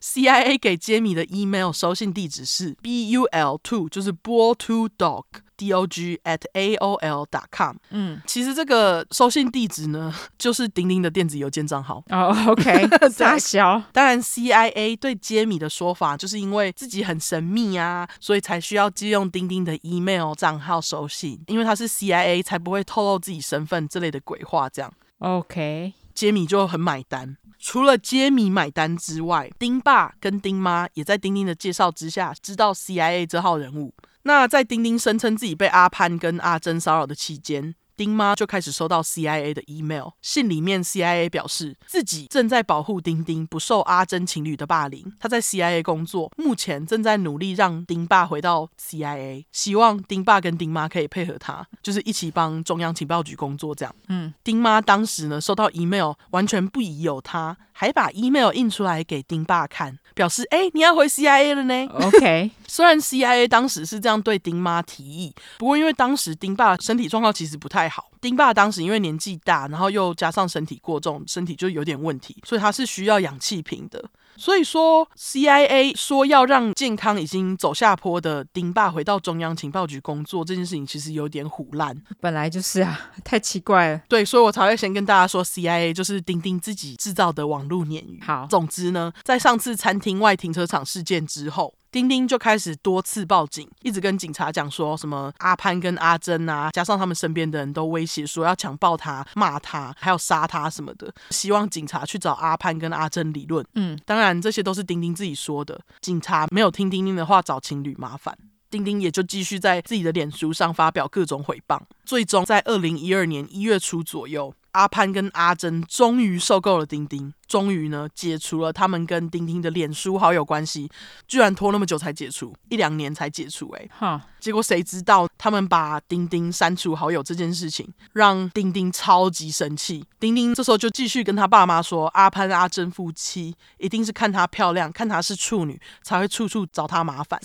CIA 给杰米的 email 收信地址是 bul to 就是 bull two dog。Dog at aol dot com。嗯，其实这个收信地址呢，就是丁丁的电子邮件账号。哦，OK，大小。当然，CIA 对杰米的说法，就是因为自己很神秘啊，所以才需要借用丁丁的 email 账号收信，因为他是 CIA，才不会透露自己身份这类的鬼话。这样。OK，杰米就很买单。除了杰米买单之外，丁爸跟丁妈也在丁丁的介绍之下知道 CIA 这号人物。那在丁丁声称自己被阿潘跟阿珍骚扰的期间，丁妈就开始收到 CIA 的 email，信里面 CIA 表示自己正在保护丁丁不受阿珍情侣的霸凌。他在 CIA 工作，目前正在努力让丁爸回到 CIA，希望丁爸跟丁妈可以配合他，就是一起帮中央情报局工作这样。嗯，丁妈当时呢收到 email，完全不疑有他，还把 email 印出来给丁爸看，表示哎，你要回 CIA 了呢。OK，虽然 CIA 当时是这样对丁妈提议，不过因为当时丁爸身体状况其实不太。好，丁爸当时因为年纪大，然后又加上身体过重，身体就有点问题，所以他是需要氧气瓶的。所以说，CIA 说要让健康已经走下坡的丁爸回到中央情报局工作，这件事情其实有点虎烂。本来就是啊，太奇怪了。对，所以我才会先跟大家说，CIA 就是丁丁自己制造的网络鲶鱼。好，总之呢，在上次餐厅外停车场事件之后。丁丁就开始多次报警，一直跟警察讲说什么阿潘跟阿珍啊，加上他们身边的人都威胁说要强暴他、骂他，还要杀他什么的，希望警察去找阿潘跟阿珍理论。嗯，当然这些都是丁丁自己说的，警察没有听丁丁的话，找情侣麻烦。丁丁也就继续在自己的脸书上发表各种诽谤，最终在二零一二年一月初左右。阿潘跟阿珍终于受够了丁丁，终于呢解除了他们跟丁丁的脸书好友关系，居然拖那么久才解除，一两年才解除，欸，哎，结果谁知道他们把丁丁删除好友这件事情，让丁丁超级生气。丁丁这时候就继续跟他爸妈说，阿潘阿珍夫妻一定是看她漂亮，看她是处女，才会处处找她麻烦，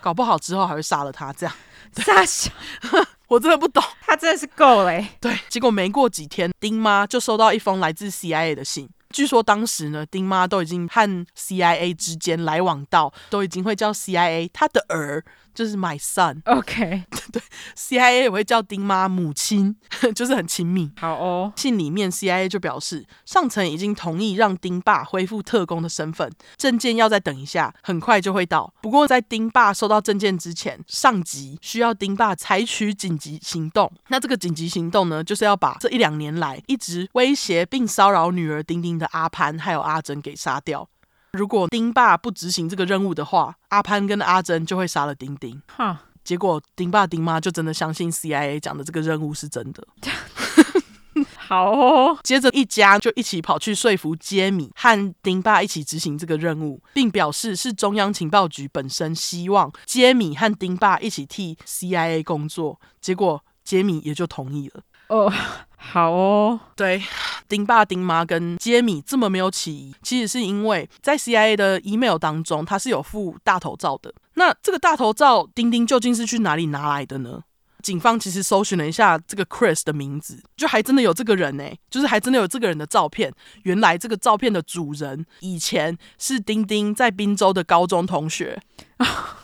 搞不好之后还会杀了她，这样。傻笑，我真的不懂，他真的是够了。对，结果没过几天，丁妈就收到一封来自 CIA 的信。据说当时呢，丁妈都已经和 CIA 之间来往到，都已经会叫 CIA 他的儿。就是 my son，OK，对，CIA 也会叫丁妈母亲，就是很亲密。好哦，信里面 CIA 就表示，上层已经同意让丁爸恢复特工的身份，证件要再等一下，很快就会到。不过在丁爸收到证件之前，上级需要丁爸采取紧急行动。那这个紧急行动呢，就是要把这一两年来一直威胁并骚扰女儿丁丁的阿潘还有阿珍给杀掉。如果丁爸不执行这个任务的话，阿潘跟阿珍就会杀了丁丁。哈，结果丁爸丁妈就真的相信 CIA 讲的这个任务是真的。好哦，接着一家就一起跑去说服杰米和丁爸一起执行这个任务，并表示是中央情报局本身希望杰米和丁爸一起替 CIA 工作。结果杰米也就同意了。哦，好哦，对，丁爸、丁妈跟杰米这么没有起疑，其实是因为在 CIA 的 email 当中，他是有附大头照的。那这个大头照，丁丁究竟是去哪里拿来的呢？警方其实搜寻了一下这个 Chris 的名字，就还真的有这个人呢，就是还真的有这个人的照片。原来这个照片的主人以前是丁丁在宾州的高中同学。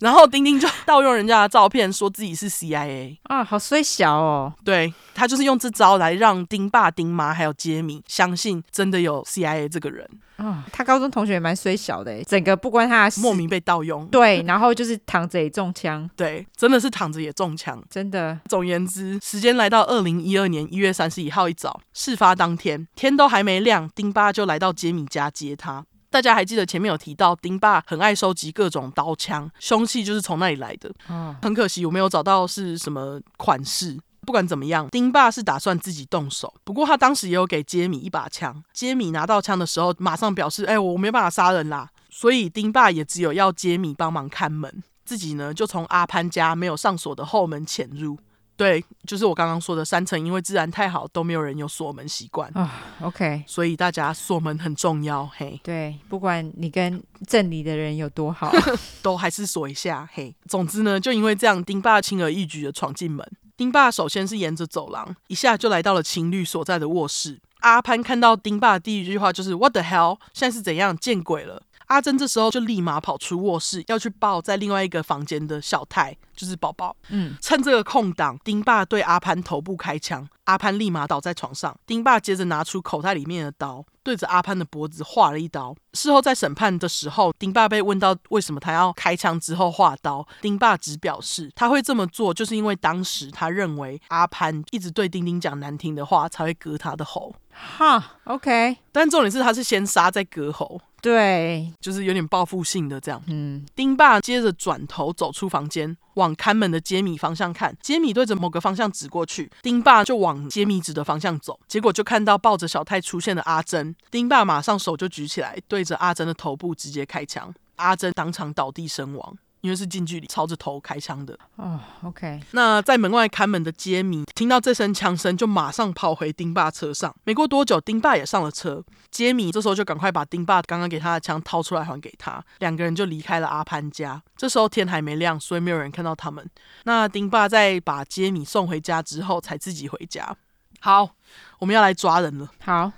然后丁丁就 盗用人家的照片，说自己是 CIA 啊，好衰小哦。对，他就是用这招来让丁爸、丁妈还有杰米相信真的有 CIA 这个人啊。他高中同学也蛮衰小的，整个不关他的事，莫名被盗用。对，然后就是躺着也中枪。对，真的是躺着也中枪，真的。总言之，时间来到二零一二年一月三十一号一早，事发当天天都还没亮，丁爸就来到杰米家接他。大家还记得前面有提到，丁爸很爱收集各种刀枪，凶器就是从那里来的。嗯很可惜我没有找到是什么款式。不管怎么样，丁爸是打算自己动手。不过他当时也有给杰米一把枪。杰米拿到枪的时候，马上表示：“哎，我没办法杀人啦。”所以丁爸也只有要杰米帮忙看门，自己呢就从阿潘家没有上锁的后门潜入。对，就是我刚刚说的三层，因为治安太好，都没有人有锁门习惯啊。OK，所以大家锁门很重要。嘿，对，不管你跟镇里的人有多好，都还是锁一下。嘿，总之呢，就因为这样，丁爸轻而易举的闯进门。丁爸首先是沿着走廊，一下就来到了情侣所在的卧室。阿潘看到丁爸的第一句话就是 “What the hell？” 现在是怎样？见鬼了！阿珍这时候就立马跑出卧室，要去抱在另外一个房间的小泰，就是宝宝。嗯，趁这个空档，丁爸对阿潘头部开枪，阿潘立马倒在床上。丁爸接着拿出口袋里面的刀，对着阿潘的脖子划了一刀。事后在审判的时候，丁爸被问到为什么他要开枪之后划刀，丁爸只表示他会这么做，就是因为当时他认为阿潘一直对丁丁讲难听的话，才会割他的喉。哈，OK，但重点是他是先杀再割喉，对，就是有点报复性的这样。嗯，丁爸接着转头走出房间，往看门的杰米方向看，杰米对着某个方向指过去，丁爸就往杰米指的方向走，结果就看到抱着小泰出现的阿珍，丁爸马上手就举起来，对着阿珍的头部直接开枪，阿珍当场倒地身亡。因为是近距离朝着头开枪的哦、oh,，OK。那在门外看门的杰米听到这声枪声，就马上跑回丁爸车上。没过多久，丁爸也上了车。杰米这时候就赶快把丁爸刚刚给他的枪掏出来还给他，两个人就离开了阿潘家。这时候天还没亮，所以没有人看到他们。那丁爸在把杰米送回家之后，才自己回家。好，我们要来抓人了。好，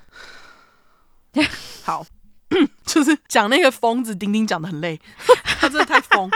好。就是讲那个疯子丁丁讲的很累，他真的太疯，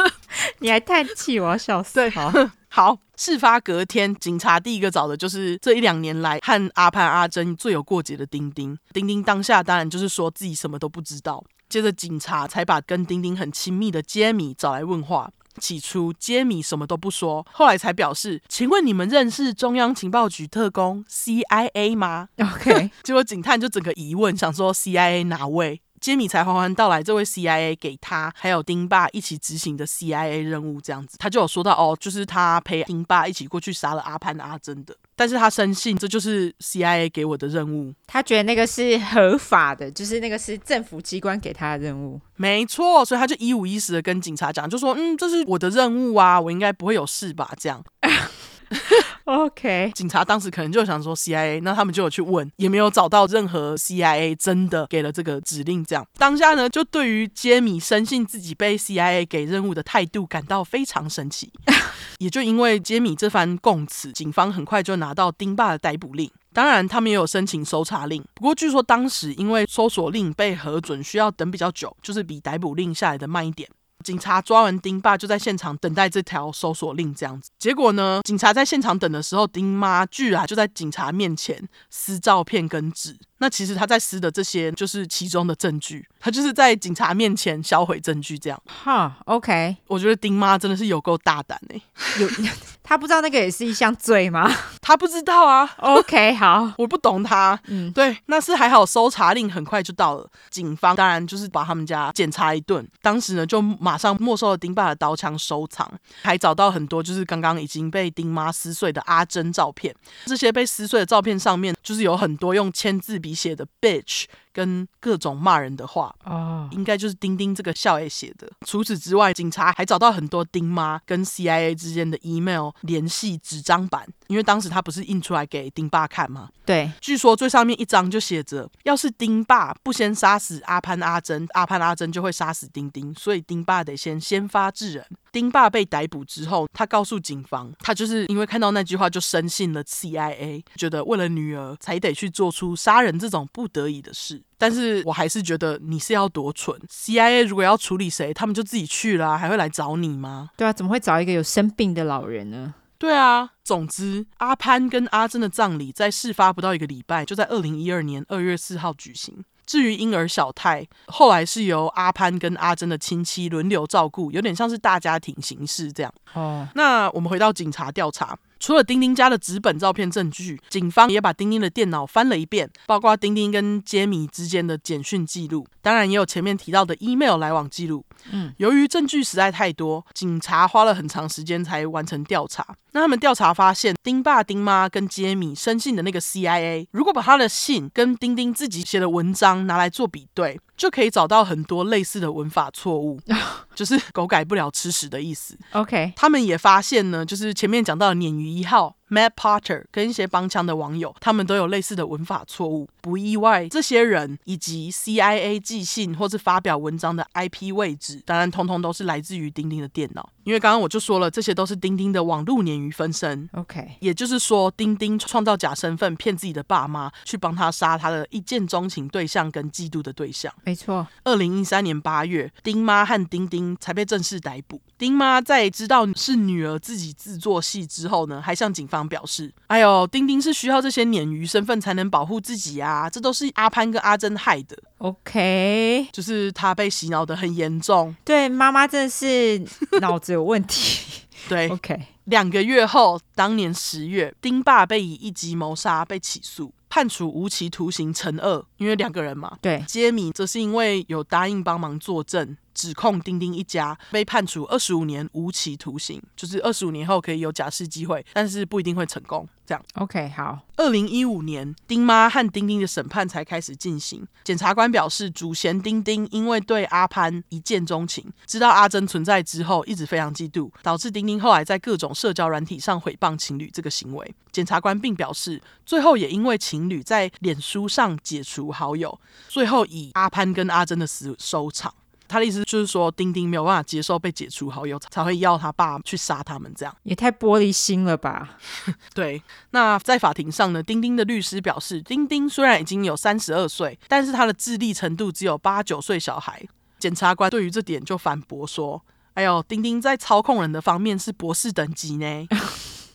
你还叹气，我要笑死。对，好，好，事发隔天，警察第一个找的就是这一两年来和阿潘阿珍最有过节的丁丁。丁丁当下当然就是说自己什么都不知道。接着警察才把跟丁丁很亲密的杰米找来问话。起初杰米什么都不说，后来才表示：“请问你们认识中央情报局特工 CIA 吗？”OK，结果警探就整个疑问，想说 CIA 哪位？杰米才缓缓到来，这位 CIA 给他还有丁爸一起执行的 CIA 任务，这样子，他就有说到哦，就是他陪丁爸一起过去杀了阿潘阿珍的，但是他深信这就是 CIA 给我的任务，他觉得那个是合法的，就是那个是政府机关给他的任务，没错，所以他就一五一十的跟警察讲，就说嗯，这是我的任务啊，我应该不会有事吧，这样。OK，警察当时可能就想说 CIA，那他们就有去问，也没有找到任何 CIA 真的给了这个指令。这样当下呢，就对于杰米深信自己被 CIA 给任务的态度感到非常神奇。也就因为杰米这番供词，警方很快就拿到丁爸的逮捕令。当然，他们也有申请搜查令。不过据说当时因为搜索令被核准，需要等比较久，就是比逮捕令下来的慢一点。警察抓完丁爸，就在现场等待这条搜索令，这样子。结果呢，警察在现场等的时候，丁妈居然就在警察面前撕照片跟纸。那其实他在撕的这些，就是其中的证据。他就是在警察面前销毁证据，这样。哈、huh,，OK。我觉得丁妈真的是有够大胆哎、欸，有 他不知道那个也是一项罪吗？他不知道啊。OK，好，我不懂他。嗯，对，那是还好，搜查令很快就到了。警方当然就是把他们家检查一顿。当时呢，就马上没收了丁爸的刀枪收藏，还找到很多就是刚刚已经被丁妈撕碎的阿珍照片。这些被撕碎的照片上面，就是有很多用签字笔写的 bitch。跟各种骂人的话啊，oh. 应该就是丁丁这个校爷写的。除此之外，警察还找到很多丁妈跟 CIA 之间的 email 联系纸张版，因为当时他不是印出来给丁爸看吗？对，据说最上面一张就写着：要是丁爸不先杀死阿潘阿珍，阿潘阿珍就会杀死丁丁，所以丁爸得先先发制人。丁爸被逮捕之后，他告诉警方，他就是因为看到那句话就深信了 CIA，觉得为了女儿才得去做出杀人这种不得已的事。但是我还是觉得你是要多蠢，CIA 如果要处理谁，他们就自己去了啊，还会来找你吗？对啊，怎么会找一个有生病的老人呢？对啊，总之阿潘跟阿珍的葬礼在事发不到一个礼拜，就在二零一二年二月四号举行。至于婴儿小泰，后来是由阿潘跟阿珍的亲戚轮流照顾，有点像是大家庭形式这样。哦，那我们回到警察调查。除了丁丁家的纸本照片证据，警方也把丁丁的电脑翻了一遍，包括丁丁跟杰米之间的简讯记录，当然也有前面提到的 email 来往记录。嗯，由于证据实在太多，警察花了很长时间才完成调查。那他们调查发现，丁爸、丁妈跟杰米深信的那个 CIA，如果把他的信跟丁丁自己写的文章拿来做比对，就可以找到很多类似的文法错误，就是狗改不了吃屎的意思。OK，他们也发现呢，就是前面讲到的鲶鱼一号。Matt Potter 跟一些帮腔的网友，他们都有类似的文法错误。不意外，这些人以及 CIA 寄信或是发表文章的 IP 位置，当然通通都是来自于钉钉的电脑。因为刚刚我就说了，这些都是钉钉的网络鲶鱼分身。OK，也就是说，钉钉创造假身份，骗自己的爸妈去帮他杀他的一见钟情对象跟嫉妒的对象。没错。二零一三年八月，丁妈和丁丁才被正式逮捕。丁妈在知道是女儿自己自作戏之后呢，还向警方表示：“哎呦，丁丁是需要这些鲶鱼身份才能保护自己啊，这都是阿潘跟阿珍害的。” OK，就是他被洗脑的很严重。对，妈妈真的是脑子有问题。对，OK。两个月后，当年十月，丁爸被以一级谋杀被起诉。判处无期徒刑乘二，因为两个人嘛。对，杰米则是因为有答应帮忙作证，指控丁丁一家，被判处二十五年无期徒刑，就是二十五年后可以有假释机会，但是不一定会成功。这样，OK，好。二零一五年，丁妈和丁丁的审判才开始进行。检察官表示，主嫌丁丁因为对阿潘一见钟情，知道阿珍存在之后，一直非常嫉妒，导致丁丁后来在各种社交软体上诽谤情侣这个行为。检察官并表示，最后也因为情侣在脸书上解除好友，最后以阿潘跟阿珍的死收场。他的意思就是说，丁丁没有办法接受被解除好友，才会要他爸去杀他们，这样也太玻璃心了吧？对。那在法庭上呢，丁丁的律师表示，丁丁虽然已经有三十二岁，但是他的智力程度只有八九岁小孩。检察官对于这点就反驳说：“哎呦，丁丁在操控人的方面是博士等级呢，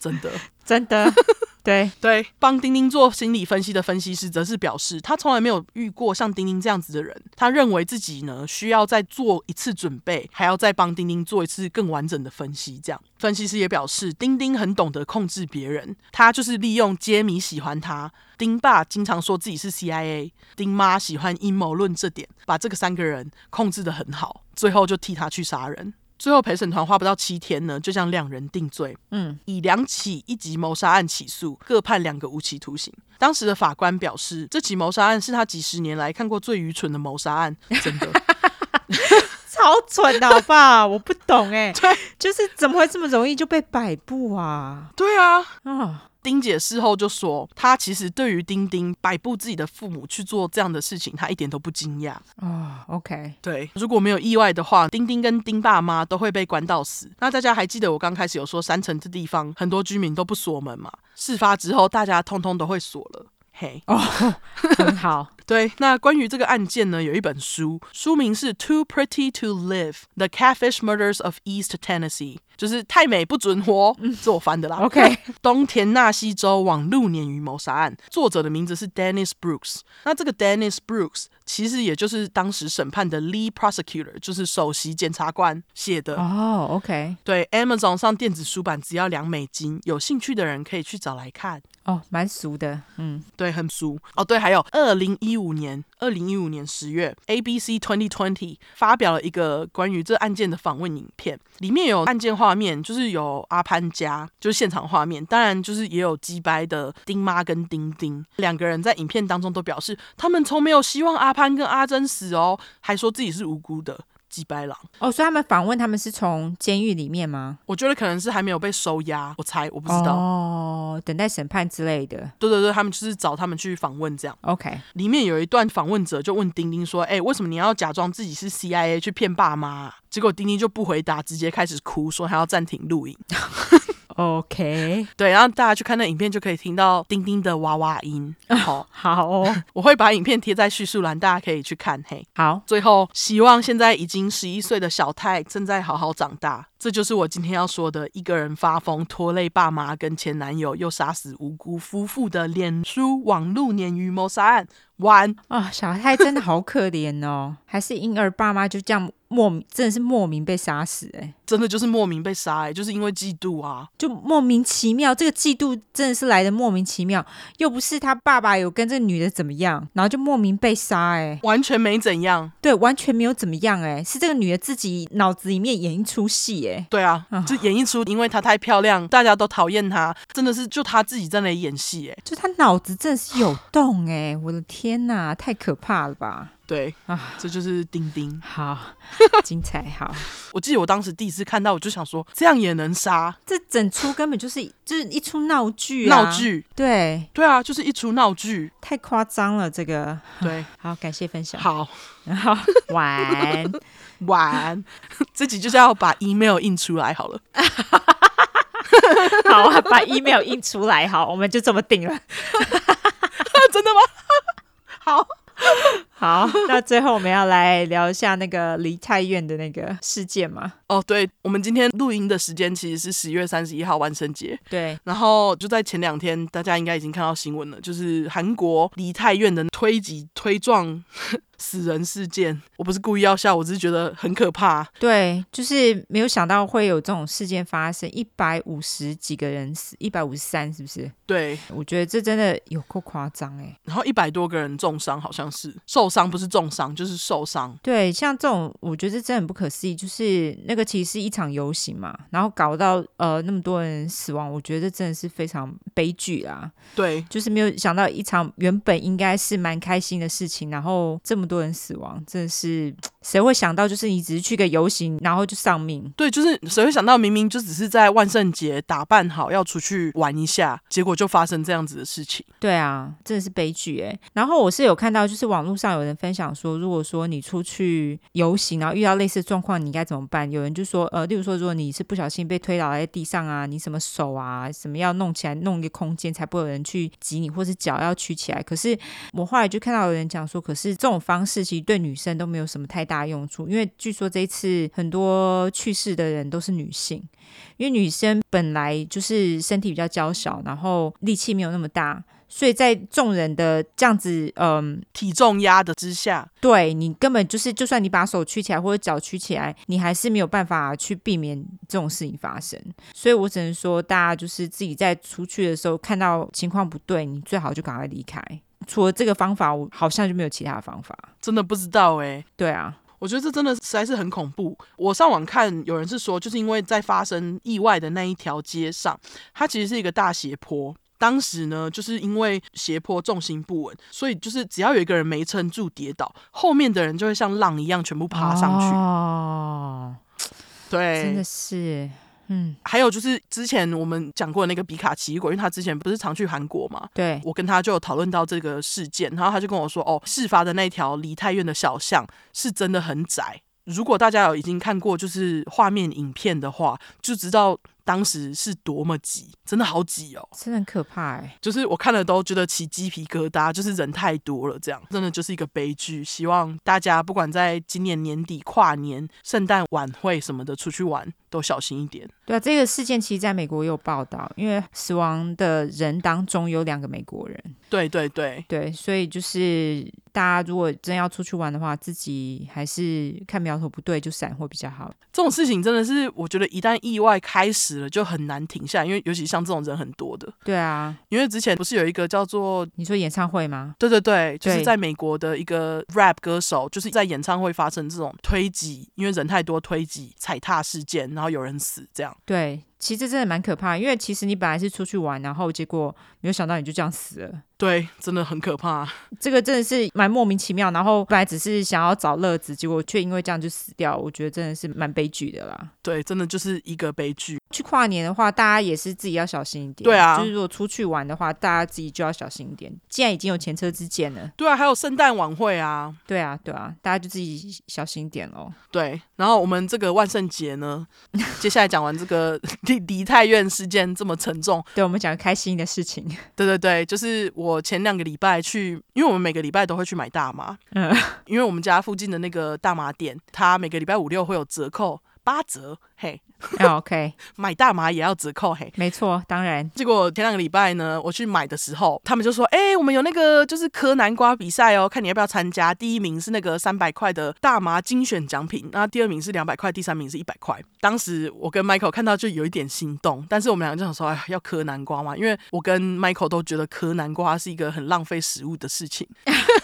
真的，真的。”对对，帮丁丁做心理分析的分析师则是表示，他从来没有遇过像丁丁这样子的人。他认为自己呢需要再做一次准备，还要再帮丁丁做一次更完整的分析。这样，分析师也表示，丁丁很懂得控制别人，他就是利用杰米喜欢他，丁爸经常说自己是 CIA，丁妈喜欢阴谋论这点，把这个三个人控制得很好，最后就替他去杀人。最后陪审团花不到七天呢，就将两人定罪，嗯，以两起一级谋杀案起诉，各判两个无期徒刑。当时的法官表示，这起谋杀案是他几十年来看过最愚蠢的谋杀案，真的 超蠢的，好不好？我不懂哎，对，就是怎么会这么容易就被摆布啊？对啊，啊、哦。钉姐事后就说，她其实对于丁丁摆布自己的父母去做这样的事情，她一点都不惊讶。啊，OK，对，如果没有意外的话，丁丁跟丁爸妈都会被关到死。那大家还记得我刚开始有说山城这地方很多居民都不锁门嘛？事发之后，大家通通都会锁了。嘿，哦，很好。对，那关于这个案件呢，有一本书，书名是《Too Pretty to Live: The Catfish Murders of East Tennessee》，就是太美不准活，是我翻的啦。OK，东田纳西州网路鲶鱼谋杀案，作者的名字是 Dennis Brooks。那这个 Dennis Brooks 其实也就是当时审判的 Lead Prosecutor，就是首席检察官写的。哦、oh，OK，对，Amazon 上电子书版只要两美金，有兴趣的人可以去找来看。哦，蛮俗的，嗯，对，很俗。哦，对，还有二零一一五年，二零一五年十月，ABC Twenty Twenty 发表了一个关于这案件的访问影片，里面有案件画面，就是有阿潘家，就是现场画面，当然就是也有击掰的丁妈跟丁丁两个人在影片当中都表示，他们从没有希望阿潘跟阿珍死哦，还说自己是无辜的。鸡掰狼哦，所以他们访问他们是从监狱里面吗？我觉得可能是还没有被收押，我猜我不知道哦，等待审判之类的。对对对，他们就是找他们去访问这样。OK，里面有一段访问者就问丁丁说：“哎、欸，为什么你要假装自己是 CIA 去骗爸妈？”结果丁丁就不回答，直接开始哭，说他要暂停录影。OK，对，然后大家去看那影片，就可以听到丁丁的娃娃音。好，好哦，我会把影片贴在叙述栏，大家可以去看。嘿，好，最后希望现在已经十一岁的小泰正在好好长大。这就是我今天要说的，一个人发疯拖累爸妈跟前男友，又杀死无辜夫妇的脸书网路鲶鱼谋杀案。完啊，小泰真的好可怜哦，还是婴儿爸妈就这样莫名，真的是莫名被杀死哎，真的就是莫名被杀哎，就是因为嫉妒啊，就莫名其妙，这个嫉妒真的是来的莫名其妙，又不是他爸爸有跟这个女的怎么样，然后就莫名被杀哎，完全没怎样，对，完全没有怎么样哎，是这个女的自己脑子里面演一出戏哎，对啊，就演一出，因为她太漂亮，大家都讨厌她，真的是就她自己在那里演戏哎，就她脑子真的是有洞哎，我的天。天呐，太可怕了吧！对啊，这就是丁丁。好 精彩，好。我记得我当时第一次看到，我就想说，这样也能杀？这整出根本就是 就是一出闹剧啊！闹剧，对对啊，就是一出闹剧，太夸张了。这个对，好，感谢分享。好，然后晚晚，这集就是要把 email 印出来好了。好啊，把 email 印出来，好，我们就这么定了。真的吗？好。好，那最后我们要来聊一下那个梨泰院的那个事件嘛。哦，对，我们今天录音的时间其实是十月三十一号万圣节。对，然后就在前两天，大家应该已经看到新闻了，就是韩国梨泰院的推挤推撞死人事件。我不是故意要笑，我只是觉得很可怕。对，就是没有想到会有这种事件发生，一百五十几个人死，一百五十三是不是？对，我觉得这真的有够夸张哎。然后一百多个人重伤，好像是受伤，不是重伤就是受伤。对，像这种，我觉得真的很不可思议，就是那个其实是一场游行嘛，然后搞到呃那么多人死亡，我觉得这真的是非常悲剧啊。对，就是没有想到一场原本应该是蛮开心的事情，然后这么多人死亡，真的是谁会想到？就是你只是去个游行，然后就丧命。对，就是谁会想到明明就只是在万圣节打扮好要出去玩一下，结果就发生这样子的事情。对啊，真的是悲剧哎。然后我是有看到，就是网络上有人分享说，如果说你出去游行，然后遇到类似状况，你应该怎么办？有人就说，呃，例如说，如果你是不小心被推倒在地上啊，你什么手啊，什么要弄起来，弄一个空间，才不会有人去挤你，或是脚要曲起来。可是我后来就看到有人讲说，可是这种方式其实对女生都没有什么太大用处，因为据说这一次很多去世的人都是女性，因为女生本来就是身体比较娇小，然后力气没有那么大。所以在众人的这样子，嗯，体重压的之下，对你根本就是，就算你把手屈起来或者脚屈起来，你还是没有办法去避免这种事情发生。所以我只能说，大家就是自己在出去的时候看到情况不对，你最好就赶快离开。除了这个方法，我好像就没有其他方法。真的不知道哎、欸。对啊，我觉得这真的实在是很恐怖。我上网看，有人是说，就是因为在发生意外的那一条街上，它其实是一个大斜坡。当时呢，就是因为斜坡重心不稳，所以就是只要有一个人没撑住跌倒，后面的人就会像浪一样全部爬上去。哦，对，真的是，嗯。还有就是之前我们讲过的那个比卡奇异果，因为他之前不是常去韩国嘛，对，我跟他就有讨论到这个事件，然后他就跟我说，哦，事发的那条梨泰院的小巷是真的很窄。如果大家有已经看过就是画面影片的话，就知道。当时是多么挤，真的好挤哦，真的很可怕哎！就是我看了都觉得起鸡皮疙瘩，就是人太多了，这样真的就是一个悲剧。希望大家不管在今年年底跨年、圣诞晚会什么的出去玩，都小心一点。对啊，这个事件其实在美国也有报道，因为死亡的人当中有两个美国人。对对对对，所以就是大家如果真要出去玩的话，自己还是看苗头不对就闪会比较好。这种事情真的是，我觉得一旦意外开始。了就很难停下来，因为尤其像这种人很多的。对啊，因为之前不是有一个叫做你说演唱会吗？对对对，就是在美国的一个 rap 歌手，就是在演唱会发生这种推挤，因为人太多推挤踩踏事件，然后然后有人死这样。对，其实真的蛮可怕，因为其实你本来是出去玩，然后结果没有想到你就这样死了。对，真的很可怕。这个真的是蛮莫名其妙，然后本来只是想要找乐子，结果却因为这样就死掉。我觉得真的是蛮悲剧的啦。对，真的就是一个悲剧。去跨年的话，大家也是自己要小心一点。对啊，就是如果出去玩的话，大家自己就要小心一点。既然已经有前车之鉴了，对啊，还有圣诞晚会啊。对啊，对啊，大家就自己小心一点喽。对，然后我们这个万圣节呢，接下来讲完这个 梨梨泰院事件这么沉重，对，我们讲个开心的事情。对对对，就是我。我前两个礼拜去，因为我们每个礼拜都会去买大麻，嗯，因为我们家附近的那个大麻店，它每个礼拜五六会有折扣，八折，嘿。Oh, OK，买大麻也要折扣嘿，没错，当然。结果前两个礼拜呢，我去买的时候，他们就说：“哎、欸，我们有那个就是磕南瓜比赛哦，看你要不要参加。第一名是那个三百块的大麻精选奖品，那第二名是两百块，第三名是一百块。”当时我跟 Michael 看到就有一点心动，但是我们两个就想说：“哎，要磕南瓜嘛？”因为我跟 Michael 都觉得磕南瓜是一个很浪费食物的事情。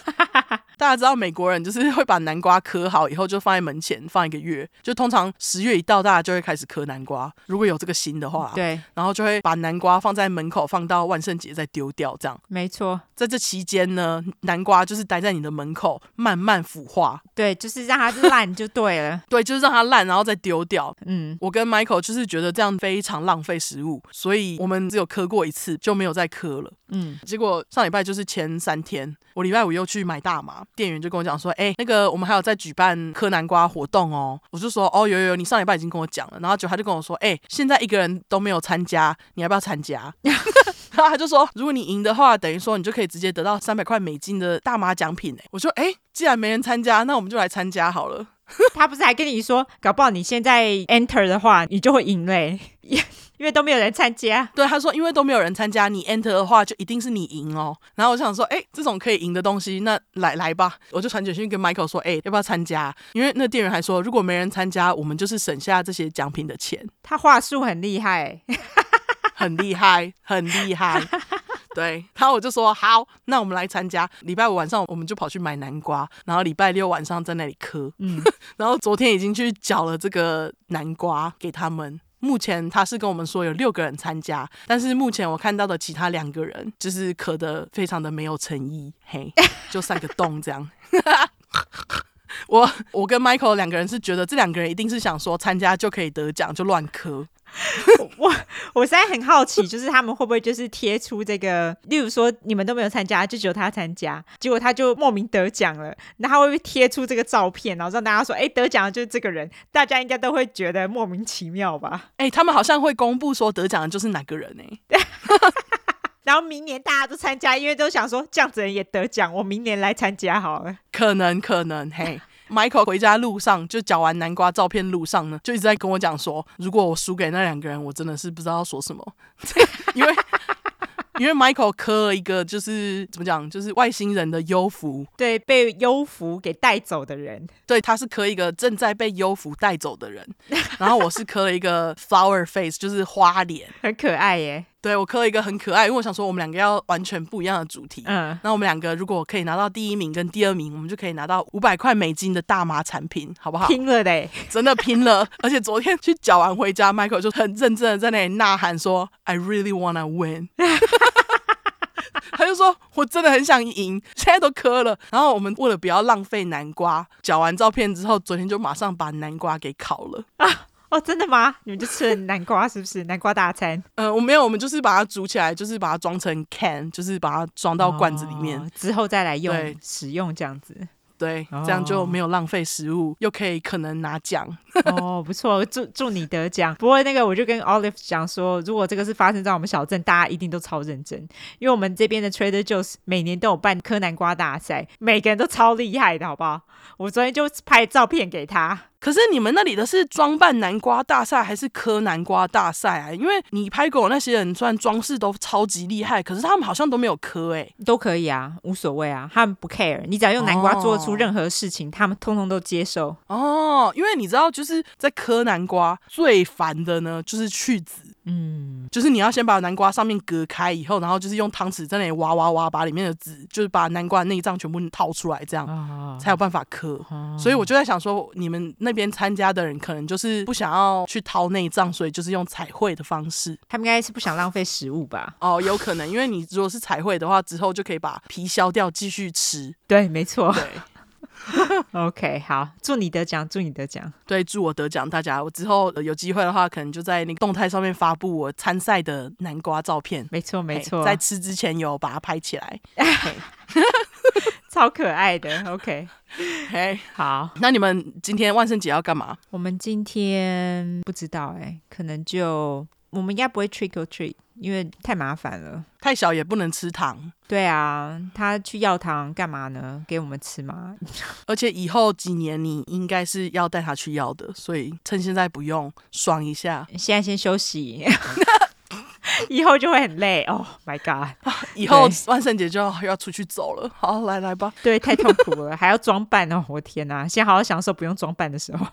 大家知道美国人就是会把南瓜磕好以后就放在门前放一个月，就通常十月一到，大家就会开始磕南瓜。如果有这个心的话，对，然后就会把南瓜放在门口，放到万圣节再丢掉，这样。没错，在这期间呢，南瓜就是待在你的门口慢慢腐化，对，就是让它烂就对了，对，就是让它烂，然后再丢掉。嗯，我跟 Michael 就是觉得这样非常浪费食物，所以我们只有磕过一次就没有再磕了。嗯，结果上礼拜就是前三天，我礼拜五又去买大麻，店员就跟我讲说，哎、那个我们还有在举办嗑南瓜活动哦。我就说，哦，有有有，你上礼拜已经跟我讲了。然后就他就跟我说，哎、欸，现在一个人都没有参加，你要不要参加？然后他就说，如果你赢的话，等于说你就可以直接得到三百块美金的大麻奖品。哎，我说，哎、既然没人参加，那我们就来参加好了。他不是还跟你说，搞不好你现在 enter 的话，你就会赢嘞。因为都没有人参加，对他说，因为都没有人参加，你 enter 的话就一定是你赢哦。然后我想说，哎，这种可以赢的东西，那来来吧，我就传简讯跟 Michael 说，哎，要不要参加？因为那店员还说，如果没人参加，我们就是省下这些奖品的钱。他话术很厉害，很厉害，很厉害。对，然后我就说好，那我们来参加。礼拜五晚上我们就跑去买南瓜，然后礼拜六晚上在那里嗑。嗯，然后昨天已经去搅了这个南瓜给他们。目前他是跟我们说有六个人参加，但是目前我看到的其他两个人就是咳得非常的没有诚意，嘿，就三个洞这样。我我跟 Michael 两个人是觉得这两个人一定是想说参加就可以得奖，就乱咳。我我现在很好奇，就是他们会不会就是贴出这个，例如说你们都没有参加，就只有他参加，结果他就莫名得奖了，那他会不会贴出这个照片，然后让大家说，哎，得奖的就是这个人，大家应该都会觉得莫名其妙吧？哎，他们好像会公布说得奖的就是哪个人呢？然后明年大家都参加，因为都想说这样子人也得奖，我明年来参加好了。可能可能嘿。Michael 回家路上就搅完南瓜照片路上呢，就一直在跟我讲说，如果我输给那两个人，我真的是不知道要说什么，因为因为 Michael 磕了一个就是怎么讲，就是外星人的幽浮，对，被幽浮给带走的人，对，他是磕一个正在被幽浮带走的人，然后我是磕了一个 flower face，就是花脸，很可爱耶。对，我磕了一个很可爱，因为我想说我们两个要完全不一样的主题。嗯，那我们两个如果可以拿到第一名跟第二名，我们就可以拿到五百块美金的大麻产品，好不好？拼了嘞，真的拼了！而且昨天去搅完回家，Michael 就很认真的在那里呐喊说：“I really wanna win。”他就说：“我真的很想赢，现在都磕了。”然后我们为了不要浪费南瓜，搅完照片之后，昨天就马上把南瓜给烤了啊。哦，真的吗？你们就吃了南瓜是不是？南瓜大餐？呃，我没有，我们就是把它煮起来，就是把它装成 can，就是把它装到罐子里面，哦，之后再来用对使用这样子。对，这样就没有浪费食物，又可以可能拿奖。哦，不错，祝祝你得奖。不过那个，我就跟 Olive 讲说，如果这个是发生在我们小镇，大家一定都超认真，因为我们这边的 Trader Joe's 每年都有办柯南瓜大赛，每个人都超厉害的，好不好？我昨天就拍照片给他。可是你们那里的是装扮南瓜大赛还是磕南瓜大赛啊？因为你拍给我那些人，虽然装饰都超级厉害，可是他们好像都没有磕哎，都可以啊，无所谓啊，他们不 care，你只要用南瓜做出任何事情，哦、他们通通都接受哦。因为你知道，就是在磕南瓜最烦的呢，就是去籽。嗯，就是你要先把南瓜上面割开以后，然后就是用汤匙在那里挖挖挖，把里面的籽，就是把南瓜内脏全部掏出来，这样、哦、才有办法嗑。哦、所以我就在想说，你们那边参加的人可能就是不想要去掏内脏，所以就是用彩绘的方式。他们应该是不想浪费食物吧？哦，有可能，因为你如果是彩绘的话，之后就可以把皮削掉继续吃。对，没错。对。OK，好，祝你得奖，祝你得奖。对，祝我得奖，大家。我之后有机会的话，可能就在那个动态上面发布我参赛的南瓜照片。没错，没错，在吃之前有把它拍起来，超可爱的。OK，嘿，好。那你们今天万圣节要干嘛？我们今天不知道哎、欸，可能就我们应该不会 trick or treat。因为太麻烦了，太小也不能吃糖。对啊，他去要糖干嘛呢？给我们吃吗？而且以后几年你应该是要带他去要的，所以趁现在不用，爽一下。现在先休息，以后就会很累。Oh my god！以后万圣节就要要出去走了。好，来来吧。对，太痛苦了，还要装扮哦！我天哪，先好好享受不用装扮的时候。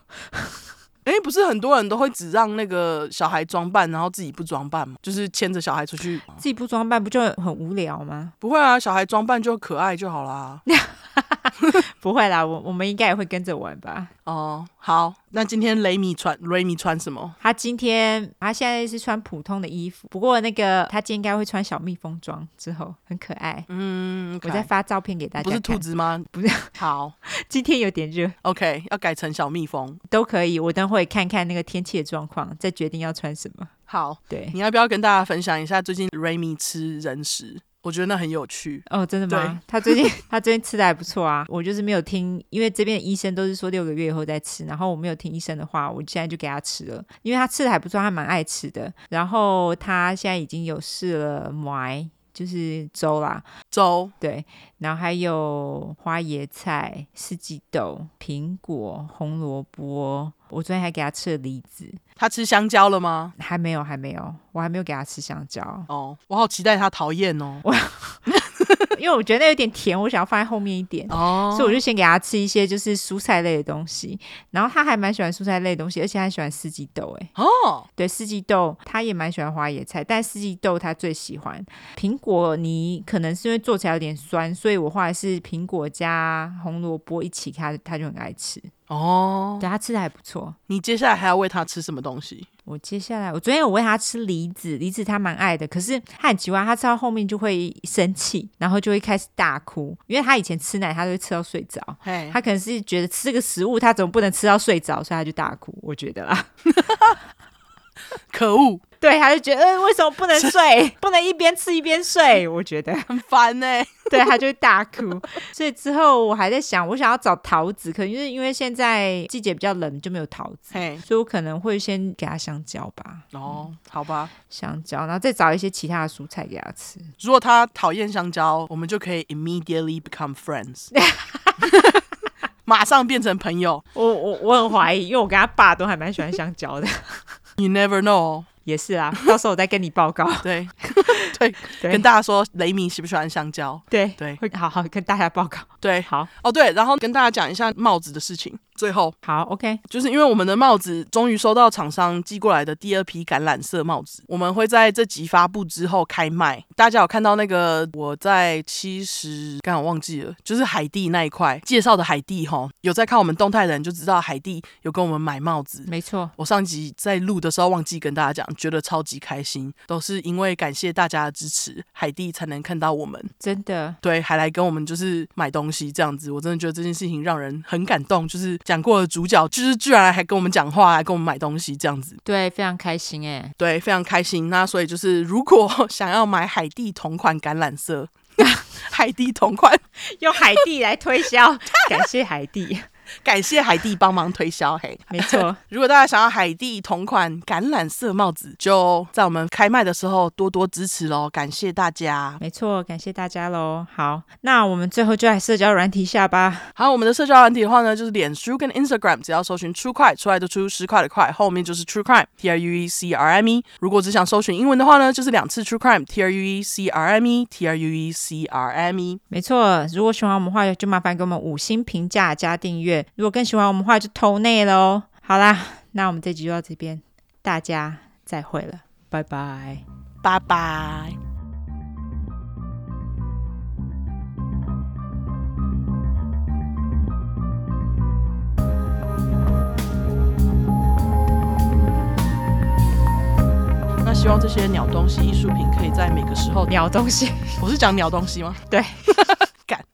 哎，不是很多人都会只让那个小孩装扮，然后自己不装扮吗？就是牵着小孩出去，自己不装扮不就很无聊吗？不会啊，小孩装扮就可爱就好啦。不会啦，我我们应该也会跟着玩吧。哦，好，那今天雷米穿雷米穿什么？他今天他现在是穿普通的衣服，不过那个他今天应该会穿小蜜蜂装，之后很可爱。嗯，我再发照片给大家。不是兔子吗？不是。好，今天有点热。OK，要改成小蜜蜂都可以。我等会看看那个天气的状况，再决定要穿什么。好，对，你要不要跟大家分享一下最近雷米吃人食？我觉得那很有趣哦，真的吗？他最近 他最近吃的还不错啊，我就是没有听，因为这边的医生都是说六个月以后再吃，然后我没有听医生的话，我现在就给他吃了，因为他吃的还不错，他蛮爱吃的。然后他现在已经有试了麦，就是粥啦，粥对，然后还有花椰菜、四季豆、苹果、红萝卜。我昨天还给他吃了梨子。他吃香蕉了吗？还没有，还没有，我还没有给他吃香蕉。哦，我好期待他讨厌哦。我 因为我觉得那有点甜，我想要放在后面一点。哦，所以我就先给他吃一些就是蔬菜类的东西。然后他还蛮喜欢蔬菜类的东西，而且他喜欢四季豆。哎，哦，对，四季豆他也蛮喜欢花椰菜，但四季豆他最喜欢。苹果泥可能是因为做起来有点酸，所以我后来是苹果加红萝卜一起，他他就很爱吃。哦，对，他吃的还不错。你接下来还要喂他吃什么东西？我接下来，我昨天有喂他吃梨子，梨子他蛮爱的。可是他很奇怪，他吃到后面就会生气，然后就会开始大哭。因为他以前吃奶，他都会吃到睡着。嘿他可能是觉得吃这个食物，他怎么不能吃到睡着，所以他就大哭。我觉得啦，可恶。对，他就觉得，呃，为什么不能睡？不能一边吃一边睡？我觉得很烦呢、欸。对，他就会大哭。所以之后我还在想，我想要找桃子，可能就是因为现在季节比较冷，就没有桃子。嘿，所以我可能会先给他香蕉吧。哦，好吧，香蕉，然后再找一些其他的蔬菜给他吃。如果他讨厌香蕉，我们就可以 immediately become friends，马上变成朋友。我我我很怀疑，因为我跟他爸都还蛮喜欢香蕉的。You never know。也是啊，到时候我再跟你报告。对 对，对，跟大家说雷米喜不喜欢香蕉？对对，会好好跟大家报告。对，好哦对，然后跟大家讲一下帽子的事情。最后，好，OK，就是因为我们的帽子终于收到厂商寄过来的第二批橄榄色帽子，我们会在这集发布之后开卖。大家有看到那个我在七十，刚好忘记了，就是海蒂那一块介绍的海蒂哈，有在看我们动态的人就知道海蒂有跟我们买帽子。没错，我上集在录的时候忘记跟大家讲，觉得超级开心，都是因为感谢大家的支持，海蒂才能看到我们。真的，对，还来跟我们就是买东西这样子，我真的觉得这件事情让人很感动，就是讲过的主角。就是居然还跟我们讲话，还跟我们买东西，这样子，对，非常开心哎，对，非常开心。那所以就是，如果 想要买海蒂同款橄榄色，海蒂同款，用海蒂来推销，感谢海地。感谢海蒂帮忙推销，嘿，没错。如果大家想要海蒂同款橄榄色帽子，就在我们开卖的时候多多支持喽，感谢大家。没错，感谢大家喽。好，那我们最后就来社交软体下吧。好，我们的社交软体的话呢，就是脸书跟 Instagram，只要搜寻 True Crime 出来的出十块的块，后面就是 True Crime，T R U E C R M E。如果只想搜寻英文的话呢，就是两次 True Crime，T R U E C R M E，T R U E C R M E。没错，如果喜欢我们的话，就麻烦给我们五星评价加订阅。如果更喜欢我们的话，就投内喽。好啦，那我们这集就到这边，大家再会了，拜拜，拜拜。那希望这些鸟东西艺术品可以在每个时候鸟东西，我是讲鸟东西吗？对。